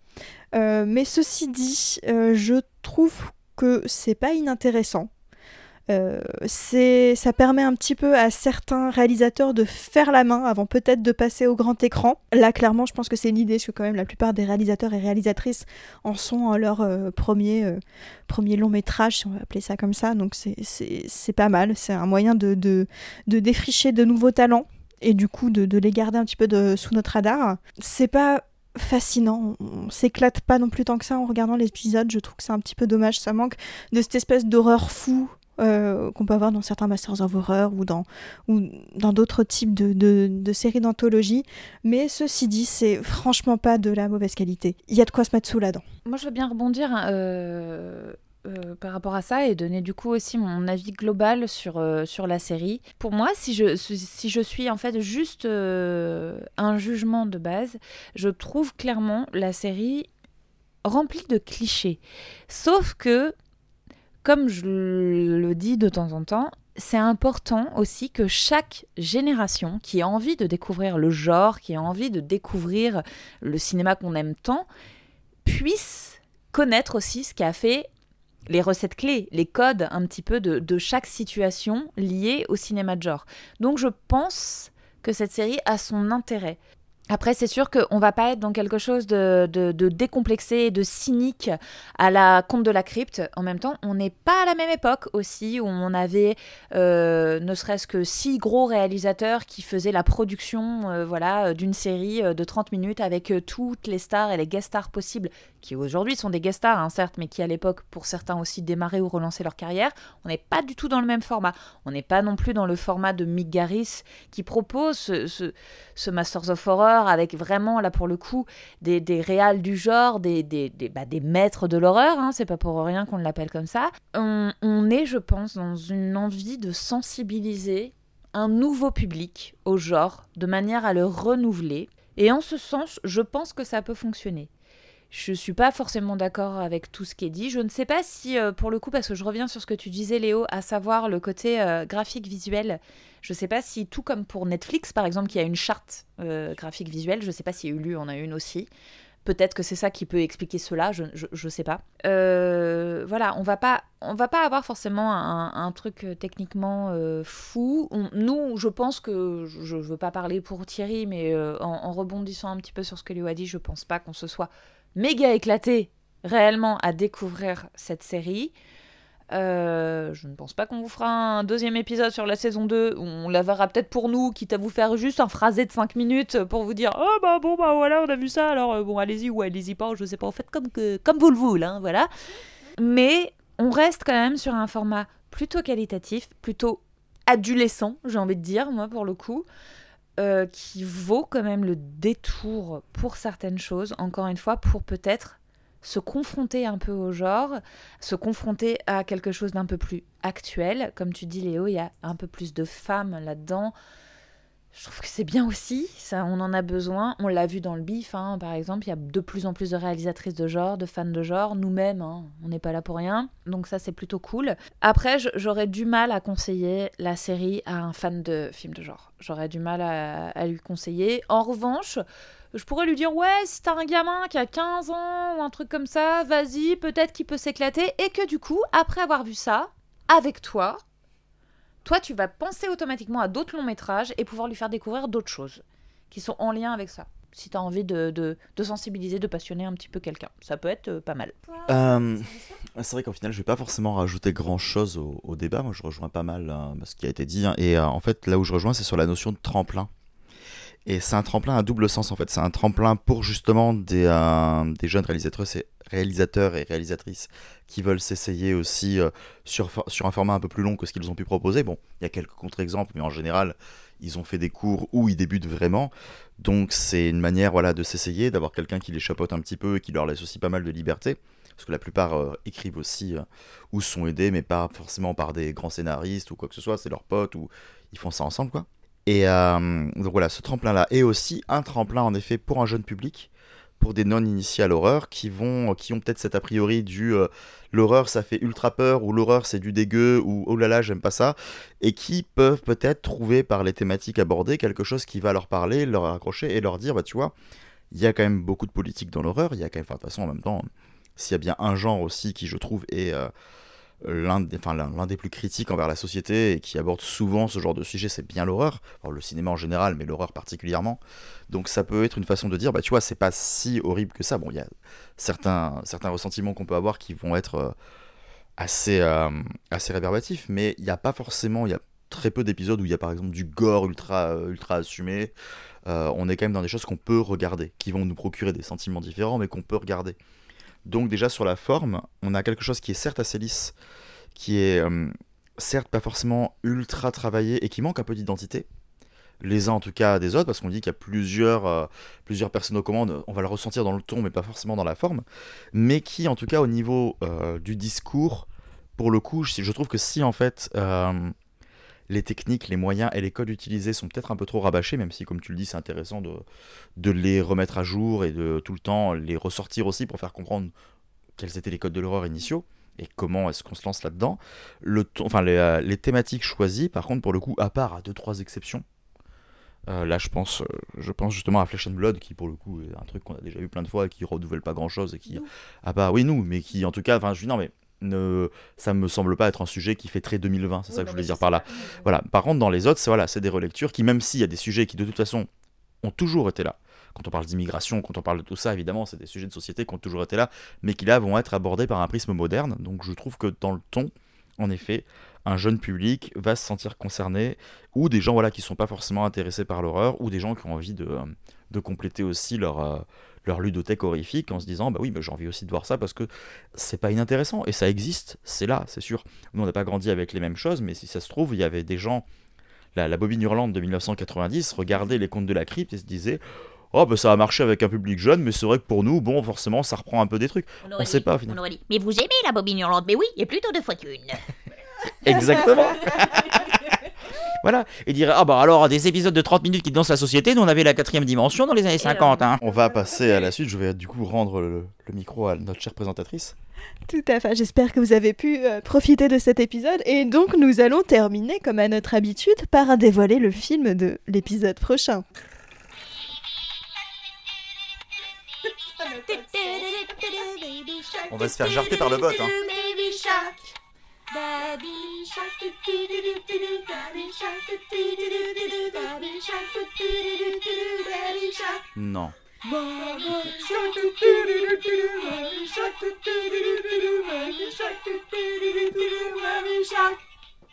mais ceci dit, je trouve que c'est pas inintéressant. Euh, ça permet un petit peu à certains réalisateurs de faire la main avant peut-être de passer au grand écran. Là, clairement, je pense que c'est l'idée, parce que quand même la plupart des réalisateurs et réalisatrices en sont à leur euh, premier, euh, premier long métrage, si on va appeler ça comme ça. Donc c'est, pas mal. C'est un moyen de, de, défricher de nouveaux talents et du coup de, de les garder un petit peu de, sous notre radar. C'est pas fascinant. On s'éclate pas non plus tant que ça en regardant l'épisode. Je trouve que c'est un petit peu dommage. Ça manque de cette espèce d'horreur fou euh, qu'on peut avoir dans certains Masters of Horror ou dans ou dans d'autres types de, de, séries d'anthologie. Mais ceci dit, c'est franchement pas de la mauvaise qualité. Il y a de quoi se mettre sous la dent. Moi, je veux bien rebondir. Hein, euh, euh, par rapport à ça et donner du coup aussi mon avis global sur, sur la série. Pour moi, si je, si je suis en fait juste un jugement de base, je trouve clairement la série remplie de clichés. Sauf que comme je le dis de temps en temps, c'est important aussi que chaque génération qui a envie de découvrir le genre, qui a envie de découvrir le cinéma qu'on aime tant, puisse connaître aussi ce qui a fait les recettes clés, les codes un petit peu de, de chaque situation liée au cinéma de genre. Donc je pense que cette série a son intérêt. Après, c'est sûr qu'on va pas être dans quelque chose de, décomplexé de cynique à la Conte de la crypte. En même temps, on n'est pas à la même époque aussi où on avait euh, ne serait-ce que six gros réalisateurs qui faisaient la production euh, voilà, d'une série euh, de 30 minutes avec toutes les stars et les guest stars possibles, qui aujourd'hui sont des guest stars, hein, certes, mais qui à l'époque, pour certains aussi, démarraient ou relançaient leur carrière. On n'est pas du tout dans le même format. On n'est pas non plus dans le format de Mick Garris qui propose ce, ce, ce Masters of Horror avec vraiment, là pour le coup, des, des réals du genre, des, des, des, bah, maîtres de l'horreur, hein, c'est pas pour rien qu'on l'appelle comme ça. On, on est, je pense, dans une envie de sensibiliser un nouveau public au genre, de manière à le renouveler. Et en ce sens, je pense que ça peut fonctionner. Je suis pas forcément d'accord avec tout ce qui est dit. Je ne sais pas si, euh, pour le coup, parce que je reviens sur ce que tu disais, Léo, à savoir le côté euh, graphique visuel, je ne sais pas si, tout comme pour Netflix, par exemple, qui a une charte euh, graphique visuelle, je ne sais pas si Hulu en a une aussi. Peut-être que c'est ça qui peut expliquer cela, je ne sais pas. voilà, on va pas, on va pas avoir forcément un, truc techniquement fou. nous, je pense que, je ne veux pas parler pour Thierry, mais en, en, rebondissant un petit peu sur ce que Léo a dit, je pense pas qu'on se soit méga éclaté réellement à découvrir cette série. Euh, je ne pense pas qu'on vous fera un deuxième épisode sur la saison 2. On la verra peut-être pour nous, quitte à vous faire juste un phrasé de 5 minutes pour vous dire Oh bah bon, bah voilà, on a vu ça, alors euh, bon, allez-y ou allez-y pas, je sais pas, en fait, comme, que, comme vous le voulez, hein, voilà. Mais on reste quand même sur un format plutôt qualitatif, plutôt adolescent, j'ai envie de dire, moi, pour le coup. Euh, qui vaut quand même le détour pour certaines choses, encore une fois, pour peut-être se confronter un peu au genre, se confronter à quelque chose d'un peu plus actuel. Comme tu dis Léo, il y a un peu plus de femmes là-dedans. Je trouve que c'est bien aussi, ça, on en a besoin. On l'a vu dans le bif, hein, par exemple, il y a de plus en plus de réalisatrices de genre, de fans de genre. Nous-mêmes, hein, on n'est pas là pour rien. Donc ça, c'est plutôt cool. Après, j'aurais du mal à conseiller la série à un fan de films de genre. J'aurais du mal à, à lui conseiller. En revanche, je pourrais lui dire ouais si t'as un gamin qui a 15 ans ou un truc comme ça vas-y peut-être qu'il peut s'éclater et que du coup après avoir vu ça avec toi toi tu vas penser automatiquement à d'autres longs métrages et pouvoir lui faire découvrir d'autres choses qui sont en lien avec ça si tu as envie de, de, sensibiliser, de passionner un petit peu quelqu'un. Ça peut être euh, pas mal. Euh, c'est vrai qu'au final, je vais pas forcément rajouter grand-chose au, au, débat. Moi, je rejoins pas mal euh, ce qui a été dit. Hein. Et en fait, là où je rejoins, c'est sur la notion de tremplin. Et c'est un tremplin à double sens en fait. C'est un tremplin pour justement des, des jeunes réalisateurs réalisateurs et réalisatrices qui veulent s'essayer aussi euh, sur, sur un format un peu plus long que ce qu'ils ont pu proposer. Bon, il y a quelques contre-exemples, mais en général, ils ont fait des cours où ils débutent vraiment. Donc c'est une manière voilà, de s'essayer, d'avoir quelqu'un qui les chapeaute un petit peu et qui leur laisse aussi pas mal de liberté. Parce que la plupart euh, écrivent aussi euh, ou sont aidés, mais pas forcément par des grands scénaristes ou quoi que ce soit. C'est leurs potes ou ils font ça ensemble, quoi. Et donc voilà, ce tremplin-là est aussi un tremplin en effet pour un jeune public, pour des non-initiés à l'horreur qui vont, qui ont peut-être cet a priori du euh, l'horreur ça fait ultra peur ou l'horreur c'est du dégueu ou oh là là j'aime pas ça, et qui peuvent peut-être trouver par les thématiques abordées quelque chose qui va leur parler, leur accrocher et leur dire bah tu vois, il y a quand même beaucoup de politique dans l'horreur, il y a quand même, enfin de toute façon en même temps, s'il y a bien un genre aussi qui je trouve est euh, l'un des, enfin, des plus critiques envers la société et qui aborde souvent ce genre de sujet, c'est bien l'horreur. Le cinéma en général, mais l'horreur particulièrement. Donc ça peut être une façon de dire, bah tu vois, c'est pas si horrible que ça. Bon, il y a certains, certains ressentiments qu'on peut avoir qui vont être euh, assez, euh, assez réverbatifs, mais il n'y a pas forcément, il y a très peu d'épisodes où il y a par exemple du gore ultra, ultra assumé. Euh, on est quand même dans des choses qu'on peut regarder, qui vont nous procurer des sentiments différents, mais qu'on peut regarder. Donc déjà sur la forme, on a quelque chose qui est certes assez lisse, qui est euh, certes pas forcément ultra travaillé et qui manque un peu d'identité. Les uns en tout cas des autres, parce qu'on dit qu'il y a plusieurs, euh, personnes aux commandes, on va le ressentir dans le ton mais pas forcément dans la forme, mais qui en tout cas au niveau euh, du discours, pour le coup, je, trouve que si en fait les techniques, les moyens et les codes utilisés sont peut-être un peu trop rabâchés, même si, comme tu le dis, c'est intéressant de, de les remettre à jour et de tout le temps les ressortir aussi pour faire comprendre quels étaient les codes de l'horreur initiaux et comment est-ce qu'on se lance là-dedans. Le enfin, les, euh, les, thématiques choisies, par contre, pour le coup, à part à deux trois exceptions. Euh, là, je pense, euh, je pense justement à Flesh and Blood, qui pour le coup est un truc qu'on a déjà vu plein de fois et qui renouvelle pas grand-chose et qui, Nous. ah bah oui nous, mais qui en tout cas, enfin, je dis non mais ne, ça me semble pas être un sujet qui fait très 2020, c'est Oui, ça que je voulais dire par là. ça. Voilà. Par contre, dans les autres, c'est voilà, c'est des relectures qui, même s'il y a des sujets qui de toute façon ont toujours été là. Quand on parle d'immigration, quand on parle de tout ça, évidemment, c'est des sujets de société qui ont toujours été là, mais qui là vont être abordés par un prisme moderne. Donc je trouve que dans le ton, en effet, un jeune public va se sentir concerné, ou des gens voilà qui sont pas forcément intéressés par l'horreur, ou des gens qui ont envie de, de compléter aussi leur euh, leur ludothèque horrifique en se disant bah oui bah, j'ai envie aussi de voir ça parce que c'est pas inintéressant et ça existe c'est là c'est sûr. Nous on n'a pas grandi avec les mêmes choses mais si ça se trouve il y avait des gens la, la bobine hurlante de 1990 regardaient les contes de la crypte et se disaient oh bah ça a marché avec un public jeune mais c'est vrai que pour nous bon forcément ça reprend un peu des trucs. On on sait dit- pas au final On aurait dit, mais vous aimez la bobine hurlante. Mais oui, et plutôt deux fois qu'une. exactement voilà et dire ah bah alors des épisodes de 30 minutes qui dansent la société nous on avait la quatrième dimension dans les années 50 hein. on va passer à la suite je vais du coup rendre le, le micro à notre chère présentatrice Tout à fait. J'espère que vous avez pu euh, profiter de cet épisode. Et donc, nous allons terminer, comme à notre habitude, par dévoiler le film de l'épisode prochain. On va se faire jarter par le bot, hein. Baby shark. Baby shark. do, do, do, do, do, do, Baby shark. do, do, do, do, do, do, Baby shark. do, do, do, do, do, do, Baby shark.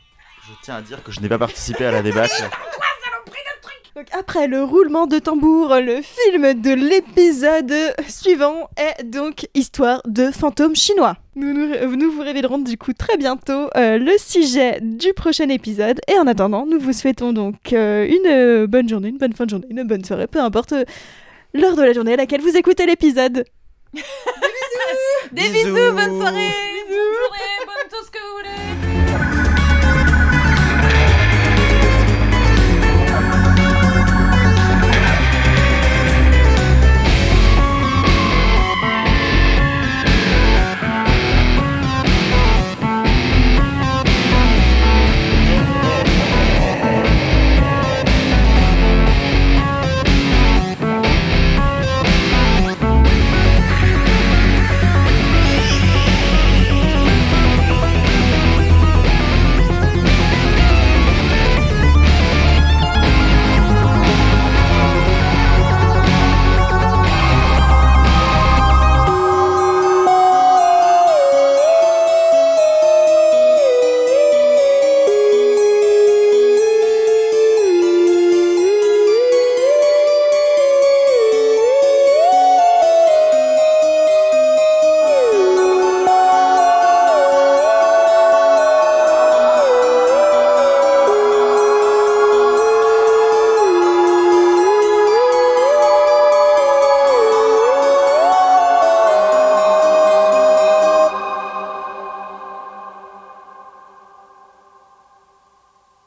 non Je tiens à dire que je n'ai pas participé à la débâcle. Donc après le roulement de tambour, le film de l'épisode suivant est donc Histoire de fantômes chinois. Nous, nous, nous vous révélerons du coup très bientôt euh, le sujet du prochain épisode. Et en attendant, nous vous souhaitons donc euh, une euh, bonne journée, une bonne fin de journée, une bonne soirée, peu importe euh, l'heure de la journée à laquelle vous écoutez l'épisode. Des Bisous. bisous, bonne soirée, bonne